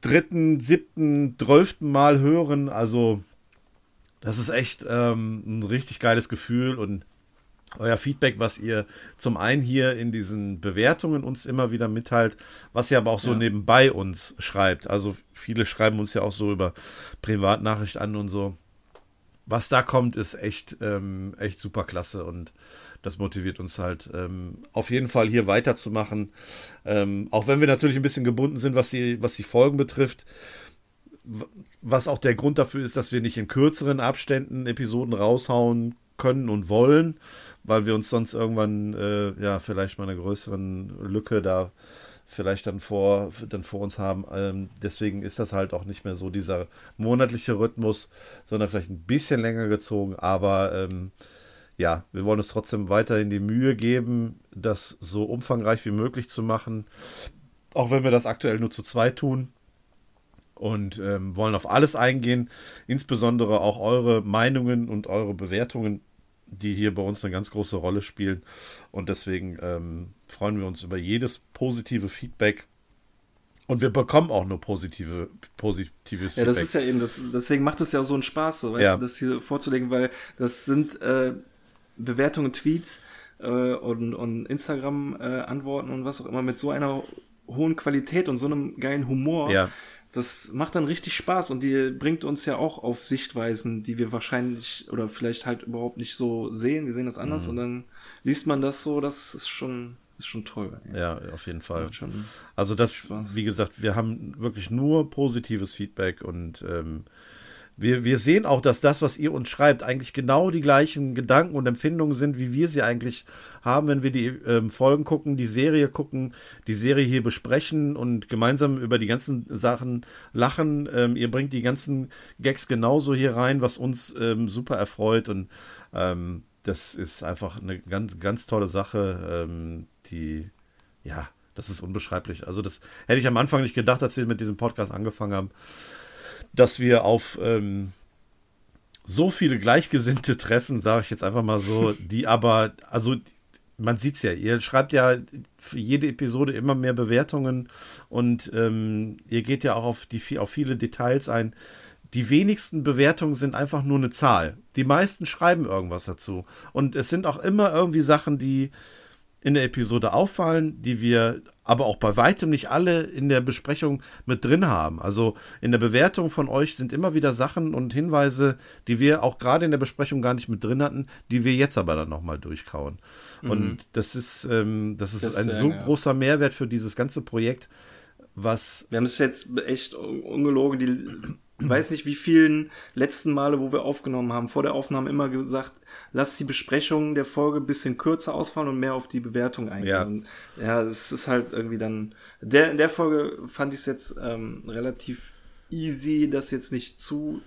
dritten, siebten, zwölften Mal hören. Also, das ist echt ähm, ein richtig geiles Gefühl und euer Feedback, was ihr zum einen hier in diesen Bewertungen uns immer wieder mitteilt, was ihr aber auch so ja. nebenbei uns schreibt. Also viele schreiben uns ja auch so über Privatnachricht an und so. Was da kommt, ist echt, ähm, echt super klasse und das motiviert uns halt ähm, auf jeden Fall hier weiterzumachen. Ähm, auch wenn wir natürlich ein bisschen gebunden sind, was die, was die Folgen betrifft. Was auch der Grund dafür ist, dass wir nicht in kürzeren Abständen Episoden raushauen können und wollen, weil wir uns sonst irgendwann äh, ja vielleicht mal eine größeren Lücke da vielleicht dann vor, dann vor uns haben. Ähm, deswegen ist das halt auch nicht mehr so dieser monatliche Rhythmus, sondern vielleicht ein bisschen länger gezogen, aber ähm, ja, wir wollen uns trotzdem weiterhin die Mühe geben, das so umfangreich wie möglich zu machen. Auch wenn wir das aktuell nur zu zweit tun. Und ähm, wollen auf alles eingehen, insbesondere auch eure Meinungen und eure Bewertungen, die hier bei uns eine ganz große Rolle spielen. Und deswegen ähm, freuen wir uns über jedes positive Feedback. Und wir bekommen auch nur positive, positives Feedback. Ja, das ist ja eben, das, deswegen macht es ja auch so einen Spaß, so, weißt ja. du, das hier vorzulegen, weil das sind äh, Bewertungen, Tweets äh, und, und Instagram-Antworten äh, und was auch immer mit so einer hohen Qualität und so einem geilen Humor. Ja. Das macht dann richtig Spaß und die bringt uns ja auch auf Sichtweisen, die wir wahrscheinlich oder vielleicht halt überhaupt nicht so sehen. Wir sehen das anders mhm. und dann liest man das so, das ist schon, ist schon toll. Ja, auf jeden Fall. Also das, wie gesagt, wir haben wirklich nur positives Feedback und ähm, wir, wir sehen auch, dass das, was ihr uns schreibt, eigentlich genau die gleichen Gedanken und Empfindungen sind, wie wir sie eigentlich haben, wenn wir die ähm, Folgen gucken, die Serie gucken, die Serie hier besprechen und gemeinsam über die ganzen Sachen lachen. Ähm, ihr bringt die ganzen Gags genauso hier rein, was uns ähm, super erfreut und ähm, das ist einfach eine ganz, ganz tolle Sache, ähm, die, ja, das ist unbeschreiblich. Also das hätte ich am Anfang nicht gedacht, als wir mit diesem Podcast angefangen haben dass wir auf ähm, so viele Gleichgesinnte treffen, sage ich jetzt einfach mal so, die aber, also man sieht es ja, ihr schreibt ja für jede Episode immer mehr Bewertungen und ähm, ihr geht ja auch auf, die, auf viele Details ein. Die wenigsten Bewertungen sind einfach nur eine Zahl. Die meisten schreiben irgendwas dazu. Und es sind auch immer irgendwie Sachen, die in der Episode auffallen, die wir aber auch bei weitem nicht alle in der Besprechung mit drin haben. Also in der Bewertung von euch sind immer wieder Sachen und Hinweise, die wir auch gerade in der Besprechung gar nicht mit drin hatten, die wir jetzt aber dann nochmal durchkauen. Mhm. Und das ist, ähm, das ist das ein so ja. großer Mehrwert für dieses ganze Projekt, was. Wir haben es jetzt echt ungelogen, die weiß nicht, wie vielen letzten Male, wo wir aufgenommen haben, vor der Aufnahme immer gesagt, lass die Besprechung der Folge ein bisschen kürzer ausfallen und mehr auf die Bewertung eingehen. Ja, ja es ist halt irgendwie dann. Der, in der Folge fand ich es jetzt ähm, relativ easy, das jetzt nicht zu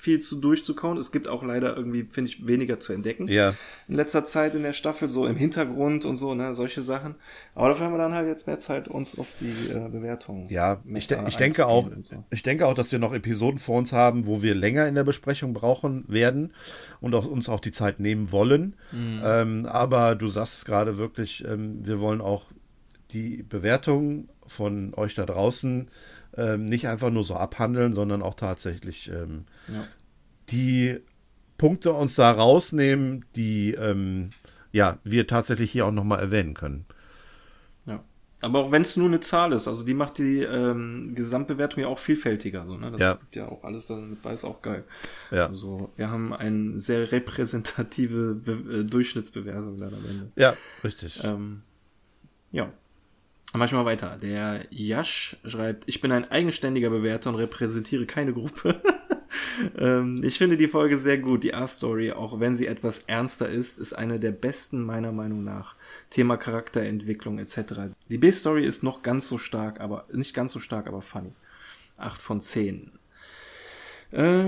viel zu durchzukauen. Es gibt auch leider irgendwie, finde ich, weniger zu entdecken. Ja. In letzter Zeit in der Staffel, so im Hintergrund und so, ne, solche Sachen. Aber dafür haben wir dann halt jetzt mehr Zeit, uns auf die äh, Bewertung. Ja, ich, de ich denke auch, so. ich denke auch, dass wir noch Episoden vor uns haben, wo wir länger in der Besprechung brauchen werden und auch, uns auch die Zeit nehmen wollen. Mhm. Ähm, aber du sagst es gerade wirklich, ähm, wir wollen auch die Bewertung von euch da draußen ähm, nicht einfach nur so abhandeln, sondern auch tatsächlich ähm, ja. die Punkte uns da rausnehmen, die ähm, ja, wir tatsächlich hier auch nochmal erwähnen können. Ja. Aber auch wenn es nur eine Zahl ist, also die macht die ähm, Gesamtbewertung ja auch vielfältiger. So, ne? Das ja. gibt ja auch alles damit bei, ist auch geil. Ja. Also wir haben eine sehr repräsentative Be äh, Durchschnittsbewertung dann am Ende. Ja, richtig. Ähm, ja. Manchmal weiter. Der Yash schreibt, ich bin ein eigenständiger Bewerter und repräsentiere keine Gruppe. ähm, ich finde die Folge sehr gut. Die A-Story, auch wenn sie etwas ernster ist, ist eine der besten meiner Meinung nach. Thema Charakterentwicklung etc. Die B-Story ist noch ganz so stark, aber nicht ganz so stark, aber funny. 8 von 10. Äh,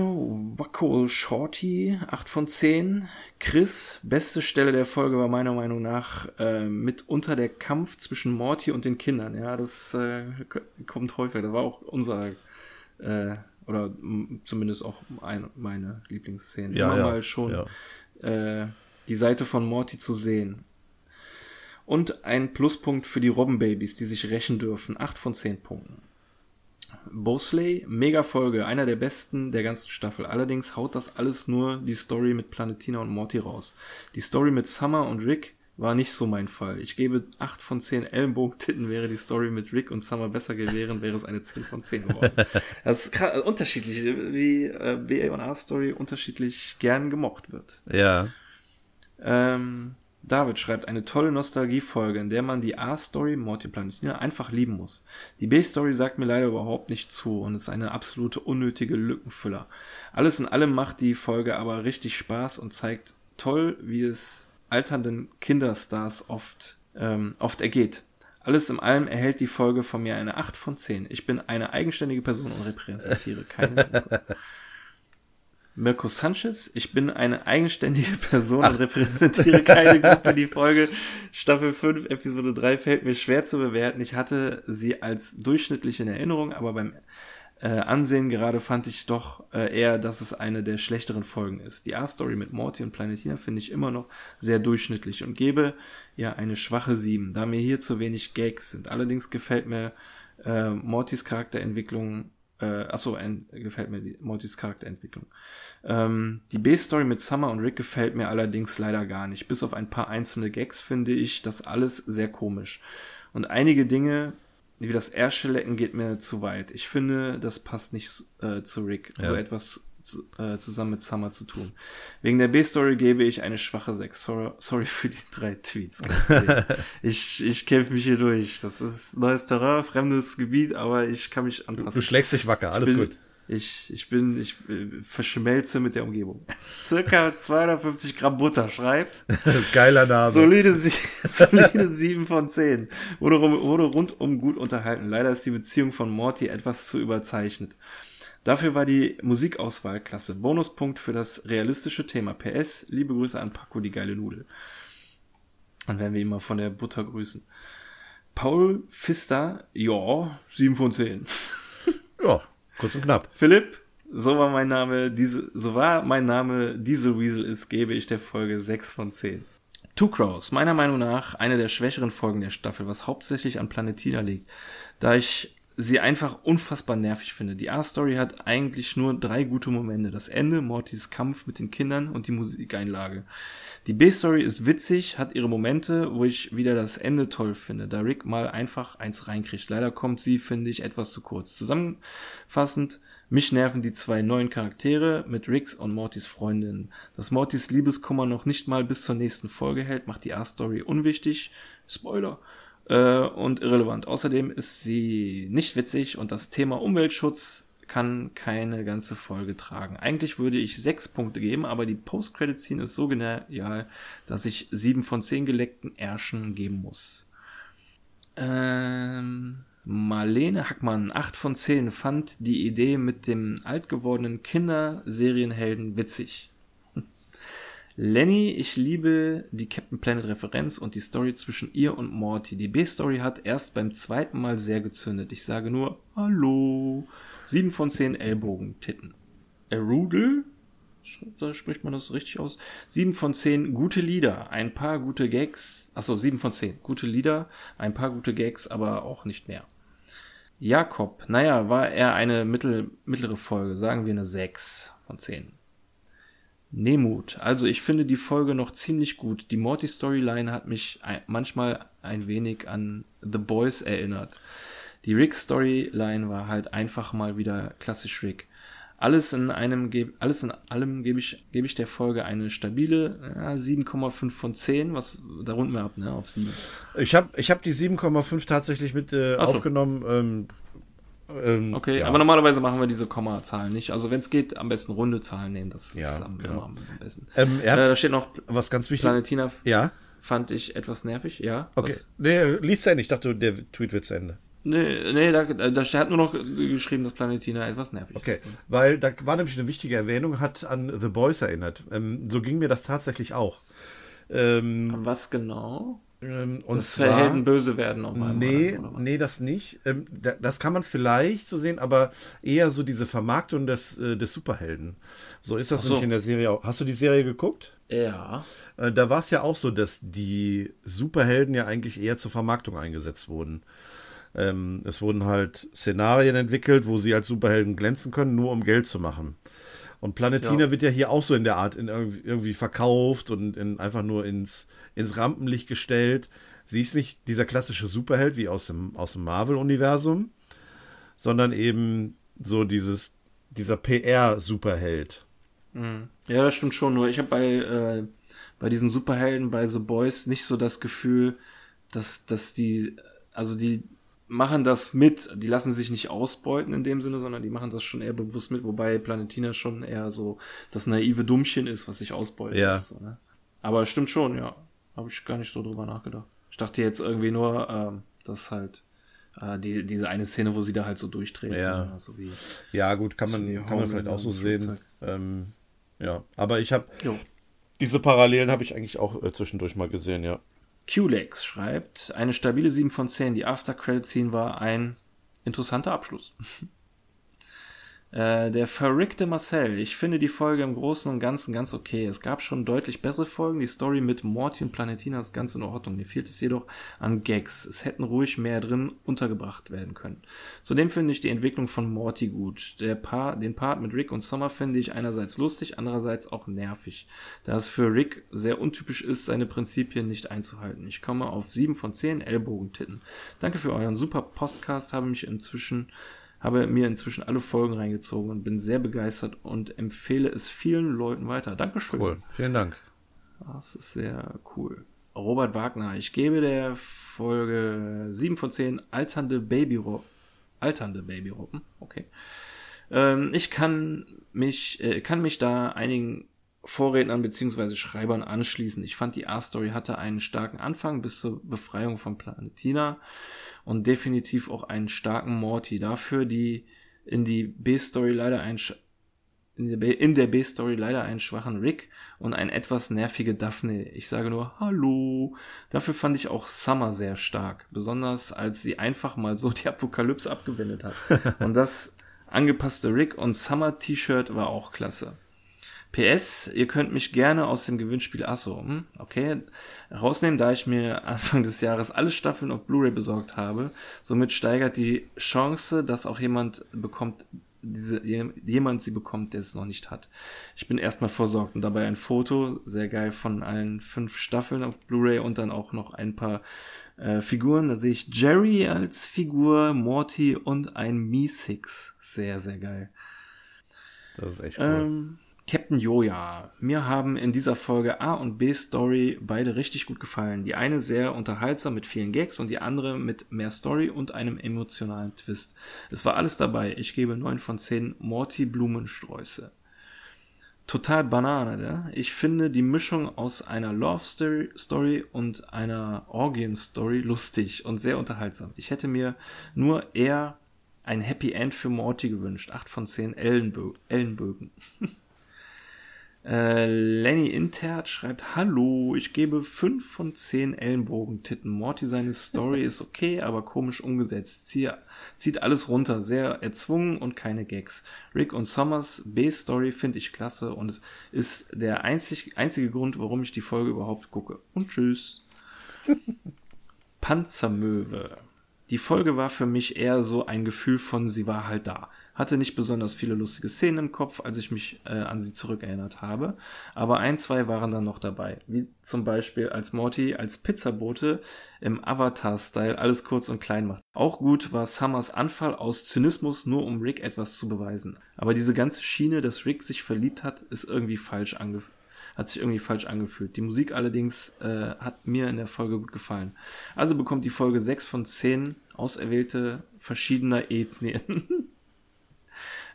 Wacko Shorty, 8 von 10. Chris, beste Stelle der Folge war meiner Meinung nach äh, mitunter der Kampf zwischen Morty und den Kindern. Ja, das äh, kommt häufig. Das war auch unser, äh, oder zumindest auch ein, meine Lieblingsszene. Ja, Immer ja, mal schon ja. äh, die Seite von Morty zu sehen. Und ein Pluspunkt für die Robbenbabys, die sich rächen dürfen. 8 von 10 Punkten. Bosley, mega Folge, einer der besten der ganzen Staffel. Allerdings haut das alles nur die Story mit Planetina und Morty raus. Die Story mit Summer und Rick war nicht so mein Fall. Ich gebe 8 von 10 Ellenbogentitten, wäre die Story mit Rick und Summer besser gewesen, wäre es eine 10 von 10 geworden. Das ist krass, also unterschiedlich, wie äh, BA&A-Story unterschiedlich gern gemocht wird. Ja. Ähm, David schreibt eine tolle Nostalgiefolge, in der man die A-Story Morty Planetina einfach lieben muss. Die B-Story sagt mir leider überhaupt nicht zu und ist eine absolute unnötige Lückenfüller. Alles in allem macht die Folge aber richtig Spaß und zeigt toll, wie es alternden Kinderstars oft, ähm, oft ergeht. Alles in allem erhält die Folge von mir eine 8 von 10. Ich bin eine eigenständige Person und repräsentiere keine. Mirko Sanchez. Ich bin eine eigenständige Person und repräsentiere keine Gruppe. Die Folge Staffel 5, Episode 3 fällt mir schwer zu bewerten. Ich hatte sie als durchschnittlich in Erinnerung, aber beim äh, Ansehen gerade fand ich doch äh, eher, dass es eine der schlechteren Folgen ist. Die A-Story mit Morty und Planetina finde ich immer noch sehr durchschnittlich und gebe ja eine schwache 7, da mir hier zu wenig Gags sind. Allerdings gefällt mir äh, Mortys Charakterentwicklung äh, achso, ein, gefällt mir die Mortys Charakterentwicklung. Ähm, die B-Story mit Summer und Rick gefällt mir allerdings leider gar nicht. Bis auf ein paar einzelne Gags finde ich das alles sehr komisch. Und einige Dinge, wie das Erschelecken, geht mir zu weit. Ich finde, das passt nicht äh, zu Rick. Ja. So etwas zu, äh, zusammen mit Summer zu tun. Wegen der B-Story gebe ich eine schwache 6. Sorry, sorry für die drei Tweets. ich ich kämpfe mich hier durch. Das ist neues Terrain, fremdes Gebiet, aber ich kann mich anpassen. Du, du schlägst dich wacker, alles bin, gut. Ich, ich bin, ich äh, verschmelze mit der Umgebung. Circa 250 Gramm Butter schreibt. Geiler Name. Solide, solide 7 von 10. Wurde, wurde rundum gut unterhalten. Leider ist die Beziehung von Morty etwas zu überzeichnet. Dafür war die Musikauswahl klasse. Bonuspunkt für das realistische Thema. PS, liebe Grüße an Paco, die geile Nudel. Dann werden wir ihn mal von der Butter grüßen. Paul Pfister, ja, 7 von 10. Ja, kurz und knapp. Philipp, so war mein Name, diese, so war mein Name Diesel Weasel ist, gebe ich der Folge 6 von 10. Two Crows, meiner Meinung nach eine der schwächeren Folgen der Staffel, was hauptsächlich an Planetina liegt. Da ich sie einfach unfassbar nervig finde. Die A-Story hat eigentlich nur drei gute Momente. Das Ende, Mortys Kampf mit den Kindern und die Musikeinlage. Die B-Story ist witzig, hat ihre Momente, wo ich wieder das Ende toll finde, da Rick mal einfach eins reinkriegt. Leider kommt sie, finde ich, etwas zu kurz. Zusammenfassend, mich nerven die zwei neuen Charaktere mit Ricks und Mortys Freundin. Dass Mortys Liebeskummer noch nicht mal bis zur nächsten Folge hält, macht die A-Story unwichtig. Spoiler äh, und irrelevant. Außerdem ist sie nicht witzig und das Thema Umweltschutz kann keine ganze Folge tragen. Eigentlich würde ich sechs Punkte geben, aber die Post-Credit-Scene ist so genial, dass ich sieben von zehn geleckten Ärschen geben muss. Ähm, Marlene Hackmann, acht von zehn, fand die Idee mit dem alt gewordenen Kinderserienhelden witzig. Lenny, ich liebe die Captain Planet Referenz und die Story zwischen ihr und Morty. Die B-Story hat erst beim zweiten Mal sehr gezündet. Ich sage nur Hallo. Sieben von zehn Ellbogen, Titten. Erudel? Da spricht man das richtig aus. Sieben von zehn gute Lieder, ein paar gute Gags. Achso, sieben von zehn gute Lieder, ein paar gute Gags, aber auch nicht mehr. Jakob, naja, war er eine mittel, mittlere Folge, sagen wir eine sechs von zehn. Nemut. Also ich finde die Folge noch ziemlich gut. Die Morty-Storyline hat mich manchmal ein wenig an The Boys erinnert. Die Rick-Storyline war halt einfach mal wieder klassisch Rick. Alles in einem, alles in allem gebe ich, gebe ich der Folge eine stabile ja, 7,5 von 10, was da runden wir ab, ne, auf 7. Ich habe ich hab die 7,5 tatsächlich mit äh, so. aufgenommen. Ähm, ähm, okay, ja. aber normalerweise machen wir diese Kommazahlen nicht. Also wenn es geht, am besten runde Zahlen nehmen. Das ja, ist am, genau. am besten. Ähm, äh, da steht noch was ganz wichtig. Planetina ja? fand ich etwas nervig, ja. Okay. Was? Nee, liest zu Ende. Ich dachte, der Tweet wird zu Ende. Nee, nee, da, da hat nur noch geschrieben, dass Planetina etwas nervig okay. ist. Okay, weil da war nämlich eine wichtige Erwähnung, hat an The Boys erinnert. Ähm, so ging mir das tatsächlich auch. Ähm, Was genau? Ähm, und das zwar, Helden böse werden auf einmal. Nee, nee, das nicht. Ähm, das kann man vielleicht so sehen, aber eher so diese Vermarktung des, äh, des Superhelden. So ist das so. nämlich in der Serie auch. Hast du die Serie geguckt? Ja. Äh, da war es ja auch so, dass die Superhelden ja eigentlich eher zur Vermarktung eingesetzt wurden. Ähm, es wurden halt Szenarien entwickelt, wo sie als Superhelden glänzen können, nur um Geld zu machen. Und Planetina ja. wird ja hier auch so in der Art in irgendwie verkauft und in, einfach nur ins, ins Rampenlicht gestellt. Sie ist nicht dieser klassische Superheld wie aus dem, aus dem Marvel-Universum, sondern eben so dieses, dieser PR-Superheld. Mhm. Ja, das stimmt schon. Nur ich habe bei, äh, bei diesen Superhelden, bei The Boys, nicht so das Gefühl, dass, dass die, also die, machen das mit. Die lassen sich nicht ausbeuten in dem Sinne, sondern die machen das schon eher bewusst mit, wobei Planetina schon eher so das naive Dummchen ist, was sich ausbeutet. Ja. Ist, ne? Aber stimmt schon, ja. Habe ich gar nicht so drüber nachgedacht. Ich dachte jetzt irgendwie nur, ähm, dass halt äh, die, diese eine Szene, wo sie da halt so durchdreht. Ja, so, also wie, ja gut, kann man, kann man vielleicht auch so sehen. Ähm, ja, aber ich habe diese Parallelen habe ich eigentlich auch äh, zwischendurch mal gesehen, ja. Qlex schreibt, eine stabile 7 von 10. Die After-Credit-Scene war ein interessanter Abschluss. Äh, der verrückte Marcel. Ich finde die Folge im Großen und Ganzen ganz okay. Es gab schon deutlich bessere Folgen. Die Story mit Morty und Planetina ist ganz in Ordnung. Mir fehlt es jedoch an Gags. Es hätten ruhig mehr drin untergebracht werden können. Zudem finde ich die Entwicklung von Morty gut. Der Paar, den Part mit Rick und Summer finde ich einerseits lustig, andererseits auch nervig. Da es für Rick sehr untypisch ist, seine Prinzipien nicht einzuhalten. Ich komme auf 7 von 10 Ellbogentitten. Danke für euren super Podcast. Habe mich inzwischen habe mir inzwischen alle Folgen reingezogen und bin sehr begeistert und empfehle es vielen Leuten weiter. Dankeschön. Cool, vielen Dank. Das ist sehr cool. Robert Wagner, ich gebe der Folge 7 von 10 alternde Baby alternde Babyroppen. Okay. Ähm, ich kann mich, äh, kann mich da einigen Vorrednern beziehungsweise Schreibern anschließen. Ich fand, die A-Story hatte einen starken Anfang bis zur Befreiung von Planetina und definitiv auch einen starken Morty. Dafür die in die B-Story leider ein in der B-Story leider einen schwachen Rick und ein etwas nervige Daphne. Ich sage nur Hallo. Dafür fand ich auch Summer sehr stark, besonders als sie einfach mal so die Apokalypse abgewendet hat. und das angepasste Rick und Summer T-Shirt war auch klasse. PS, ihr könnt mich gerne aus dem Gewinnspiel Asso, hm, okay, rausnehmen, da ich mir Anfang des Jahres alle Staffeln auf Blu-ray besorgt habe. Somit steigert die Chance, dass auch jemand bekommt, diese, jemand sie bekommt, der es noch nicht hat. Ich bin erstmal versorgt und dabei ein Foto, sehr geil, von allen fünf Staffeln auf Blu-ray und dann auch noch ein paar äh, Figuren. Da sehe ich Jerry als Figur, Morty und ein Meesix. Sehr, sehr geil. Das ist echt cool. Ähm, Captain Joja. Mir haben in dieser Folge A und B Story beide richtig gut gefallen. Die eine sehr unterhaltsam mit vielen Gags und die andere mit mehr Story und einem emotionalen Twist. Es war alles dabei. Ich gebe 9 von 10 Morty Blumensträuße. Total Banane, ne? Ich finde die Mischung aus einer Love Story und einer Orgien Story lustig und sehr unterhaltsam. Ich hätte mir nur eher ein Happy End für Morty gewünscht. 8 von 10 Ellenbö Ellenbögen. Äh, Lenny Intert schreibt, Hallo, ich gebe 5 von 10 Ellenbogentitten. Morty, seine Story ist okay, aber komisch umgesetzt. Zieh, zieht alles runter, sehr erzwungen und keine Gags. Rick und Summers B-Story finde ich klasse und ist der einzig, einzige Grund, warum ich die Folge überhaupt gucke. Und tschüss. Panzermöwe. Die Folge war für mich eher so ein Gefühl von, sie war halt da. Hatte nicht besonders viele lustige Szenen im Kopf, als ich mich äh, an sie zurückerinnert habe. Aber ein, zwei waren dann noch dabei. Wie zum Beispiel als Morty als Pizzabote im Avatar-Style alles kurz und klein macht. Auch gut war Summers Anfall aus Zynismus, nur um Rick etwas zu beweisen. Aber diese ganze Schiene, dass Rick sich verliebt hat, ist irgendwie falsch angefühlt hat sich irgendwie falsch angefühlt. Die Musik allerdings äh, hat mir in der Folge gut gefallen. Also bekommt die Folge 6 von 10 auserwählte verschiedener Ethnien.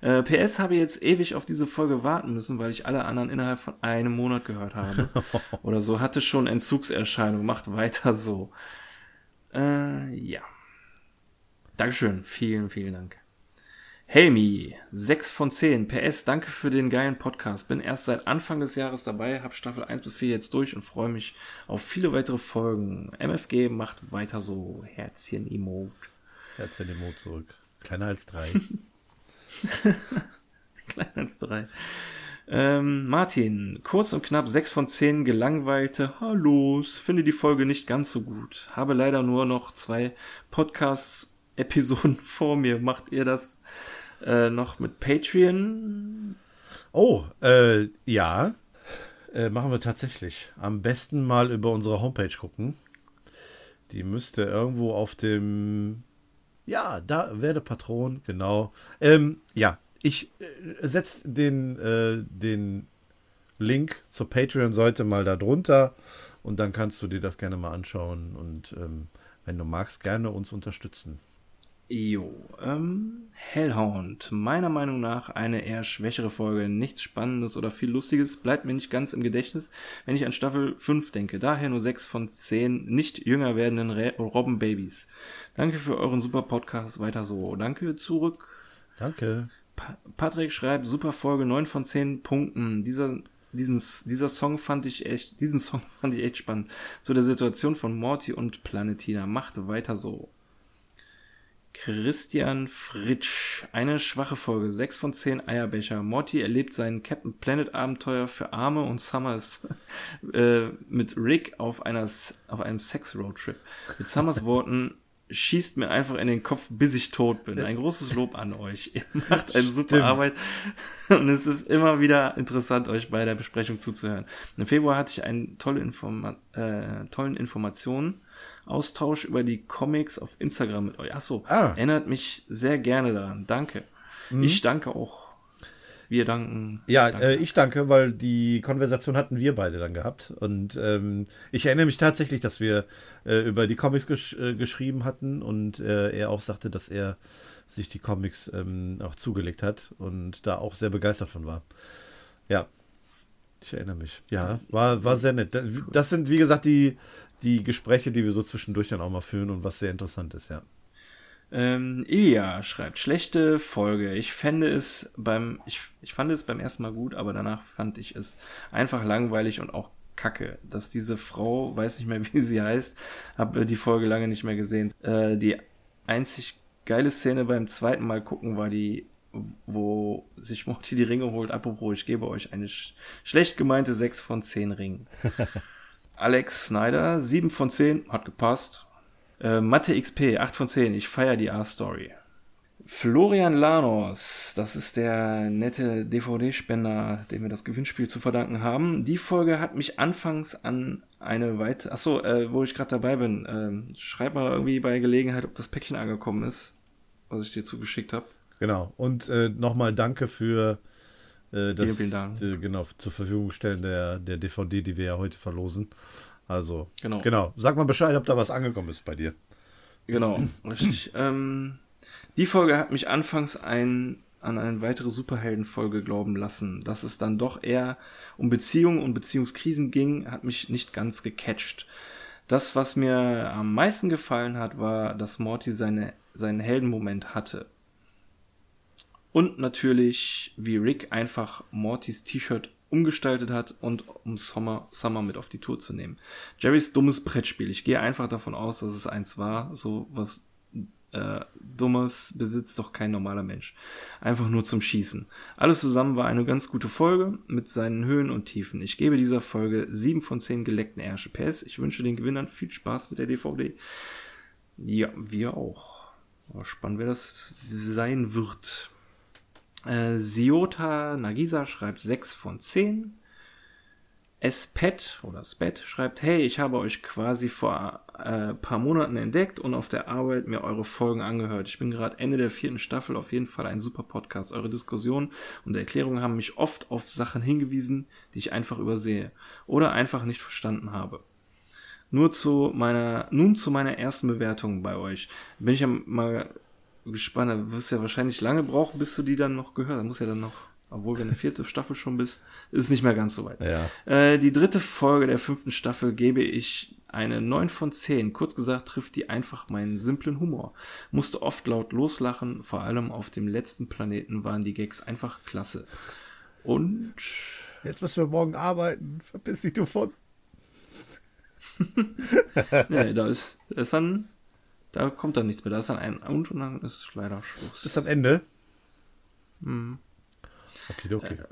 Äh, PS habe jetzt ewig auf diese Folge warten müssen, weil ich alle anderen innerhalb von einem Monat gehört habe. Oder so, hatte schon Entzugserscheinung, macht weiter so. Äh, ja. Dankeschön, vielen, vielen Dank. Helmi, 6 von 10. PS, danke für den geilen Podcast. Bin erst seit Anfang des Jahres dabei, hab Staffel 1 bis 4 jetzt durch und freue mich auf viele weitere Folgen. MFG macht weiter so. Herzchen-Emote. Herzchen-Emote zurück. Kleiner als drei. Kleiner als drei. Ähm, Martin, kurz und knapp 6 von 10 gelangweilte Hallos. Finde die Folge nicht ganz so gut. Habe leider nur noch zwei Podcasts-Episoden vor mir. Macht ihr das äh, noch mit Patreon? Oh, äh, ja. Äh, machen wir tatsächlich. Am besten mal über unsere Homepage gucken. Die müsste irgendwo auf dem ja, da werde Patron, genau. Ähm, ja, ich äh, setze den, äh, den Link zur Patreon-Seite mal da drunter und dann kannst du dir das gerne mal anschauen und ähm, wenn du magst, gerne uns unterstützen. Jo, ähm, Hellhound. Meiner Meinung nach eine eher schwächere Folge. Nichts Spannendes oder viel Lustiges bleibt mir nicht ganz im Gedächtnis, wenn ich an Staffel 5 denke. Daher nur 6 von 10 nicht jünger werdenden Robbenbabys. Danke für euren super Podcast. Weiter so. Danke zurück. Danke. Pa Patrick schreibt, super Folge, 9 von 10 Punkten. Dieser, diesen, dieser Song fand ich echt, diesen Song fand ich echt spannend. Zu der Situation von Morty und Planetina. Macht weiter so. Christian Fritsch. Eine schwache Folge. 6 von 10 Eierbecher. Morty erlebt sein Captain Planet Abenteuer für Arme und Summers äh, mit Rick auf, einer, auf einem Sex-Roadtrip. Mit Summers Worten schießt mir einfach in den Kopf, bis ich tot bin. Ein großes Lob an euch. Ihr macht eine super Stimmt. Arbeit und es ist immer wieder interessant, euch bei der Besprechung zuzuhören. Im Februar hatte ich einen tolle Informa äh, tollen Informationen Austausch über die Comics auf Instagram mit euch. Achso, ah. erinnert mich sehr gerne daran. Danke. Mhm. Ich danke auch. Wir danken. Ja, danke. Äh, ich danke, weil die Konversation hatten wir beide dann gehabt. Und ähm, ich erinnere mich tatsächlich, dass wir äh, über die Comics gesch äh, geschrieben hatten und äh, er auch sagte, dass er sich die Comics ähm, auch zugelegt hat und da auch sehr begeistert von war. Ja, ich erinnere mich. Ja, war, war sehr nett. Das sind, wie gesagt, die, die Gespräche, die wir so zwischendurch dann auch mal führen und was sehr interessant ist, ja. Ähm, Ilja schreibt, schlechte Folge. Ich fände es beim, ich, ich fand es beim ersten Mal gut, aber danach fand ich es einfach langweilig und auch kacke. Dass diese Frau, weiß nicht mehr, wie sie heißt, habe die Folge lange nicht mehr gesehen. Äh, die einzig geile Szene beim zweiten Mal gucken war die, wo sich Morty die Ringe holt. Apropos, ich gebe euch eine sch schlecht gemeinte 6 von 10 Ringen. Alex Snyder, 7 von 10, hat gepasst. Äh, Mathe XP, 8 von 10. Ich feiere die A-Story. Florian Lanos, das ist der nette DVD-Spender, dem wir das Gewinnspiel zu verdanken haben. Die Folge hat mich anfangs an eine weitere, achso, äh, wo ich gerade dabei bin, äh, schreib mal irgendwie bei Gelegenheit, ob das Päckchen angekommen ist, was ich dir zugeschickt habe. Genau, und äh, nochmal danke für äh, das vielen, vielen Die, genau, zur Verfügung stellen der, der DVD, die wir ja heute verlosen. Also, genau. genau. Sag mal Bescheid, ob da was angekommen ist bei dir. Genau, richtig. ähm, die Folge hat mich anfangs ein, an eine weitere Superheldenfolge glauben lassen. Dass es dann doch eher um Beziehungen und Beziehungskrisen ging, hat mich nicht ganz gecatcht. Das, was mir am meisten gefallen hat, war, dass Morty seine, seinen Heldenmoment hatte. Und natürlich, wie Rick einfach Mortys T-Shirt umgestaltet hat und um Summer, Summer mit auf die Tour zu nehmen. Jerrys dummes Brettspiel. Ich gehe einfach davon aus, dass es eins war. So was äh, Dummes besitzt doch kein normaler Mensch. Einfach nur zum Schießen. Alles zusammen war eine ganz gute Folge mit seinen Höhen und Tiefen. Ich gebe dieser Folge 7 von 10 geleckten Ärsche. PS, ich wünsche den Gewinnern viel Spaß mit der DVD. Ja, wir auch. Spannend, wer das sein wird. Äh, Siota Nagisa schreibt 6 von 10. Spet oder Spet schreibt, hey, ich habe euch quasi vor äh, paar Monaten entdeckt und auf der Arbeit mir eure Folgen angehört. Ich bin gerade Ende der vierten Staffel, auf jeden Fall ein super Podcast. Eure Diskussionen und Erklärungen haben mich oft auf Sachen hingewiesen, die ich einfach übersehe oder einfach nicht verstanden habe. Nur zu meiner, nun zu meiner ersten Bewertung bei euch. Bin ich ja mal gespannt. Du wirst ja wahrscheinlich lange brauchen, bis du die dann noch gehört. Da muss ja dann noch, obwohl wenn eine vierte Staffel schon bist, ist es nicht mehr ganz so weit. Ja. Äh, die dritte Folge der fünften Staffel gebe ich eine 9 von 10. Kurz gesagt trifft die einfach meinen simplen Humor. Musste oft laut loslachen, vor allem auf dem letzten Planeten waren die Gags einfach klasse. Und jetzt müssen wir morgen arbeiten. Verpiss dich du von. nee, da ist, da ist dann da kommt dann nichts mehr. Da ist dann ein und und dann ist leider Schluss. Bis am Ende? Mhm. Okay, okay. Äh,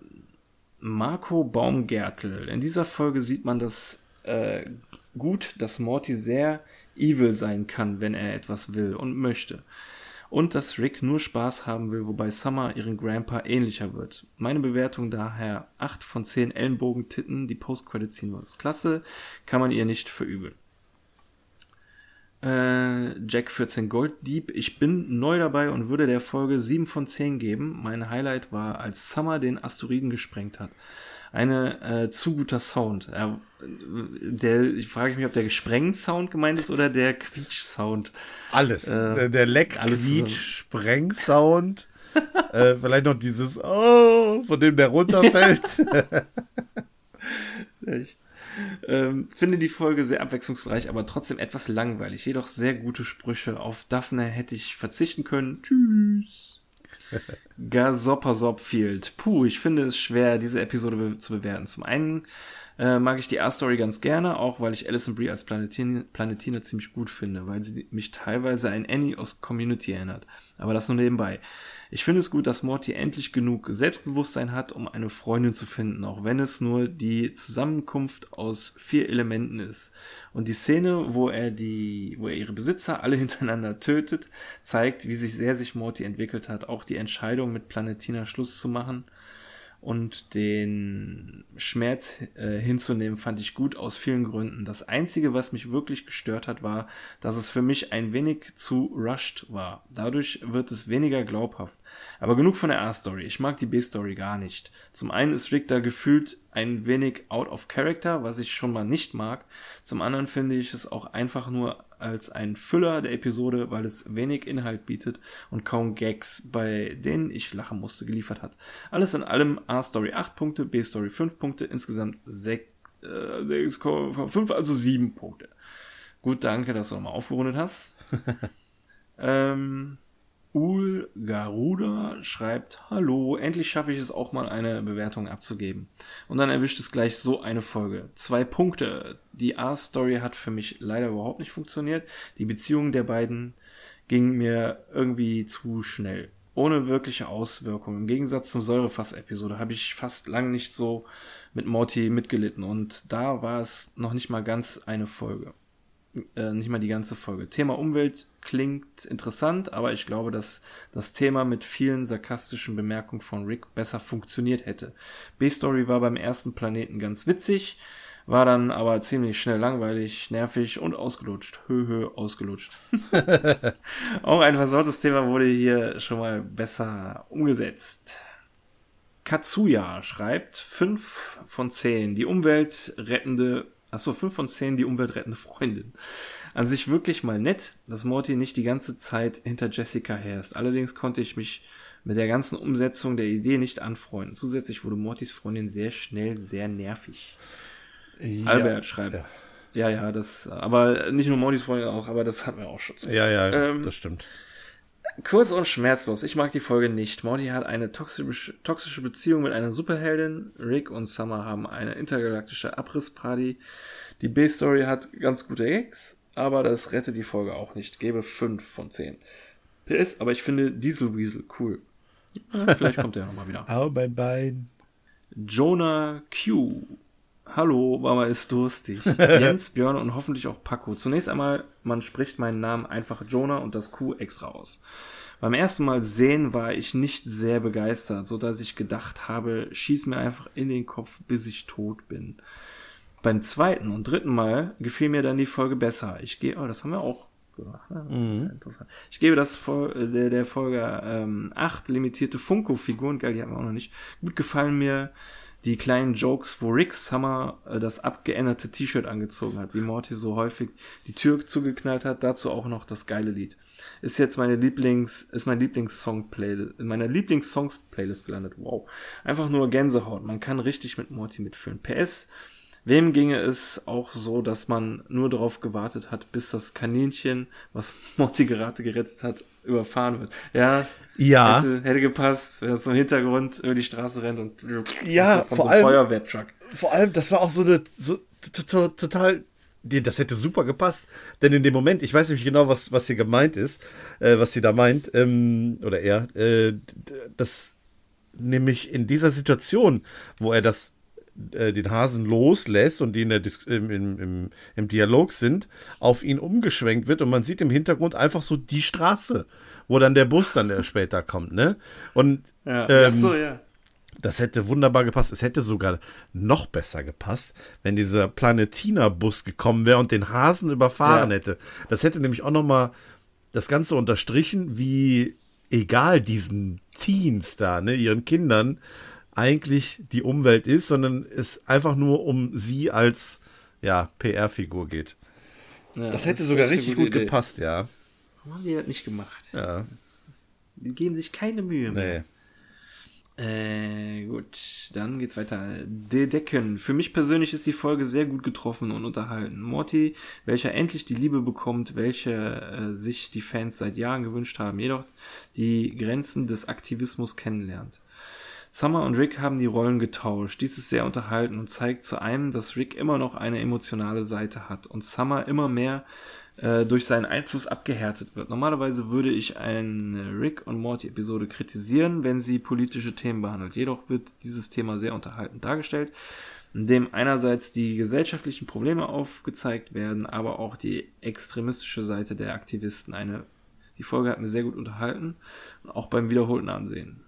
Marco Baumgärtel. In dieser Folge sieht man das äh, gut, dass Morty sehr evil sein kann, wenn er etwas will und möchte. Und dass Rick nur Spaß haben will, wobei Summer ihren Grandpa ähnlicher wird. Meine Bewertung daher 8 von 10 Ellenbogentitten, die Post-Credit-Scene war klasse, kann man ihr nicht verübeln. Äh, Jack 14 Gold Dieb. Ich bin neu dabei und würde der Folge 7 von 10 geben. Mein Highlight war, als Summer den Asteroiden gesprengt hat. Eine äh, zu guter Sound. Er, der, ich frage mich, ob der Gesprengt-Sound gemeint ist oder der Quietsch-Sound. Alles. Äh, der, der Leck-Quietsch-Spreng-Sound. äh, vielleicht noch dieses Oh, von dem der runterfällt. Echt. Ähm, finde die Folge sehr abwechslungsreich, aber trotzdem etwas langweilig. Jedoch sehr gute Sprüche. Auf Daphne hätte ich verzichten können. Tschüss. Gasoppersopfield. Puh, ich finde es schwer, diese Episode be zu bewerten. Zum einen äh, mag ich die A-Story ganz gerne, auch weil ich Alison Brie als Planetine, Planetine ziemlich gut finde, weil sie mich teilweise an Annie aus Community erinnert. Aber das nur nebenbei. Ich finde es gut, dass Morty endlich genug Selbstbewusstsein hat, um eine Freundin zu finden, auch wenn es nur die Zusammenkunft aus vier Elementen ist. Und die Szene, wo er die, wo er ihre Besitzer alle hintereinander tötet, zeigt, wie sich sehr sich Morty entwickelt hat. Auch die Entscheidung, mit Planetina Schluss zu machen und den Schmerz äh, hinzunehmen, fand ich gut aus vielen Gründen. Das Einzige, was mich wirklich gestört hat, war, dass es für mich ein wenig zu rushed war. Dadurch wird es weniger glaubhaft. Aber genug von der A-Story. Ich mag die B-Story gar nicht. Zum einen ist Rick da gefühlt ein wenig out of character, was ich schon mal nicht mag. Zum anderen finde ich es auch einfach nur als ein Füller der Episode, weil es wenig Inhalt bietet und kaum Gags, bei denen ich lachen musste, geliefert hat. Alles in allem A-Story 8 Punkte, B-Story 5 Punkte, insgesamt 6,5, äh, also 7 Punkte. Gut, danke, dass du nochmal aufgerundet hast. ähm, Ul Garuda schreibt, hallo, endlich schaffe ich es auch mal eine Bewertung abzugeben. Und dann erwischt es gleich so eine Folge. Zwei Punkte. Die A-Story hat für mich leider überhaupt nicht funktioniert. Die Beziehung der beiden ging mir irgendwie zu schnell. Ohne wirkliche Auswirkungen. Im Gegensatz zum Säurefass-Episode habe ich fast lang nicht so mit Morty mitgelitten. Und da war es noch nicht mal ganz eine Folge äh, nicht mal die ganze Folge. Thema Umwelt klingt interessant, aber ich glaube, dass das Thema mit vielen sarkastischen Bemerkungen von Rick besser funktioniert hätte. B-Story war beim ersten Planeten ganz witzig, war dann aber ziemlich schnell langweilig, nervig und ausgelutscht. Höhö, ausgelutscht. Auch ein versautes Thema wurde hier schon mal besser umgesetzt. Katsuya schreibt 5 von 10. Die Umwelt rettende Achso, 5 von 10 die umweltrettende Freundin. An sich wirklich mal nett, dass Morty nicht die ganze Zeit hinter Jessica herrscht. Allerdings konnte ich mich mit der ganzen Umsetzung der Idee nicht anfreunden. Zusätzlich wurde Mortys Freundin sehr schnell sehr nervig. Ja, Albert schreibt. Ja. ja, ja, das, aber nicht nur Mortys Freundin auch, aber das hatten wir auch schon. Ja, ja, ähm, das stimmt. Kurz und schmerzlos. Ich mag die Folge nicht. Morty hat eine toxische, toxische Beziehung mit einer Superheldin. Rick und Summer haben eine intergalaktische Abrissparty. Die B-Story hat ganz gute Gags, aber das rettet die Folge auch nicht. Gebe 5 von 10. PS, aber ich finde Diesel Weasel cool. Vielleicht kommt er nochmal wieder. Au, mein Bein. Jonah Q Hallo, Mama ist durstig. Jens, Björn und hoffentlich auch Paco. Zunächst einmal, man spricht meinen Namen einfach Jonah und das Q extra aus. Beim ersten Mal sehen war ich nicht sehr begeistert, so dass ich gedacht habe, schieß mir einfach in den Kopf, bis ich tot bin. Beim zweiten und dritten Mal gefiel mir dann die Folge besser. Ich gehe, oh, das haben wir auch gemacht. Ne? Mhm. Ich gebe das der, der Folge ähm, 8 limitierte Funko-Figuren, geil, die haben wir auch noch nicht. Gut gefallen mir die kleinen Jokes, wo Rick Summer äh, das abgeänderte T-Shirt angezogen hat, wie Morty so häufig die Tür zugeknallt hat, dazu auch noch das geile Lied. Ist jetzt meine Lieblings, ist mein Lieblingssong-Playlist, in meiner Lieblingssongs-Playlist gelandet. Wow. Einfach nur Gänsehaut. Man kann richtig mit Morty mitfühlen. PS, Wem ginge es auch so, dass man nur darauf gewartet hat, bis das Kaninchen, was Morty gerade gerettet hat, überfahren wird? Ja, ja. Hätte, hätte gepasst, wenn das so im Hintergrund über die Straße rennt und ja, von vor so allem, Feuerwehrtruck. Vor allem, das war auch so eine so, total das hätte super gepasst, denn in dem Moment, ich weiß nicht genau, was, was hier gemeint ist, äh, was sie da meint, ähm, oder er, äh, das nämlich in dieser Situation, wo er das äh, den Hasen loslässt und die in der im, im, im, Dialog sind, auf ihn umgeschwenkt wird und man sieht im Hintergrund einfach so die Straße, wo dann der Bus dann später kommt, ne? Und ja. Ähm, so, ja. Das hätte wunderbar gepasst. Es hätte sogar noch besser gepasst, wenn dieser Planetina-Bus gekommen wäre und den Hasen überfahren ja. hätte. Das hätte nämlich auch noch mal das Ganze unterstrichen, wie egal diesen Teens da, ne, ihren Kindern, eigentlich die Umwelt ist, sondern es einfach nur um sie als ja, PR-Figur geht. Ja, das hätte das sogar richtig gut Idee. gepasst, ja. Warum haben die das nicht gemacht? Ja. Die geben sich keine Mühe mehr. Nee. Äh, gut, dann geht's weiter. De Decken. Für mich persönlich ist die Folge sehr gut getroffen und unterhalten. Morty, welcher endlich die Liebe bekommt, welche äh, sich die Fans seit Jahren gewünscht haben, jedoch die Grenzen des Aktivismus kennenlernt. Summer und Rick haben die Rollen getauscht. Dies ist sehr unterhalten und zeigt zu einem, dass Rick immer noch eine emotionale Seite hat und Summer immer mehr äh, durch seinen Einfluss abgehärtet wird. Normalerweise würde ich eine Rick und Morty Episode kritisieren, wenn sie politische Themen behandelt. Jedoch wird dieses Thema sehr unterhaltend dargestellt, indem einerseits die gesellschaftlichen Probleme aufgezeigt werden, aber auch die extremistische Seite der Aktivisten. Eine, die Folge hat mir sehr gut unterhalten, auch beim wiederholten Ansehen.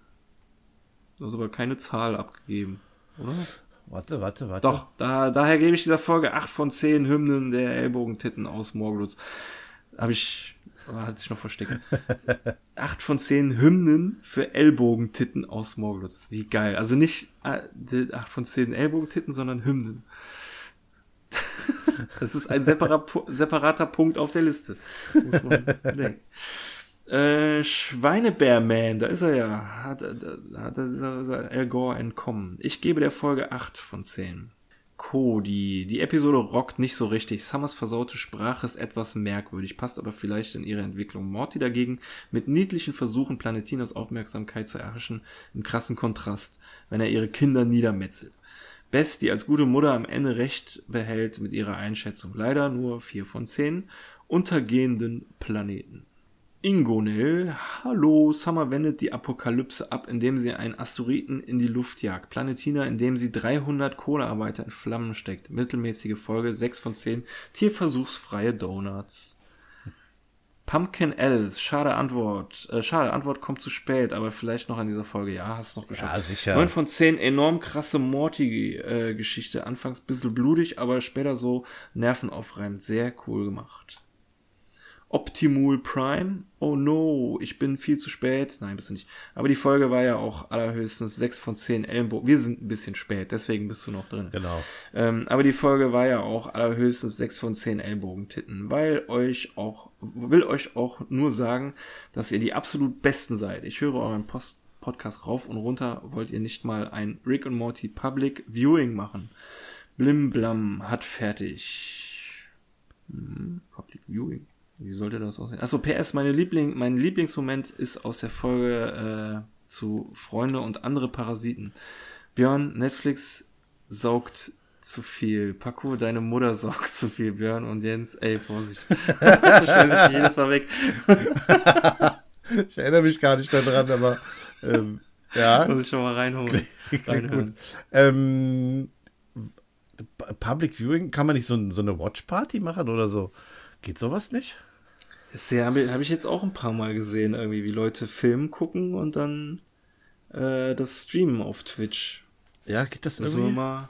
Du hast aber keine Zahl abgegeben, oder? Warte, warte, warte. Doch, da, daher gebe ich dieser Folge 8 von 10 Hymnen der Ellbogentitten aus Morglutz. Habe ich, hat sich noch versteckt. 8 von 10 Hymnen für Ellbogentitten aus Morglutz. Wie geil. Also nicht äh, 8 von 10 Ellbogentitten, sondern Hymnen. das ist ein separat, separater Punkt auf der Liste. Muss man bedenken. Äh, Schweinebärman, da ist er ja. Hat, da, hat er Al Gore entkommen. Ich gebe der Folge 8 von 10. Cody. Die Episode rockt nicht so richtig. Summers versaute Sprache ist etwas merkwürdig, passt aber vielleicht in ihre Entwicklung. Morty dagegen mit niedlichen Versuchen, Planetinas Aufmerksamkeit zu erhaschen, im krassen Kontrast, wenn er ihre Kinder niedermetzelt. Best, die als gute Mutter am Ende recht behält mit ihrer Einschätzung. Leider nur 4 von 10. Untergehenden Planeten. Ingonel, hallo, Summer wendet die Apokalypse ab, indem sie einen Asteroiden in die Luft jagt. Planetina, indem sie 300 Kohlearbeiter in Flammen steckt. Mittelmäßige Folge, 6 von 10. Tierversuchsfreie Donuts. Pumpkin Alice, schade Antwort. Äh, schade, Antwort kommt zu spät, aber vielleicht noch an dieser Folge. Ja, hast du noch geschafft. Ja, sicher. 9 von 10, enorm krasse Morty-Geschichte. Anfangs bisschen blutig, aber später so nervenaufreibend. Sehr cool gemacht. Optimul Prime. Oh no, ich bin viel zu spät. Nein, bist du nicht. Aber die Folge war ja auch allerhöchstens 6 von 10 Ellenbogen. Wir sind ein bisschen spät, deswegen bist du noch drin. Genau. Ähm, aber die Folge war ja auch allerhöchstens 6 von 10 Ellbogentitten, weil euch auch, will euch auch nur sagen, dass ihr die absolut Besten seid. Ich höre euren Post Podcast rauf und runter. Wollt ihr nicht mal ein Rick und Morty Public Viewing machen? Blim Blam hat fertig. Hm, Public Viewing. Wie sollte das aussehen? Achso, PS, meine Liebling, mein Lieblingsmoment ist aus der Folge äh, zu Freunde und andere Parasiten. Björn, Netflix saugt zu viel. Paco, deine Mutter saugt zu viel. Björn und Jens, ey, Vorsicht. Stellen sich jedes Mal weg. ich erinnere mich gar nicht mehr dran, aber ähm, ja. Muss ich schon mal reinholen. Gut. Ähm, Public Viewing, kann man nicht so, so eine Watch Party machen oder so? Geht sowas nicht? Das habe hab ich jetzt auch ein paar Mal gesehen, irgendwie, wie Leute Film gucken und dann äh, das streamen auf Twitch. Ja, geht das irgendwie? Also mal,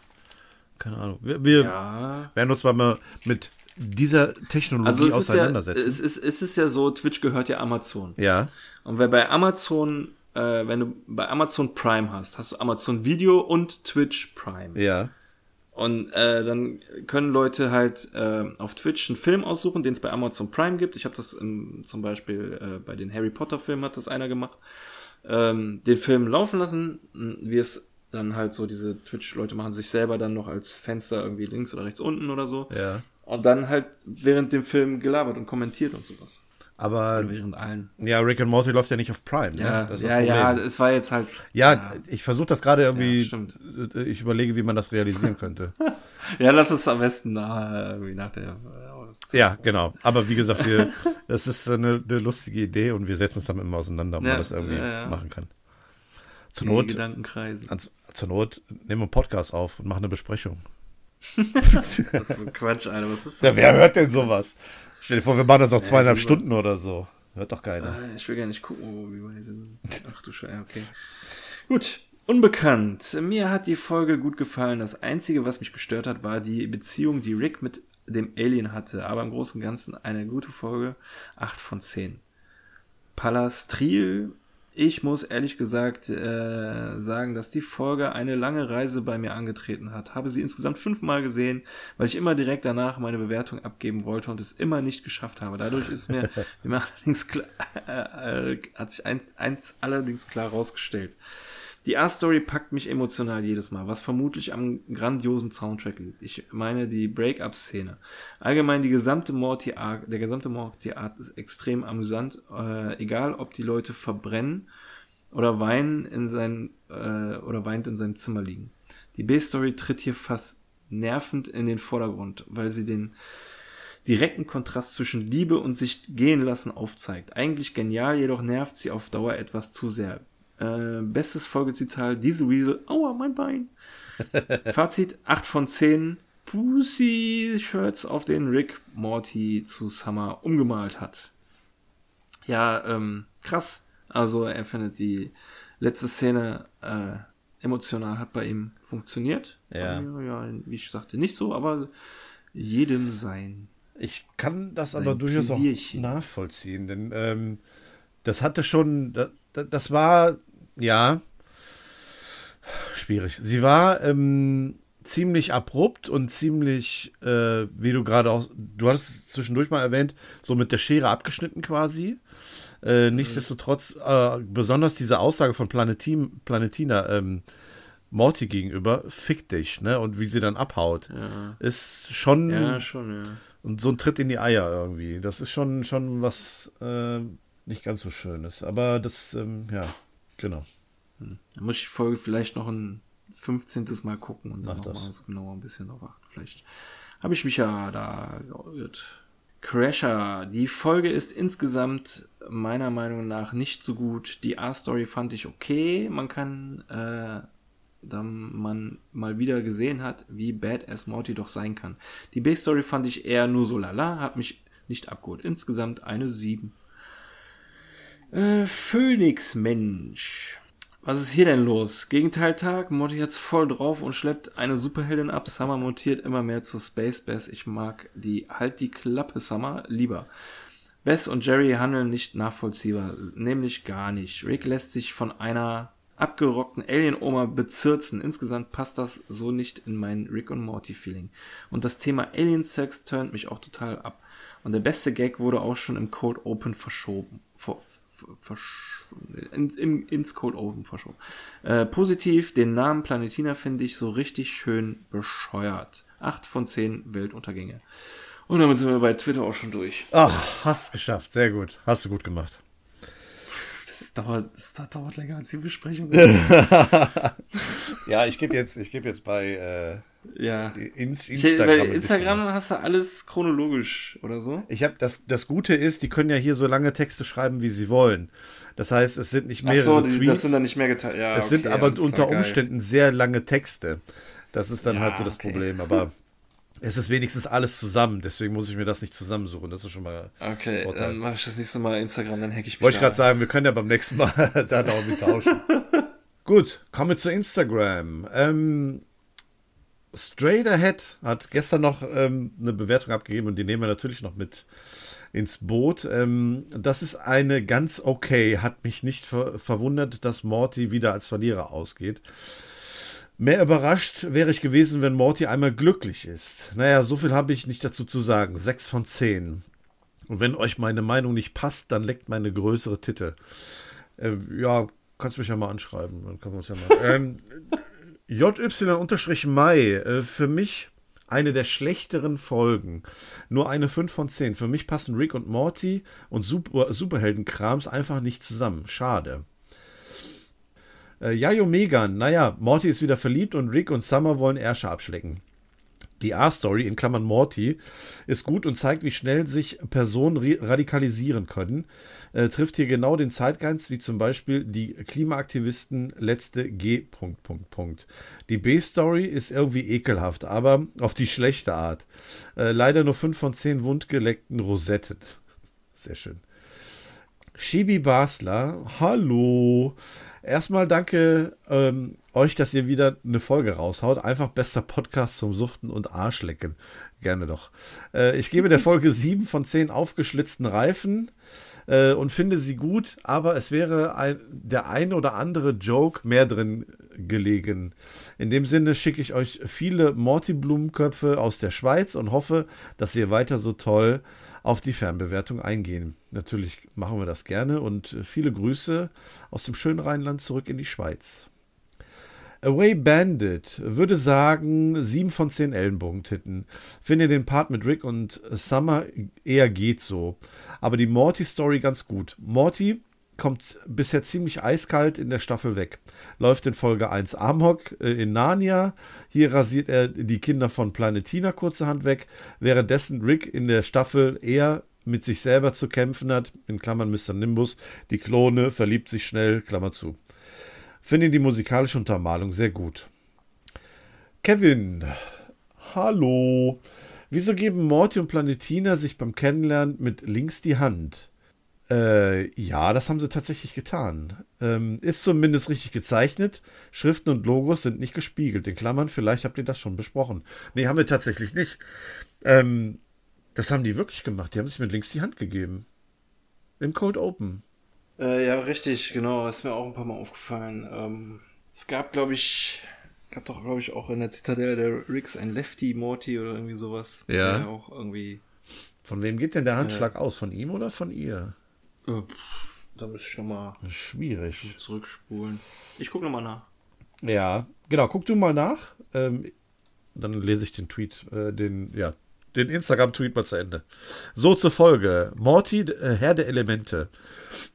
Keine Ahnung. Wir, wir ja. werden uns mal mit dieser Technologie also auseinandersetzen. Ja, es, ist, es ist ja so, Twitch gehört ja Amazon. Ja. Und wer bei Amazon, äh, wenn du bei Amazon Prime hast, hast du Amazon Video und Twitch Prime. Ja. Und äh, dann können Leute halt äh, auf Twitch einen Film aussuchen, den es bei Amazon Prime gibt. Ich habe das im, zum Beispiel äh, bei den Harry Potter Filmen hat das einer gemacht. Ähm, den Film laufen lassen, wie es dann halt so diese Twitch-Leute machen sich selber dann noch als Fenster irgendwie links oder rechts unten oder so. Ja. Und dann halt während dem Film gelabert und kommentiert und sowas. Aber während allen. Ja, Rick and Morty läuft ja nicht auf Prime. Ne? Ja, ja, ja, es war jetzt halt. Ja, ja. ich versuche das gerade irgendwie. Ja, ich überlege, wie man das realisieren könnte. ja, lass es am besten nach, irgendwie nach der. Ja, genau. Aber wie gesagt, wir, das ist eine, eine lustige Idee und wir setzen uns damit immer auseinander, ob man das irgendwie machen kann. Zur Not. Gedankenkreisen. zur Not nehmen wir einen Podcast auf und machen eine Besprechung. das ist Quatsch, Alter. Was ist das? Ja, wer hört denn sowas? Stell dir vor, wir machen das noch zweieinhalb ja, Stunden oder so. Hört doch keiner. Äh, ich will gar nicht gucken, oh, wie weit Ach du Scheiße, okay. Gut. Unbekannt. Mir hat die Folge gut gefallen. Das Einzige, was mich gestört hat, war die Beziehung, die Rick mit dem Alien hatte. Aber im Großen und Ganzen eine gute Folge. 8 von 10. Palastril ich muss ehrlich gesagt äh, sagen, dass die Folge eine lange Reise bei mir angetreten hat. Habe sie insgesamt fünfmal gesehen, weil ich immer direkt danach meine Bewertung abgeben wollte und es immer nicht geschafft habe. Dadurch ist mir, mir allerdings klar, äh, äh, hat sich eins, eins allerdings klar rausgestellt. Die A-Story packt mich emotional jedes Mal, was vermutlich am grandiosen Soundtrack liegt. Ich meine die Break-up-Szene. Allgemein die gesamte Morty Arc, der gesamte Morty Art ist extrem amüsant, äh, egal ob die Leute verbrennen oder weinen in sein äh, oder weint in seinem Zimmer liegen. Die B-Story tritt hier fast nervend in den Vordergrund, weil sie den direkten Kontrast zwischen Liebe und sich gehen lassen aufzeigt. Eigentlich genial, jedoch nervt sie auf Dauer etwas zu sehr. Äh, bestes Folgezitat, diese Weasel, aua, mein Bein. Fazit, 8 von 10 Pussy-Shirts, auf denen Rick Morty zu Summer umgemalt hat. Ja, ähm, krass. Also er findet die letzte Szene äh, emotional hat bei ihm funktioniert. Ja. Mir, ja. Wie ich sagte, nicht so, aber jedem sein. Ich kann das aber durchaus auch nachvollziehen, denn ähm, das hatte schon, das, das war, ja, schwierig. Sie war ähm, ziemlich abrupt und ziemlich, äh, wie du gerade auch, du hattest zwischendurch mal erwähnt, so mit der Schere abgeschnitten quasi. Äh, nichtsdestotrotz, äh, besonders diese Aussage von Planetin, Planetina, ähm, Morty gegenüber, fick dich, ne? Und wie sie dann abhaut, Ja. ist schon, Ja, schon, ja. und so ein Tritt in die Eier irgendwie. Das ist schon, schon was äh, nicht ganz so Schönes. Aber das, ähm, ja, genau. Da muss ich die Folge vielleicht noch ein 15. Mal gucken und dann nochmal so genauer ein bisschen drauf achten. Vielleicht habe ich mich ja da geirrt. Crasher. Die Folge ist insgesamt meiner Meinung nach nicht so gut. Die A-Story fand ich okay. Man kann, äh, da man mal wieder gesehen hat, wie badass Morty doch sein kann. Die B-Story fand ich eher nur so lala, hat mich nicht abgeholt. Insgesamt eine 7. Äh, Phoenix Mensch. Was ist hier denn los? Gegenteiltag, Morty hat's voll drauf und schleppt eine Superheldin ab. Summer montiert immer mehr zu Space Bess. Ich mag die Halt die Klappe Summer lieber. Bess und Jerry handeln nicht nachvollziehbar, nämlich gar nicht. Rick lässt sich von einer abgerockten Alien-Oma bezirzen. Insgesamt passt das so nicht in mein Rick und Morty-Feeling. Und das Thema Alien-Sex turnt mich auch total ab. Und der beste Gag wurde auch schon im Cold Open verschoben. Ver, ins, im, ins Cold Open verschoben. Äh, positiv, den Namen Planetina finde ich so richtig schön bescheuert. Acht von zehn Weltuntergänge. Und damit sind wir bei Twitter auch schon durch. Ach, hast geschafft. Sehr gut. Hast du gut gemacht. Das dauert, das dauert länger als die Besprechung. Ja, ich gebe jetzt, ich gebe jetzt bei äh, ja. in, Ich, Instagram. bisschen Instagram hast du alles chronologisch oder so. Ich habe das, das Gute ist, die können ja hier so lange Texte schreiben, wie sie wollen. Das heißt, es sind nicht mehrere so, die, Tweets. das sind dann nicht mehr geteilt. Ja, es sind okay, aber alles unter geil. Umständen sehr lange Texte. Das ist dann Ja, halt so das okay. Problem. Aber es ist wenigstens alles zusammen. Deswegen muss ich mir das nicht zusammensuchen. Das ist schon mal. Okay, Vorteil. dann mache ich das nächste Mal Instagram, dann hack ich mich Wollte ich gerade sagen, wir können ja beim nächsten Mal dann auch mit tauschen. Gut, kommen wir zu Instagram. Ähm, Straight Ahead hat gestern noch ähm, eine Bewertung abgegeben und die nehmen wir natürlich noch mit ins Boot. Ähm, das ist eine ganz okay. Hat mich nicht ver verwundert, dass Morty wieder als Verlierer ausgeht. Mehr überrascht wäre ich gewesen, wenn Morty einmal glücklich ist. Naja, so viel habe ich nicht dazu zu sagen. Sechs von zehn. Und wenn euch meine Meinung nicht passt, dann leckt meine größere Titte. Äh, ja, kannst mich ja mal anschreiben. Dann können wir uns ja mal. ähm, JY-Mai, äh, für mich eine der schlechteren Folgen. Nur eine 5 von 10. Für mich passen Rick und Morty und Super Superheldenkrams einfach nicht zusammen. Schade. Äh, Yayo Megan, naja, Morty ist wieder verliebt und Rick und Summer wollen Ärsche abschlecken. Die A-Story, in Klammern Morty, ist gut und zeigt, wie schnell sich Personen radikalisieren können. Äh, trifft hier genau den Zeitgeist, wie zum Beispiel die Klimaaktivisten letzte G. Punkt, Punkt, Punkt. Die B-Story ist irgendwie ekelhaft, aber auf die schlechte Art. Äh, leider nur 5 von 10 wundgeleckten Rosetten. Sehr schön. Shibi Basler, hallo. Erstmal danke ähm, euch, dass ihr wieder eine Folge raushaut. Einfach bester Podcast zum Suchten und Arschlecken. Gerne doch. Äh, ich gebe der Folge 7 von 10 aufgeschlitzten Reifen äh, und finde sie gut, aber es wäre ein, der ein oder andere Joke mehr drin gelegen. In dem Sinne schicke ich euch viele Morty-Blumenköpfe aus der Schweiz und hoffe, dass ihr weiter so toll auf die Fernbewertung eingehen. Natürlich machen wir das gerne und viele Grüße aus dem schönen Rheinland zurück in die Schweiz. Away Bandit würde sagen 7 von 10 Ellenbogentitten. Finde den Part mit Rick und Summer eher geht so. Aber die Morty-Story ganz gut. Morty kommt bisher ziemlich eiskalt in der Staffel weg. Läuft in Folge 1 Amok äh, in Narnia. Hier rasiert er die Kinder von Planetina kurzerhand weg, währenddessen Rick in der Staffel eher mit sich selber zu kämpfen hat, in Klammern Mr. Nimbus, die Klone, verliebt sich schnell, Klammer zu. Finde die musikalische Untermalung sehr gut. Kevin, hallo. Wieso geben Morty und Planetina sich beim Kennenlernen mit links die Hand? Äh, ja, das haben sie tatsächlich getan. Ähm, ist zumindest richtig gezeichnet. Schriften und Logos sind nicht gespiegelt. In Klammern, vielleicht habt ihr das schon besprochen. Nee, haben wir tatsächlich nicht. Ähm, das haben die wirklich gemacht. Die haben sich mit links die Hand gegeben. Im Cold Open. Äh, ja, richtig, genau. Ist mir auch ein paar Mal aufgefallen. Ähm, es gab, glaube ich, gab doch, glaube ich, auch in der Zitadelle der Ricks ein Lefty Morty oder irgendwie sowas. Ja. Der auch irgendwie. Von wem geht denn der Handschlag äh, aus? Von ihm oder von ihr? Äh, da müsste ich schon mal schwierig zurückspulen. Ich gucke nochmal nach. Ja, genau, guck du mal nach. Ähm, dann lese ich den Tweet, äh, den, ja, den Instagram-Tweet mal zu Ende. So zur Folge. Morty, äh, Herr der Elemente.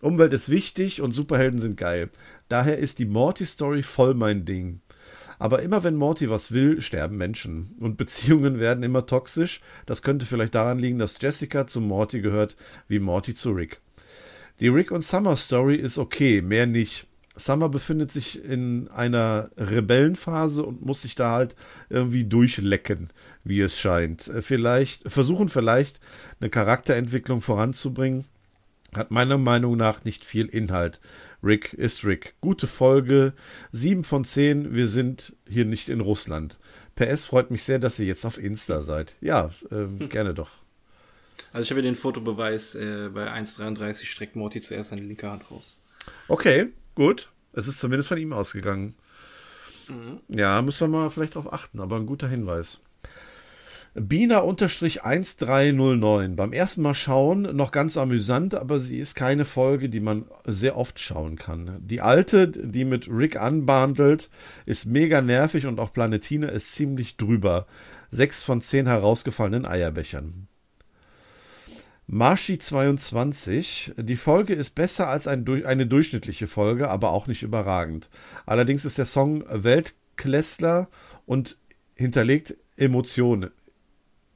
Umwelt ist wichtig und Superhelden sind geil. Daher ist die Morty-Story voll mein Ding. Aber immer wenn Morty was will, sterben Menschen. Und Beziehungen werden immer toxisch. Das könnte vielleicht daran liegen, dass Jessica zu Morty gehört, wie Morty zu Rick. Die Rick und Summer Story ist okay, mehr nicht. Summer befindet sich in einer Rebellenphase und muss sich da halt irgendwie durchlecken, wie es scheint. Vielleicht, versuchen vielleicht eine Charakterentwicklung voranzubringen. Hat meiner Meinung nach nicht viel Inhalt. Rick ist Rick. Gute Folge. Sieben von zehn. Wir sind hier nicht in Russland. PS freut mich sehr, dass ihr jetzt auf Insta seid. Ja, ähm, hm. gerne doch. Also ich habe den Fotobeweis, äh, bei 1,33 streckt Morty zuerst seine linke Hand raus. Okay, gut. Es ist zumindest von ihm ausgegangen. Mhm. Ja, müssen wir mal vielleicht darauf achten, aber ein guter Hinweis. Bina-1309. Beim ersten Mal schauen noch ganz amüsant, aber sie ist keine Folge, die man sehr oft schauen kann. Die alte, die mit Rick anbandelt, ist mega nervig und auch Planetine ist ziemlich drüber. Sechs von zehn herausgefallenen Eierbechern. Marschi 22. Die Folge ist besser als ein, eine durchschnittliche Folge, aber auch nicht überragend. Allerdings ist der Song Weltklässler und hinterlegt Emotionen.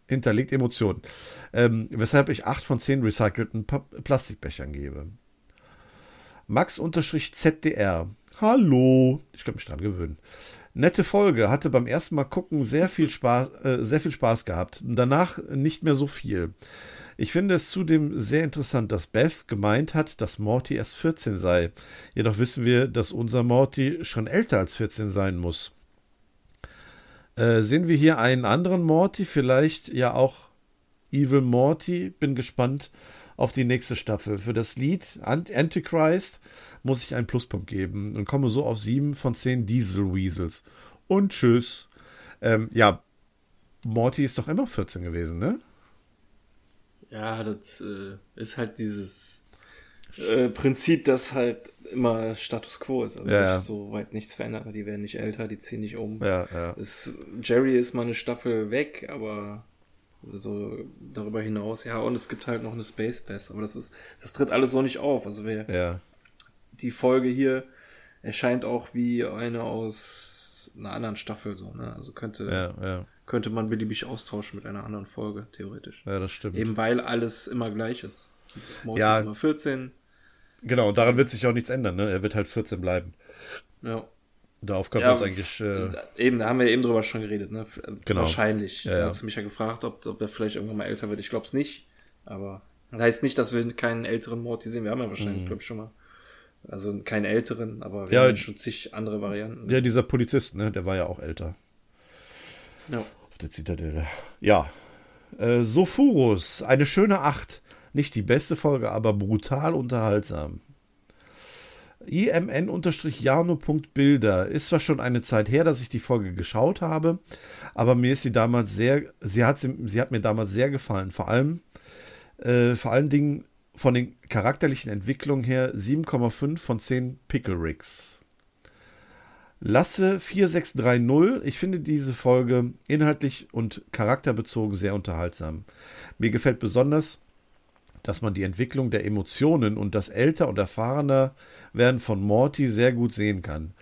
Hinterlegt Emotionen. Ähm, weshalb ich 8 von 10 recycelten pa Plastikbechern gebe. Max-ZDR. Hallo. Ich kann mich dran gewöhnen. Nette Folge, hatte beim ersten Mal gucken sehr viel Spaß, äh, sehr viel Spaß gehabt. Danach nicht mehr so viel. Ich finde es zudem sehr interessant, dass Beth gemeint hat, dass Morty erst 14 sei. Jedoch wissen wir, dass unser Morty schon älter als 14 sein muss. Äh, sehen wir hier einen anderen Morty, vielleicht ja auch Evil Morty. Bin gespannt auf die nächste Staffel. Für das Lied Antichrist muss ich einen Pluspunkt geben und komme so auf 7 von 10 Diesel Weasels. Und tschüss. Ähm, ja, Morty ist doch immer 14 gewesen, ne? Ja, das äh, ist halt dieses äh, Prinzip, das halt immer Status quo ist. Also ja. so weit nichts verändert. Die werden nicht älter, die ziehen nicht um. Ja, ja. Es, Jerry ist mal eine Staffel weg, aber so darüber hinaus, ja, und es gibt halt noch eine Space Bass, aber das ist, das tritt alles so nicht auf. Also wer ja. die Folge hier erscheint auch wie eine aus einer anderen Staffel, so, ne? Also könnte. Ja, ja könnte man beliebig austauschen mit einer anderen Folge, theoretisch. Ja, das stimmt. Eben weil alles immer gleich ist. Morty ja, ist immer 14. Genau, daran wird sich auch nichts ändern, ne? Er wird halt 14 bleiben. Ja. Darauf können ja, wir uns eigentlich. Äh, eben, da haben wir eben drüber schon geredet, ne? Genau. Wahrscheinlich. Ja, ja. Hast du mich ja gefragt, ob, ob er vielleicht irgendwann mal älter wird. Ich glaube es nicht. Aber das heißt nicht, dass wir keinen älteren Morty sehen. Wir haben ja wahrscheinlich, mhm. glaube ich, schon mal. Also keinen älteren, aber wir ja, haben schon zig andere Varianten. Ja, dieser Polizist, ne? Der war ja auch älter. Ja der Zitadelle. Ja. Äh, Sophurus, eine schöne Acht. Nicht die beste Folge, aber brutal unterhaltsam. imn-jano.bilder ist zwar schon eine Zeit her, dass ich die Folge geschaut habe, aber mir ist sie damals sehr, sie hat, sie, sie hat mir damals sehr gefallen. Vor allem, äh, vor allen Dingen von den charakterlichen Entwicklungen her 7,5 von 10 Pickle Ricks. Lasse 4630. Ich finde diese Folge inhaltlich und charakterbezogen sehr unterhaltsam. Mir gefällt besonders, dass man die Entwicklung der Emotionen und das älter und erfahrener werden von Morty sehr gut sehen kann.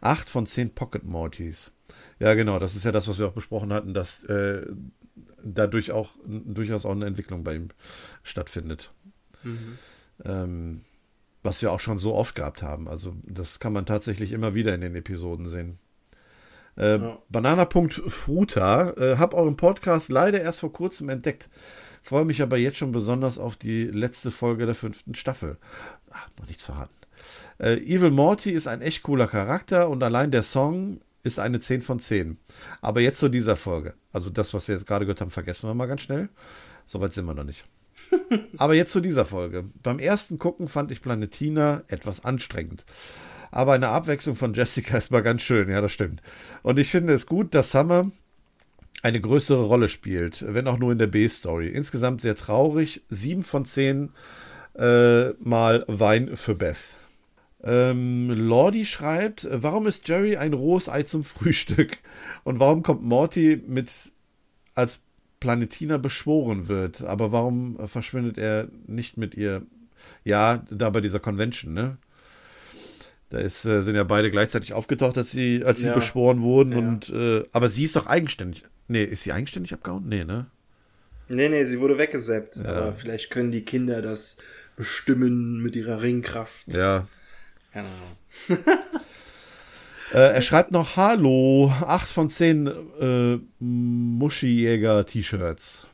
Acht von zehn Pocket Mortys. Ja, genau, das ist ja das, was wir auch besprochen hatten, dass äh, dadurch auch durchaus auch eine Entwicklung bei ihm stattfindet. Mhm. Ähm, was wir auch schon so oft gehabt haben. Also das kann man tatsächlich immer wieder in den Episoden sehen. Äh, ja. Banana.fruta, äh, hab euren Podcast leider erst vor kurzem entdeckt. Freue mich aber jetzt schon besonders auf die letzte Folge der fünften Staffel. Ach, noch nichts verraten. Äh, Evil Morty ist ein echt cooler Charakter und allein der Song ist eine 10 von 10. Aber jetzt zu dieser Folge. Also das, was wir jetzt gerade gehört haben, vergessen wir mal ganz schnell. Soweit sind wir noch nicht. Aber jetzt zu dieser Folge. Beim ersten Gucken fand ich Planetina etwas anstrengend. Aber eine Abwechslung von Jessica ist mal ganz schön, ja, das stimmt. Und ich finde es gut, dass Summer eine größere Rolle spielt, wenn auch nur in der B-Story. Insgesamt sehr traurig. Sieben von zehn äh, Mal Wein für Beth. Ähm, Lordi schreibt, warum ist Jerry ein rohes Ei zum Frühstück? Und warum kommt Morty mit als Planetina beschworen wird? Aber warum verschwindet er nicht mit ihr? Ja, da bei dieser Convention, ne? Da ist, äh, sind ja beide gleichzeitig aufgetaucht, als sie, als sie ja. beschworen wurden. Ja. Und, äh, aber sie ist doch eigenständig. Nee, ist sie eigenständig abgehauen? Nee, ne? Nee, nee, sie wurde weggesäppt. Ja. Aber vielleicht können die Kinder das bestimmen mit ihrer Ringkraft. Ja. Keine Ahnung. äh, er schreibt noch Hallo, 8 von 10 äh, Muschi-Jäger-T-Shirts.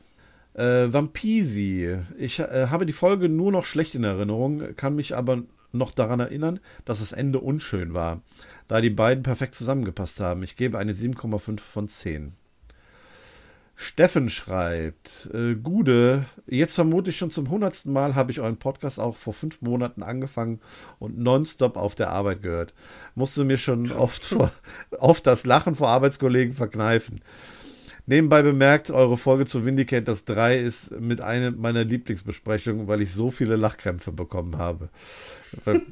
Äh, Vampisi. Ich äh, habe die Folge nur noch schlecht in Erinnerung, kann mich aber noch daran erinnern, dass das Ende unschön war, da die beiden perfekt zusammengepasst haben. Ich gebe eine 7,5 von 10. Steffen schreibt, äh, Gude, jetzt vermutlich schon zum hundertsten Mal habe ich euren Podcast auch vor fünf Monaten angefangen und nonstop auf der Arbeit gehört. Musste mir schon oft, vor, oft das Lachen vor Arbeitskollegen verkneifen. Nebenbei bemerkt, eure Folge zu Vindicators 3 ist mit einer meiner Lieblingsbesprechungen, weil ich so viele Lachkrämpfe bekommen habe.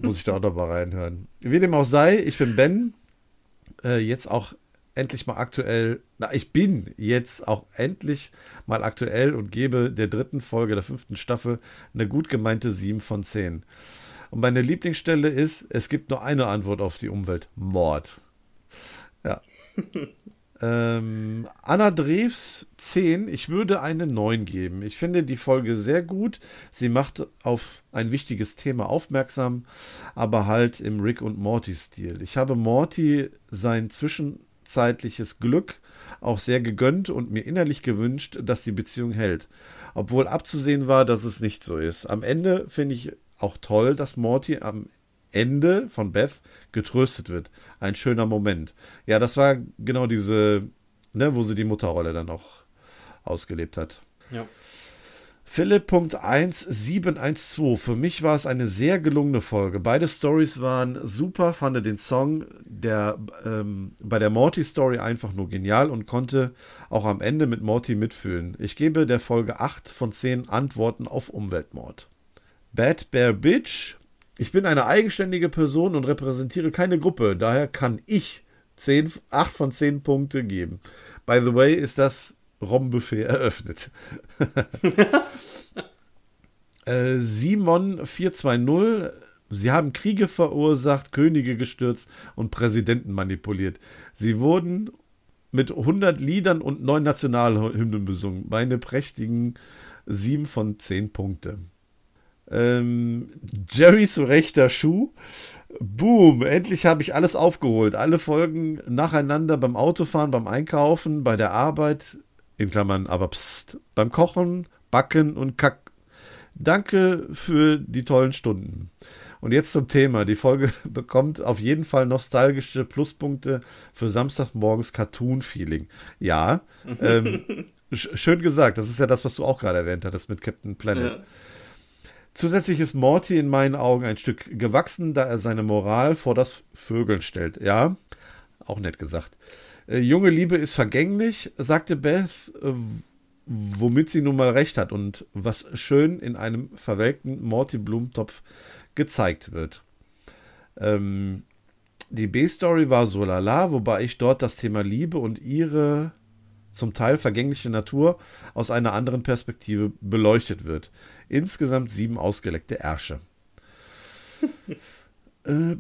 muss ich da auch noch mal reinhören. Wie dem auch sei, ich bin Ben, äh, jetzt auch endlich mal aktuell, na, ich bin jetzt auch endlich mal aktuell und gebe der dritten Folge der fünften Staffel eine gut gemeinte 7 von 10. Und meine Lieblingsstelle ist, es gibt nur eine Antwort auf die Umwelt: Mord. Ja. ähm, Anna Drews 10, ich würde eine 9 geben. Ich finde die Folge sehr gut. Sie macht auf ein wichtiges Thema aufmerksam, aber halt im Rick und Morty-Stil. Ich habe Morty sein Zwischen zeitliches Glück auch sehr gegönnt und mir innerlich gewünscht, dass die Beziehung hält. Obwohl abzusehen war, dass es nicht so ist. Am Ende finde ich auch toll, dass Morty am Ende von Beth getröstet wird. Ein schöner Moment. Ja, das war genau diese, ne, wo sie die Mutterrolle dann auch ausgelebt hat. Ja. Philipp.1712. Für mich war es eine sehr gelungene Folge. Beide Stories waren super, fand den Song der, ähm, bei der Morty-Story einfach nur genial und konnte auch am Ende mit Morty mitfühlen. Ich gebe der Folge 8 von 10 Antworten auf Umweltmord. Bad Bear Bitch. Ich bin eine eigenständige Person und repräsentiere keine Gruppe. Daher kann ich 10, 8 von 10 Punkte geben. By the way, ist das Rombuffet eröffnet. äh, Simon 420. Sie haben Kriege verursacht, Könige gestürzt und Präsidenten manipuliert. Sie wurden mit 100 Liedern und neun Nationalhymnen besungen. Meine prächtigen 7 von 10 Punkte. Ähm, Jerry zu rechter Schuh. Boom, endlich habe ich alles aufgeholt. Alle Folgen nacheinander beim Autofahren, beim Einkaufen, bei der Arbeit, in Klammern, aber pst, beim Kochen, Backen und Kack. Danke für die tollen Stunden. Und jetzt zum Thema. Die Folge bekommt auf jeden Fall nostalgische Pluspunkte für Samstagmorgens Cartoon-Feeling. Ja, ähm, schön gesagt. Das ist ja das, was du auch gerade erwähnt hattest mit Captain Planet. Ja. Zusätzlich ist Morty in meinen Augen ein Stück gewachsen, da er seine Moral vor das Vögeln stellt. Ja, auch nett gesagt. Äh, junge Liebe ist vergänglich, sagte Beth, äh, womit sie nun mal recht hat und was schön in einem verwelkten Morty-Blumentopf gezeigt wird. Ähm, die B-Story war so lala, wobei ich dort das Thema Liebe und ihre zum Teil vergängliche Natur aus einer anderen Perspektive beleuchtet wird. Insgesamt sieben ausgeleckte Ärsche. äh,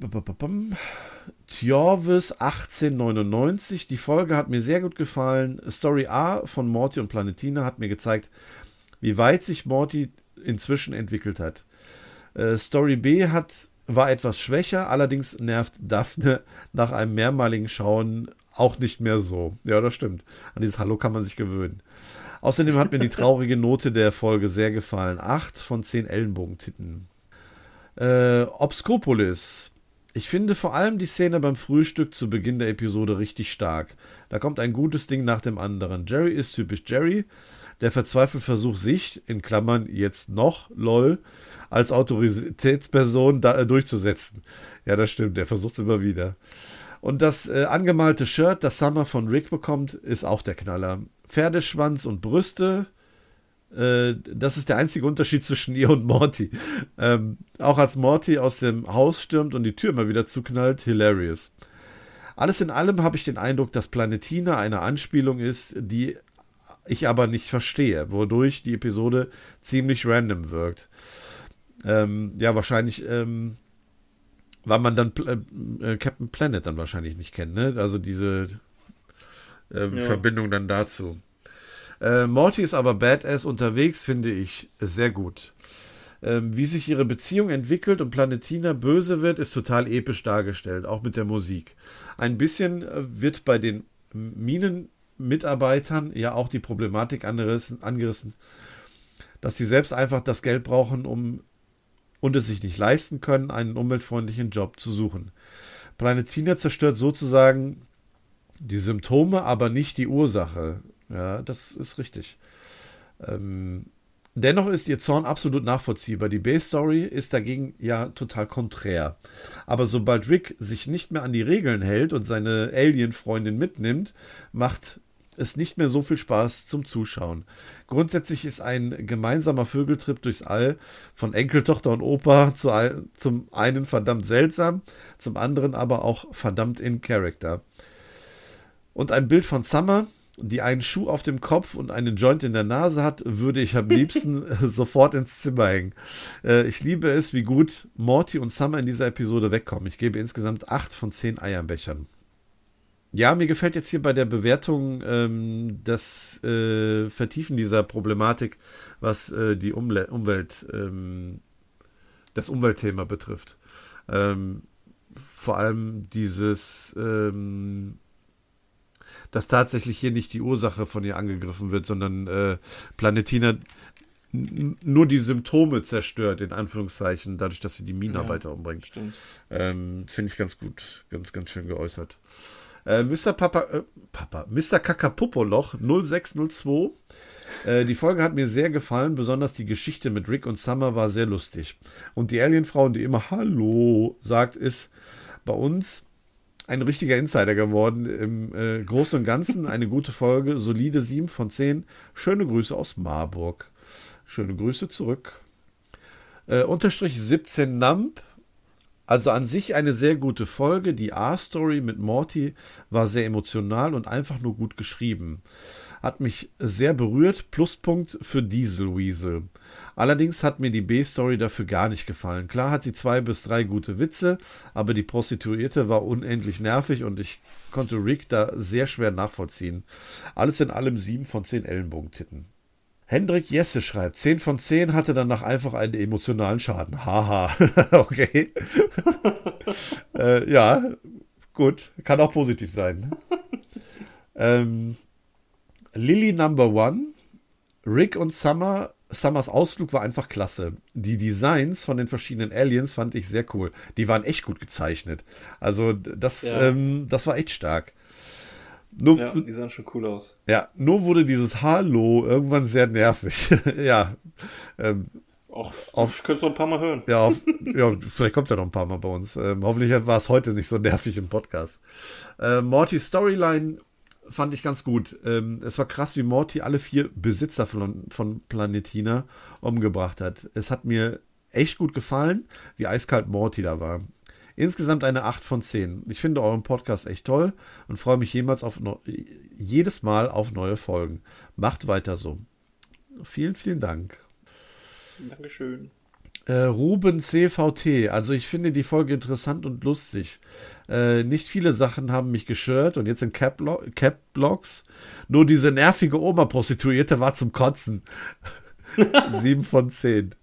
Tjorvis 1899. Die Folge hat mir sehr gut gefallen. Story A von Morty und Planetina hat mir gezeigt, wie weit sich Morty inzwischen entwickelt hat. Äh, Story B hat, war etwas schwächer, allerdings nervt Daphne nach einem mehrmaligen Schauen auch nicht mehr so. Ja, das stimmt. An dieses Hallo kann man sich gewöhnen. Außerdem hat mir die traurige Note der Folge sehr gefallen. Acht von zehn Ellenbogentitten. Äh, Obscopolis. Ich finde vor allem die Szene beim Frühstück zu Beginn der Episode richtig stark. Da kommt ein gutes Ding nach dem anderen. Jerry ist typisch Jerry. Der verzweifelt versucht sich, in Klammern jetzt noch, lol, als Autoritätsperson da, äh, durchzusetzen. Ja, das stimmt, der versucht es immer wieder. Und das äh, angemalte Shirt, das Summer von Rick bekommt, ist auch der Knaller. Pferdeschwanz und Brüste, äh, das ist der einzige Unterschied zwischen ihr und Morty. Ähm, auch als Morty aus dem Haus stürmt und die Tür immer wieder zuknallt, hilarious. Alles in allem habe ich den Eindruck, dass Planetina eine Anspielung ist, die ich aber nicht verstehe, wodurch die Episode ziemlich random wirkt. Ähm, ja, wahrscheinlich, ähm, weil man dann äh, Captain Planet dann wahrscheinlich nicht kennt, ne? Also diese ähm, ja. Verbindung dann dazu. Äh, Morty ist aber badass unterwegs, finde ich sehr gut. Ähm, wie sich ihre Beziehung entwickelt und Planetina böse wird, ist total episch dargestellt, auch mit der Musik. Ein bisschen äh, wird bei den Minenmitarbeitern ja auch die Problematik angerissen, angerissen, dass sie selbst einfach das Geld brauchen, um und es sich nicht leisten können, einen umweltfreundlichen Job zu suchen. Planetina zerstört sozusagen die Symptome, aber nicht die Ursache. Ja, das ist richtig. Ähm, dennoch ist ihr Zorn absolut nachvollziehbar. Die B-Story ist dagegen ja total konträr. Aber sobald Rick sich nicht mehr an die Regeln hält und seine Alien-Freundin mitnimmt, macht es nicht mehr so viel Spaß zum Zuschauen. Grundsätzlich ist ein gemeinsamer Vögeltrip durchs All von Enkeltochter und Opa zu, zum einen verdammt seltsam, zum anderen aber auch verdammt in Character. Und ein Bild von Summer, die einen Schuh auf dem Kopf und einen Joint in der Nase hat, würde ich am liebsten sofort ins Zimmer hängen. Äh, ich liebe es, wie gut Morty und Summer in dieser Episode wegkommen. Ich gebe insgesamt 8 von 10 Eierbechern. Ja, mir gefällt jetzt hier bei der Bewertung ähm, das äh, Vertiefen dieser Problematik, was äh, die Umle Umwelt, ähm, das Umweltthema betrifft. Ähm, vor allem dieses ähm, dass tatsächlich hier nicht die Ursache von ihr angegriffen wird, sondern äh, Planetina nur die Symptome zerstört, in Anführungszeichen, dadurch, dass sie die Minenarbeiter ja, umbringt. Ähm, Finde ich ganz gut, ganz, ganz schön geäußert. Äh, Mr. Papa, äh, Papa, Mr. Kakapopoloch 0602. Äh, die Folge hat mir sehr gefallen, besonders die Geschichte mit Rick und Summer war sehr lustig. Und die Alienfrau, die immer Hallo sagt, ist bei uns ein richtiger Insider geworden. Im äh, Großen und Ganzen eine gute Folge, solide 7 von 10. Schöne Grüße aus Marburg. Schöne Grüße zurück. Äh, unterstrich 17 Nump. Also an sich eine sehr gute Folge. Die A-Story mit Morty war sehr emotional und einfach nur gut geschrieben. Hat mich sehr berührt. Pluspunkt für Diesel Weasel. Allerdings hat mir die B-Story dafür gar nicht gefallen. Klar hat sie zwei bis drei gute Witze, aber die Prostituierte war unendlich nervig und ich konnte Rick da sehr schwer nachvollziehen. Alles in allem sieben von zehn Ellenbogentitten. Hendrik Jesse schreibt, 10 von 10 hatte danach einfach einen emotionalen Schaden. Haha, okay. äh, ja, gut, kann auch positiv sein. ähm, Lily Number One, Rick und Summer Summers Ausflug war einfach klasse. Die Designs von den verschiedenen Aliens fand ich sehr cool. Die waren echt gut gezeichnet. Also das, ja. ähm, das war echt stark. Nur, ja, die sahen schon cool aus. Ja, nur wurde dieses Hallo irgendwann sehr nervig. ja. Ähm, Och, auf, ich könnte es noch ein paar Mal hören. Ja, auf, ja vielleicht kommt es ja noch ein paar Mal bei uns. Ähm, hoffentlich war es heute nicht so nervig im Podcast. Äh, Mortys Storyline fand ich ganz gut. Ähm, es war krass, wie Morty alle vier Besitzer von, von Planetina umgebracht hat. Es hat mir echt gut gefallen, wie eiskalt Morty da war. Insgesamt eine 8 von 10. Ich finde euren Podcast echt toll und freue mich jemals auf jedes Mal auf neue Folgen. Macht weiter so. Vielen, vielen Dank. Dankeschön. Äh, Ruben CVT. Also ich finde die Folge interessant und lustig. Äh, nicht viele Sachen haben mich geschört und jetzt in Cap-Blocks. Nur diese nervige Oma-Prostituierte war zum Kotzen. Sieben von zehn.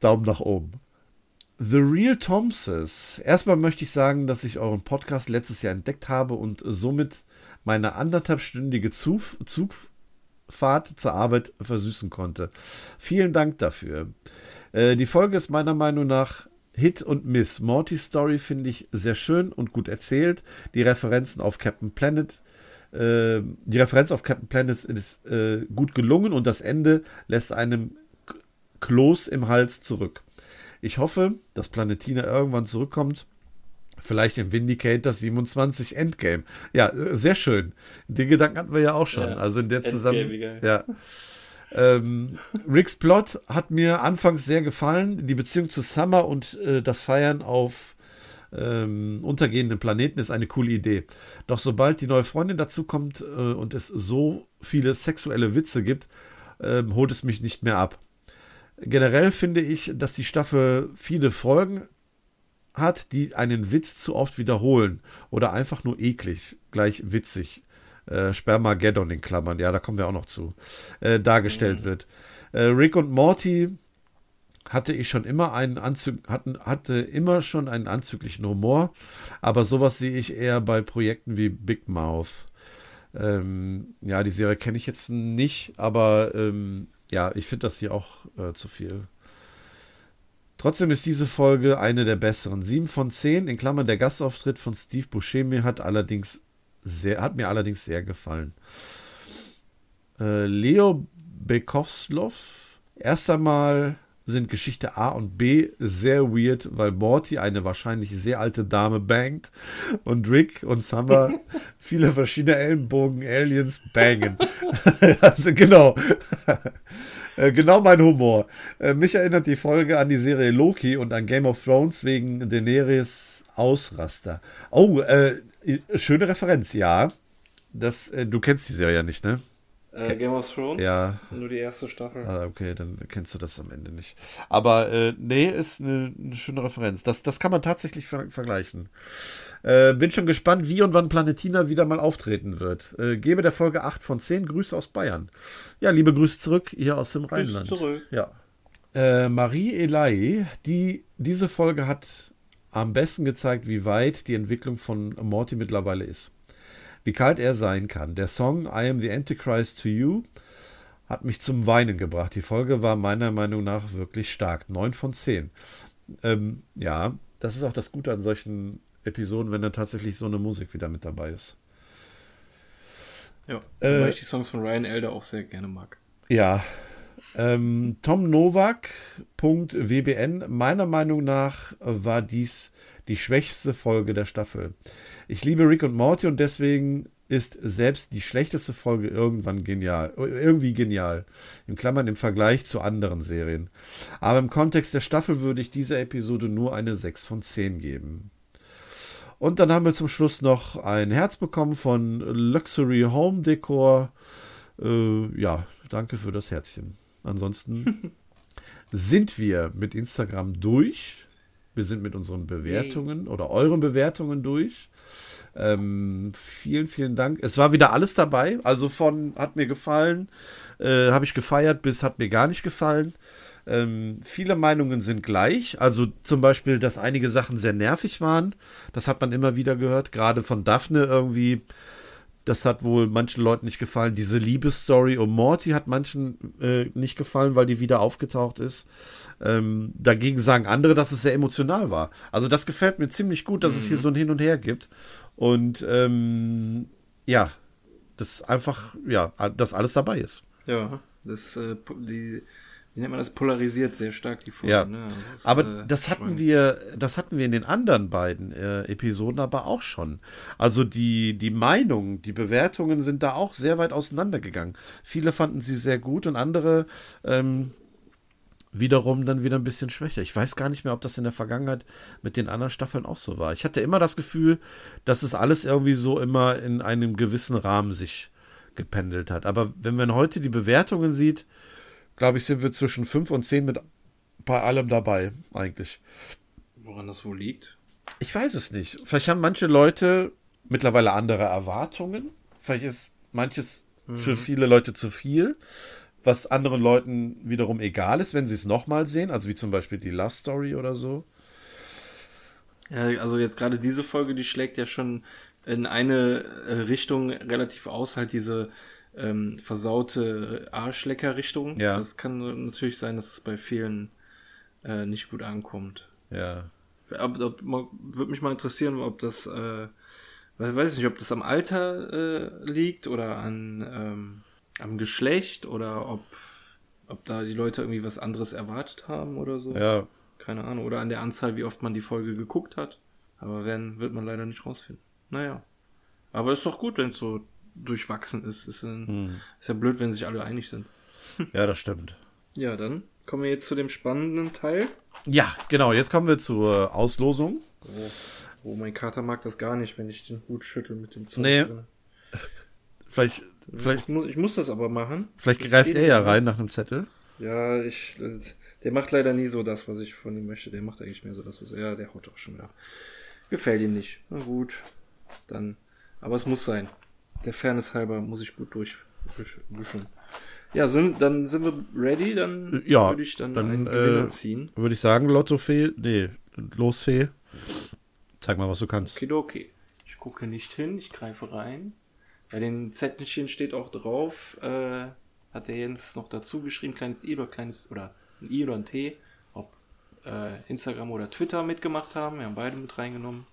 Daumen nach oben. The Real Thompsons. Erstmal möchte ich sagen, dass ich euren Podcast letztes Jahr entdeckt habe und somit meine anderthalbstündige Zug, Zugfahrt zur Arbeit versüßen konnte. Vielen Dank dafür. Äh, die Folge ist meiner Meinung nach Hit und Miss. Morty's Story finde ich sehr schön und gut erzählt. Die Referenzen auf Captain Planet, äh, die Referenz auf Captain Planet ist äh, gut gelungen und das Ende lässt einem Kloß im Hals zurück. Ich hoffe, dass Planetina irgendwann zurückkommt. Vielleicht im Vindicator 27 Endgame. Ja, äh, sehr schön. Den Gedanken hatten wir ja auch schon. Ja, also in der Zusammenhang. Ja. Ähm, Ricks Plot hat mir anfangs sehr gefallen. Die Beziehung zu Summer und äh, das Feiern auf ähm, untergehenden Planeten ist eine coole Idee. Doch sobald die neue Freundin dazu kommt äh, und es so viele sexuelle Witze gibt, äh, holt es mich nicht mehr ab. Generell finde ich, dass die Staffel viele Folgen hat, die einen Witz zu oft wiederholen oder einfach nur eklig, gleich witzig äh, Spermageddon in Klammern, ja, da kommen wir auch noch zu, äh, dargestellt mhm. wird. Äh, Rick und Morty hatte ich schon immer einen Anzug, hatten, hatte immer schon einen anzüglichen Humor, aber sowas sehe ich eher bei Projekten wie Big Mouth. Ähm, ja, die Serie kenne ich jetzt nicht, aber ähm, ja, ich finde das hier auch äh, zu viel. Trotzdem ist diese Folge eine der besseren. 7 von 10, in Klammern der Gastauftritt von Steve Buscemi hat allerdings sehr, hat mir allerdings sehr gefallen. Äh, Leo Bekovslov. Erst einmal sind Geschichte A und B sehr weird, weil Morty eine wahrscheinlich sehr alte Dame bangt und Rick und Summer viele verschiedene Ellenbogen Aliens bangen. also genau. Äh, genau mein Humor. Äh, mich erinnert die Folge an die Serie Loki und an Game of Thrones wegen Daenerys Ausraster. Oh, äh, Schöne Referenz, ja. Das, äh, du kennst die Serie ja nicht, ne? Äh, Game of Thrones? Ja. Nur die erste Staffel. Ah, okay, dann kennst du das am Ende nicht. Aber äh, nee, ist eine, eine, schöne Referenz. Das, das kann man tatsächlich ver vergleichen. Äh, bin schon gespannt, wie und wann Planetina wieder mal auftreten wird. Äh, gebe der Folge 8 von 10 Grüße aus Bayern. Ja, liebe Grüße zurück hier aus dem Grüße Rheinland. zurück. Ja. Äh, Marie Elai, die diese Folge hat am besten gezeigt, wie weit die Entwicklung von Morty mittlerweile ist. Wie kalt er sein kann. Der Song I Am the Antichrist to You hat mich zum Weinen gebracht. Die Folge war meiner Meinung nach wirklich stark. 9 von 10. Ähm, ja, das ist auch das Gute an solchen Episoden, wenn dann tatsächlich so eine Musik wieder mit dabei ist. Ja, äh, weil ich die Songs von Ryan Elder auch sehr gerne mag. Ja, ähm, Tom Novak.wbn, meiner Meinung nach war dies die schwächste Folge der Staffel. Ich liebe Rick und Morty und deswegen ist selbst die schlechteste Folge irgendwann genial, irgendwie genial. In Klammern im Vergleich zu anderen Serien. Aber im Kontext der Staffel würde ich dieser Episode nur eine 6 von 10 geben. Und dann haben wir zum Schluss noch ein Herz bekommen von Luxury Home Decor. Äh, ja, danke für das Herzchen. Ansonsten sind wir mit Instagram durch. Wir sind mit unseren Bewertungen oder euren Bewertungen durch. Ähm, vielen, vielen Dank. Es war wieder alles dabei. Also von hat mir gefallen, äh, habe ich gefeiert, bis hat mir gar nicht gefallen. Ähm, viele Meinungen sind gleich. Also zum Beispiel, dass einige Sachen sehr nervig waren. Das hat man immer wieder gehört. Gerade von Daphne irgendwie das hat wohl manchen Leuten nicht gefallen. Diese Liebesstory um Morty hat manchen äh, nicht gefallen, weil die wieder aufgetaucht ist. Ähm, dagegen sagen andere, dass es sehr emotional war. Also das gefällt mir ziemlich gut, dass mhm. es hier mhm. so ein Hin und Her gibt. Und ähm, ja, das einfach, ja, dass alles dabei ist. Ja, das, äh, die, wie nennt man das, polarisiert sehr stark die Folge. Ja. Ne? Das ist, aber äh, das hatten wir, das hatten wir in den anderen beiden äh, Episoden aber auch schon. Also die, die Meinungen, die Bewertungen sind da auch sehr weit auseinandergegangen. Viele fanden sie sehr gut und andere ähm, wiederum dann wieder ein bisschen schwächer. Ich weiß gar nicht mehr, ob das in der Vergangenheit mit den anderen Staffeln auch so war. Ich hatte immer das Gefühl, dass es alles irgendwie so immer in einem gewissen Rahmen sich gependelt hat. Aber wenn man heute die Bewertungen sieht, glaube ich, sind wir zwischen 5 und 10 mit bei allem dabei, eigentlich. Woran das wohl liegt? Ich weiß es nicht. Vielleicht haben manche Leute mittlerweile andere Erwartungen. Vielleicht ist manches mhm. für viele Leute zu viel, was anderen Leuten wiederum egal ist, wenn sie es nochmal sehen. Also wie zum Beispiel die Last Story oder so. Ja, also jetzt gerade diese Folge, die schlägt ja schon in eine äh, Richtung relativ aus, halt diese ähm, versaute Arschlecker-Richtung. Ja. Das kann natürlich sein, dass es bei vielen äh, nicht gut ankommt. Ja. Aber, ob, würde mich mal interessieren, ob das, äh, weiß ich nicht, ob das am Alter äh, liegt oder an ähm, am Geschlecht oder ob ob da die Leute irgendwie was anderes erwartet haben oder so. Ja. Keine Ahnung. Oder an der Anzahl, wie oft man die Folge geguckt hat. Aber werden, wird man leider nicht rausfinden. Naja. Aber ist doch gut, wenn es so durchwachsen ist. Ist, ein, hm. ist ja blöd, wenn sich alle einig sind. Ja, das stimmt. Ja, dann kommen wir jetzt zu dem spannenden Teil. Ja, genau. Jetzt kommen wir zur Auslosung. Oh, oh mein Kater mag das gar nicht, wenn ich den Hut schüttel mit dem Zeug. Nee. Vielleicht, vielleicht. Ich muss, ich muss das aber machen. Vielleicht greift er ja rein nach einem Zettel. Ja, ich. Der macht leider nie so das, was ich von ihm möchte. Der macht eigentlich mehr so das, was er. Ja, der haut doch schon wieder. Gefällt ihm nicht. Na gut. Dann. Aber es muss sein. Der Fairness halber muss ich gut durchwischen. Ja, sind, dann sind wir ready. Dann ja, würde ich dann, dann einen Gewinner äh, ziehen. Würde ich sagen, Lottofee. Nee, Losfee. Zeig mal, was du kannst. Okay, okay. Ich gucke nicht hin, ich greife rein. Bei den Zettelchen steht auch drauf, äh, hat der Jens noch dazu geschrieben, kleines I oder kleines, oder ein I oder ein T, ob äh, Instagram oder Twitter mitgemacht haben. Wir haben beide mit reingenommen.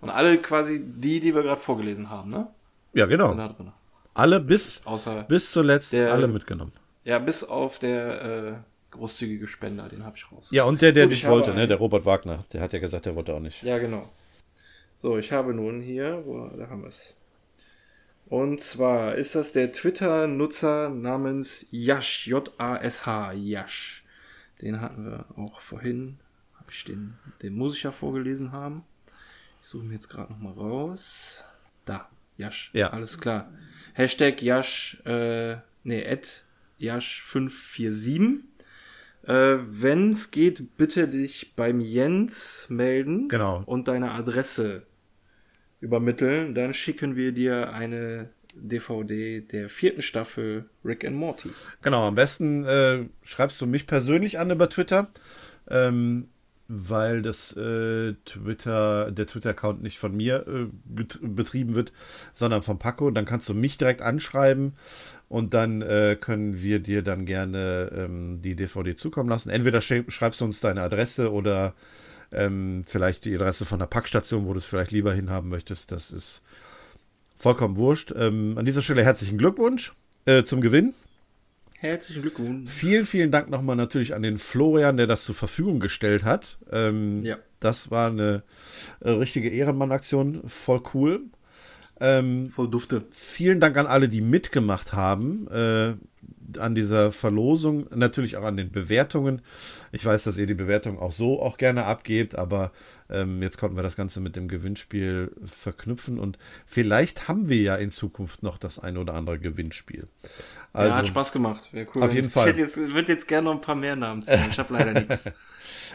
Und alle quasi die, die wir gerade vorgelesen haben, ne? Ja, genau. Alle bis, Außer bis zuletzt der, alle mitgenommen. Ja, bis auf der äh, großzügige Spender, den habe ich raus. Ja, und der, der Gut, nicht wollte, ne? Der Robert Wagner, der hat ja gesagt, der wollte auch nicht. Ja, genau. So, ich habe nun hier, wo, da haben wir es. Und zwar ist das der Twitter-Nutzer namens Yash, J-A-S-H, Yash. Den hatten wir auch vorhin, habe ich den, den muss ich ja vorgelesen haben. Ich suche mir jetzt gerade nochmal raus. Da, Yash, ja. alles klar. Hashtag Yash, äh, nee, at Yash547. Äh, Wenn es geht, bitte dich beim Jens melden genau. und deine Adresse übermitteln, dann schicken wir dir eine DVD der vierten Staffel Rick and Morty. Genau, am besten äh, schreibst du mich persönlich an über Twitter, ähm, weil das äh, Twitter, der Twitter-Account nicht von mir äh, betrieben wird, sondern von Paco. Dann kannst du mich direkt anschreiben und dann äh, können wir dir dann gerne ähm, die DVD zukommen lassen. Entweder schreibst du uns deine Adresse oder ähm, vielleicht die Adresse von der Packstation, wo du es vielleicht lieber hinhaben möchtest. Das ist vollkommen wurscht. Ähm, an dieser Stelle herzlichen Glückwunsch äh, zum Gewinn. Herzlichen Glückwunsch. Vielen, vielen Dank nochmal natürlich an den Florian, der das zur Verfügung gestellt hat. Ähm, ja. Das war eine äh, richtige Ehrenmann-Aktion. Voll cool. Ähm, Voll dufte. Vielen Dank an alle, die mitgemacht haben. Äh, an dieser Verlosung, natürlich auch an den Bewertungen. Ich weiß, dass ihr die Bewertung auch so auch gerne abgebt, aber ähm, jetzt konnten wir das Ganze mit dem Gewinnspiel verknüpfen und vielleicht haben wir ja in Zukunft noch das ein oder andere Gewinnspiel. Also, ja, hat Spaß gemacht. Wäre cool. Auf jeden Fall. Ich würde jetzt gerne noch ein paar mehr Namen ziehen. Ich habe leider nichts.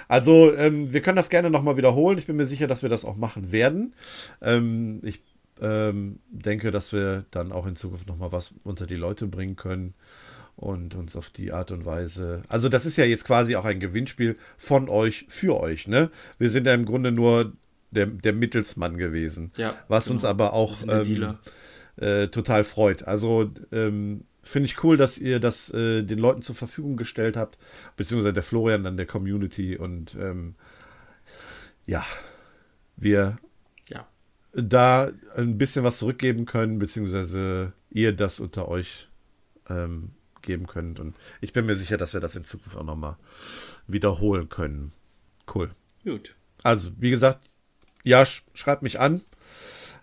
Also, ähm, wir können das gerne nochmal wiederholen. Ich bin mir sicher, dass wir das auch machen werden. Ähm, ich ähm, denke, dass wir dann auch in Zukunft nochmal was unter die Leute bringen können und uns auf die Art und Weise. Also, das ist ja jetzt quasi auch ein Gewinnspiel von euch für euch, ne? Wir sind ja im Grunde nur der, der Mittelsmann gewesen. Ja, was genau. uns aber auch ähm, äh, total freut. Also, ähm, finde ich cool, dass ihr das äh, den Leuten zur Verfügung gestellt habt, beziehungsweise der Florian dann der Community und ähm, ja, wir ja. da ein bisschen was zurückgeben können, beziehungsweise ihr das unter euch ähm, geben könnt. Und ich bin mir sicher, dass wir das in Zukunft auch nochmal wiederholen können. Cool. Gut. Also, wie gesagt, ja, sch schreibt mich an.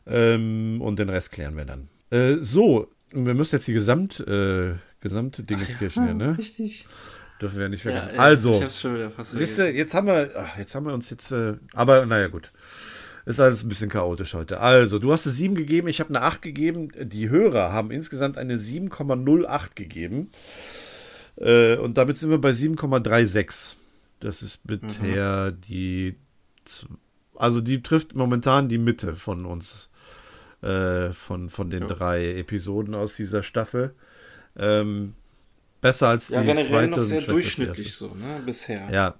Ähm, und den Rest klären wir dann. Äh, so, wir müssen jetzt die Gesamt, äh, gesamte Dingenskirchen ja, ne? Richtig. Dürfen wir nicht vergessen. Ja, also, siehst du, jetzt haben wir, ach, jetzt haben wir uns jetzt, äh, aber naja, gut. Ist alles ein bisschen chaotisch heute. Also, du hast eine 7 gegeben, ich habe eine 8 gegeben. Die Hörer haben insgesamt eine 7,08 gegeben. Äh, und damit sind wir bei 7,36. Das ist bisher mhm. die. Also, die trifft momentan die Mitte von uns. Äh, von, von den ja. drei Episoden aus dieser Staffel. Ähm, besser als ja, die generell zweite. Noch sehr durchschnittlich so, ne? Bisher. Ja.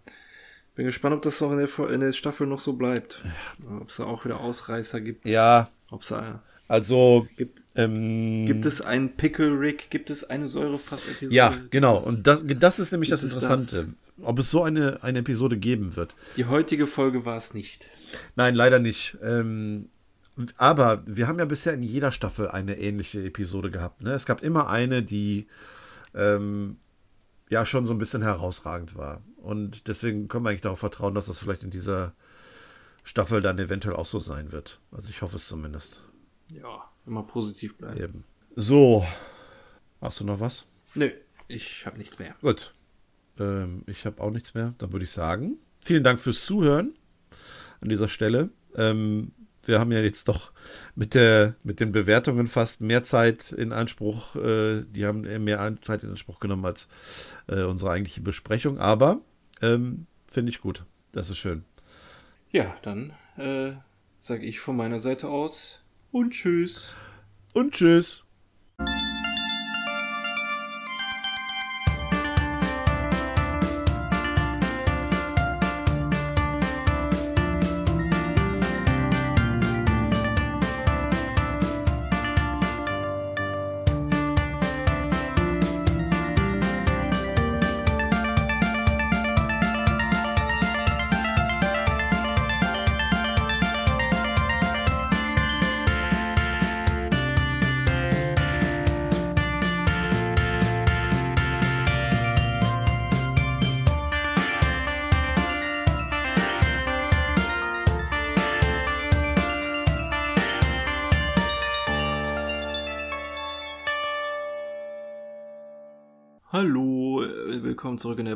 Bin gespannt, ob das noch in der, in der Staffel noch so bleibt. Ob es da auch wieder Ausreißer gibt. Ja, Ob's einer. Also gibt, ähm, gibt es einen Pickle Rick? Gibt es eine Säurefass-Episode? Ja, genau. Es, und das, das ist nämlich das Interessante. Das? Ob es so eine, eine Episode geben wird. Die heutige Folge war es nicht. Nein, leider nicht. Ähm, aber wir haben ja bisher in jeder Staffel eine ähnliche Episode gehabt. Ne? Es gab immer eine, die ähm, ja schon so ein bisschen herausragend war. Und deswegen können wir eigentlich darauf vertrauen, dass das vielleicht in dieser Staffel dann eventuell auch so sein wird. Also ich hoffe es zumindest. Ja, immer positiv bleiben. Eben. So. Hast du noch was? Nö, ich habe nichts mehr. Gut. Ähm, ich habe auch nichts mehr. Dann würde ich sagen, vielen Dank fürs Zuhören an dieser Stelle. Ähm, wir haben ja jetzt doch mit, der, mit den Bewertungen fast mehr Zeit in Anspruch, äh, die haben mehr Zeit in Anspruch genommen als äh, unsere eigentliche Besprechung, aber ähm, finde ich gut. Das ist schön. Ja, dann äh, sage ich von meiner Seite aus und tschüss. Und tschüss.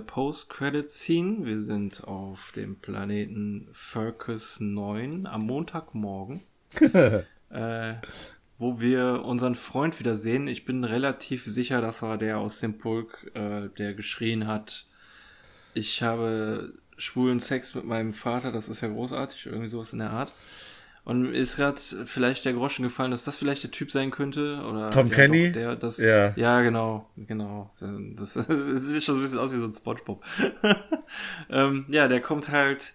Post-Credit-Scene. Wir sind auf dem Planeten Furcus 9 am Montagmorgen, äh, wo wir unseren Freund wiedersehen. Ich bin relativ sicher, das war der aus dem Pulk, äh, der geschrien hat, ich habe schwulen Sex mit meinem Vater, das ist ja großartig, irgendwie sowas in der Art. Und mir ist gerade vielleicht der Groschen gefallen, dass das vielleicht der Typ sein könnte. Oder Tom Kenny? Der, das, ja. ja, genau, genau. Das, das, sieht schon ein bisschen aus wie so ein Spongebob. ähm, ja, der kommt halt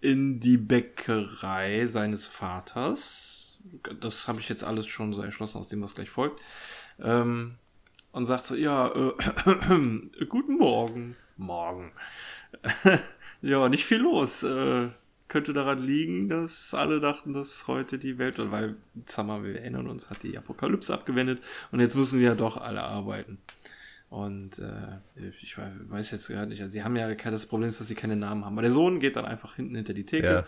in die Bäckerei seines Vaters. Das habe ich jetzt alles schon so erschlossen aus dem, was gleich folgt. Ähm, und sagt so, ja, äh, guten Morgen. Morgen. ja, nicht viel los. Äh, könnte daran liegen, dass alle dachten, dass heute die Welt, weil, sagen wir, wir erinnern uns, hat die Apokalypse abgewendet und jetzt müssen sie ja doch alle arbeiten. Und äh, ich weiß jetzt gar nicht, also sie haben ja das Problem ist, dass sie keine Namen haben. Aber der Sohn geht dann einfach hinten hinter die Theke ja.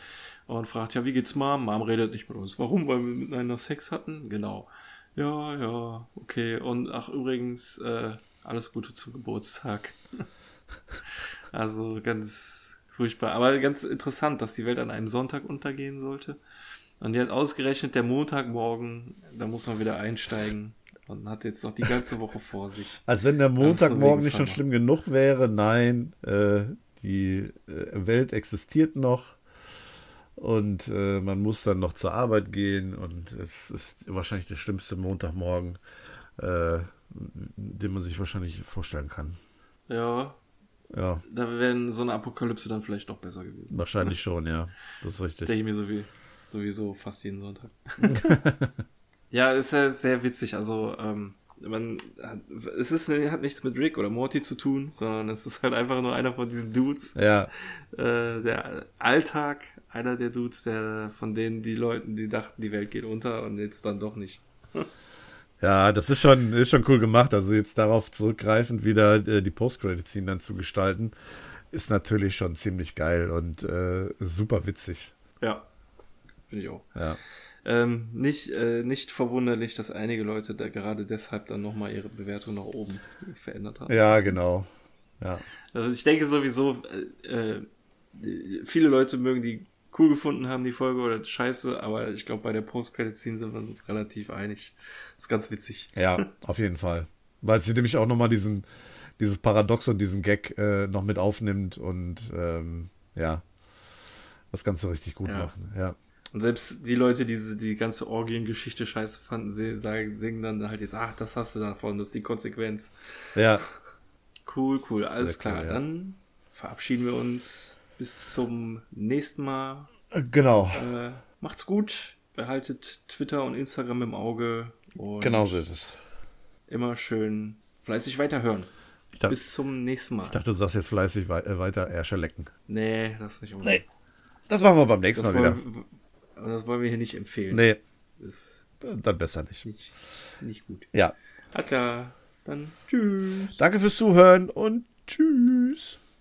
und fragt, ja, wie geht's Mom? Mom redet nicht mit uns. Warum? Weil wir miteinander Sex hatten? Genau. Ja, ja, okay. Und ach, übrigens, äh, alles Gute zum Geburtstag. also ganz Furchtbar. Aber ganz interessant, dass die Welt an einem Sonntag untergehen sollte. Und jetzt ausgerechnet der Montagmorgen, da muss man wieder einsteigen und hat jetzt noch die ganze Woche vor sich. Als wenn der Montagmorgen nicht schon schlimm genug wäre. Nein, äh, die äh, Welt existiert noch und äh, man muss dann noch zur Arbeit gehen und es ist wahrscheinlich der schlimmste Montagmorgen, äh, den man sich wahrscheinlich vorstellen kann. Ja, ja. Da wäre so eine Apokalypse dann vielleicht doch besser gewesen. Wahrscheinlich schon, ja. Das ist richtig. Denke ich mir so wie, sowieso fast jeden Sonntag. ja, ist ja sehr witzig. Also, ähm, man hat, es ist, hat nichts mit Rick oder Morty zu tun, sondern es ist halt einfach nur einer von diesen Dudes. Ja. Äh, der Alltag, einer der Dudes, der von denen die Leuten, die dachten, die Welt geht unter und jetzt dann doch nicht. Ja, das ist schon, ist schon cool gemacht. Also jetzt darauf zurückgreifend wieder äh, die Post-Credit-Scene dann zu gestalten, ist natürlich schon ziemlich geil und äh, super witzig. Ja, finde ich auch. Ja. Ähm, nicht, äh, nicht verwunderlich, dass einige Leute da gerade deshalb dann nochmal ihre Bewertung nach oben verändert haben. Ja, genau. Ja. Also ich denke sowieso, äh, äh viele Leute mögen die cool gefunden haben, die Folge, oder scheiße, aber ich glaube, bei der Post-Credit-Scene sind wir uns relativ einig. Das ist ganz witzig. Ja, auf jeden Fall. Weil sie nämlich auch nochmal diesen, dieses Paradox und diesen Gag äh, noch mit aufnimmt und ähm, ja, das Ganze richtig gut ja. machen. Ja. Und selbst die Leute, die diese, die ganze Orgien-Geschichte scheiße fanden, sie sagen, singen dann halt jetzt, ach, das hast du davon, das ist die Konsequenz. Ja. Cool, cool, alles klar. Cool, ja. Dann verabschieden wir uns bis zum nächsten Mal. Genau. Äh, macht's gut. behaltet Twitter und Instagram im Auge. Und genau so ist es. Immer schön fleißig weiterhören. Dachte, Bis zum nächsten Mal. Ich dachte, du sagst jetzt fleißig äh, weiter Ärsche lecken. Nee, das nicht unbedingt. Nee. Das machen wir beim nächsten das Mal wieder. Wir, das wollen wir hier nicht empfehlen. Nee. Das dann besser nicht. nicht. Nicht gut. Ja. Alles klar. Dann tschüss. Danke fürs Zuhören und tschüss.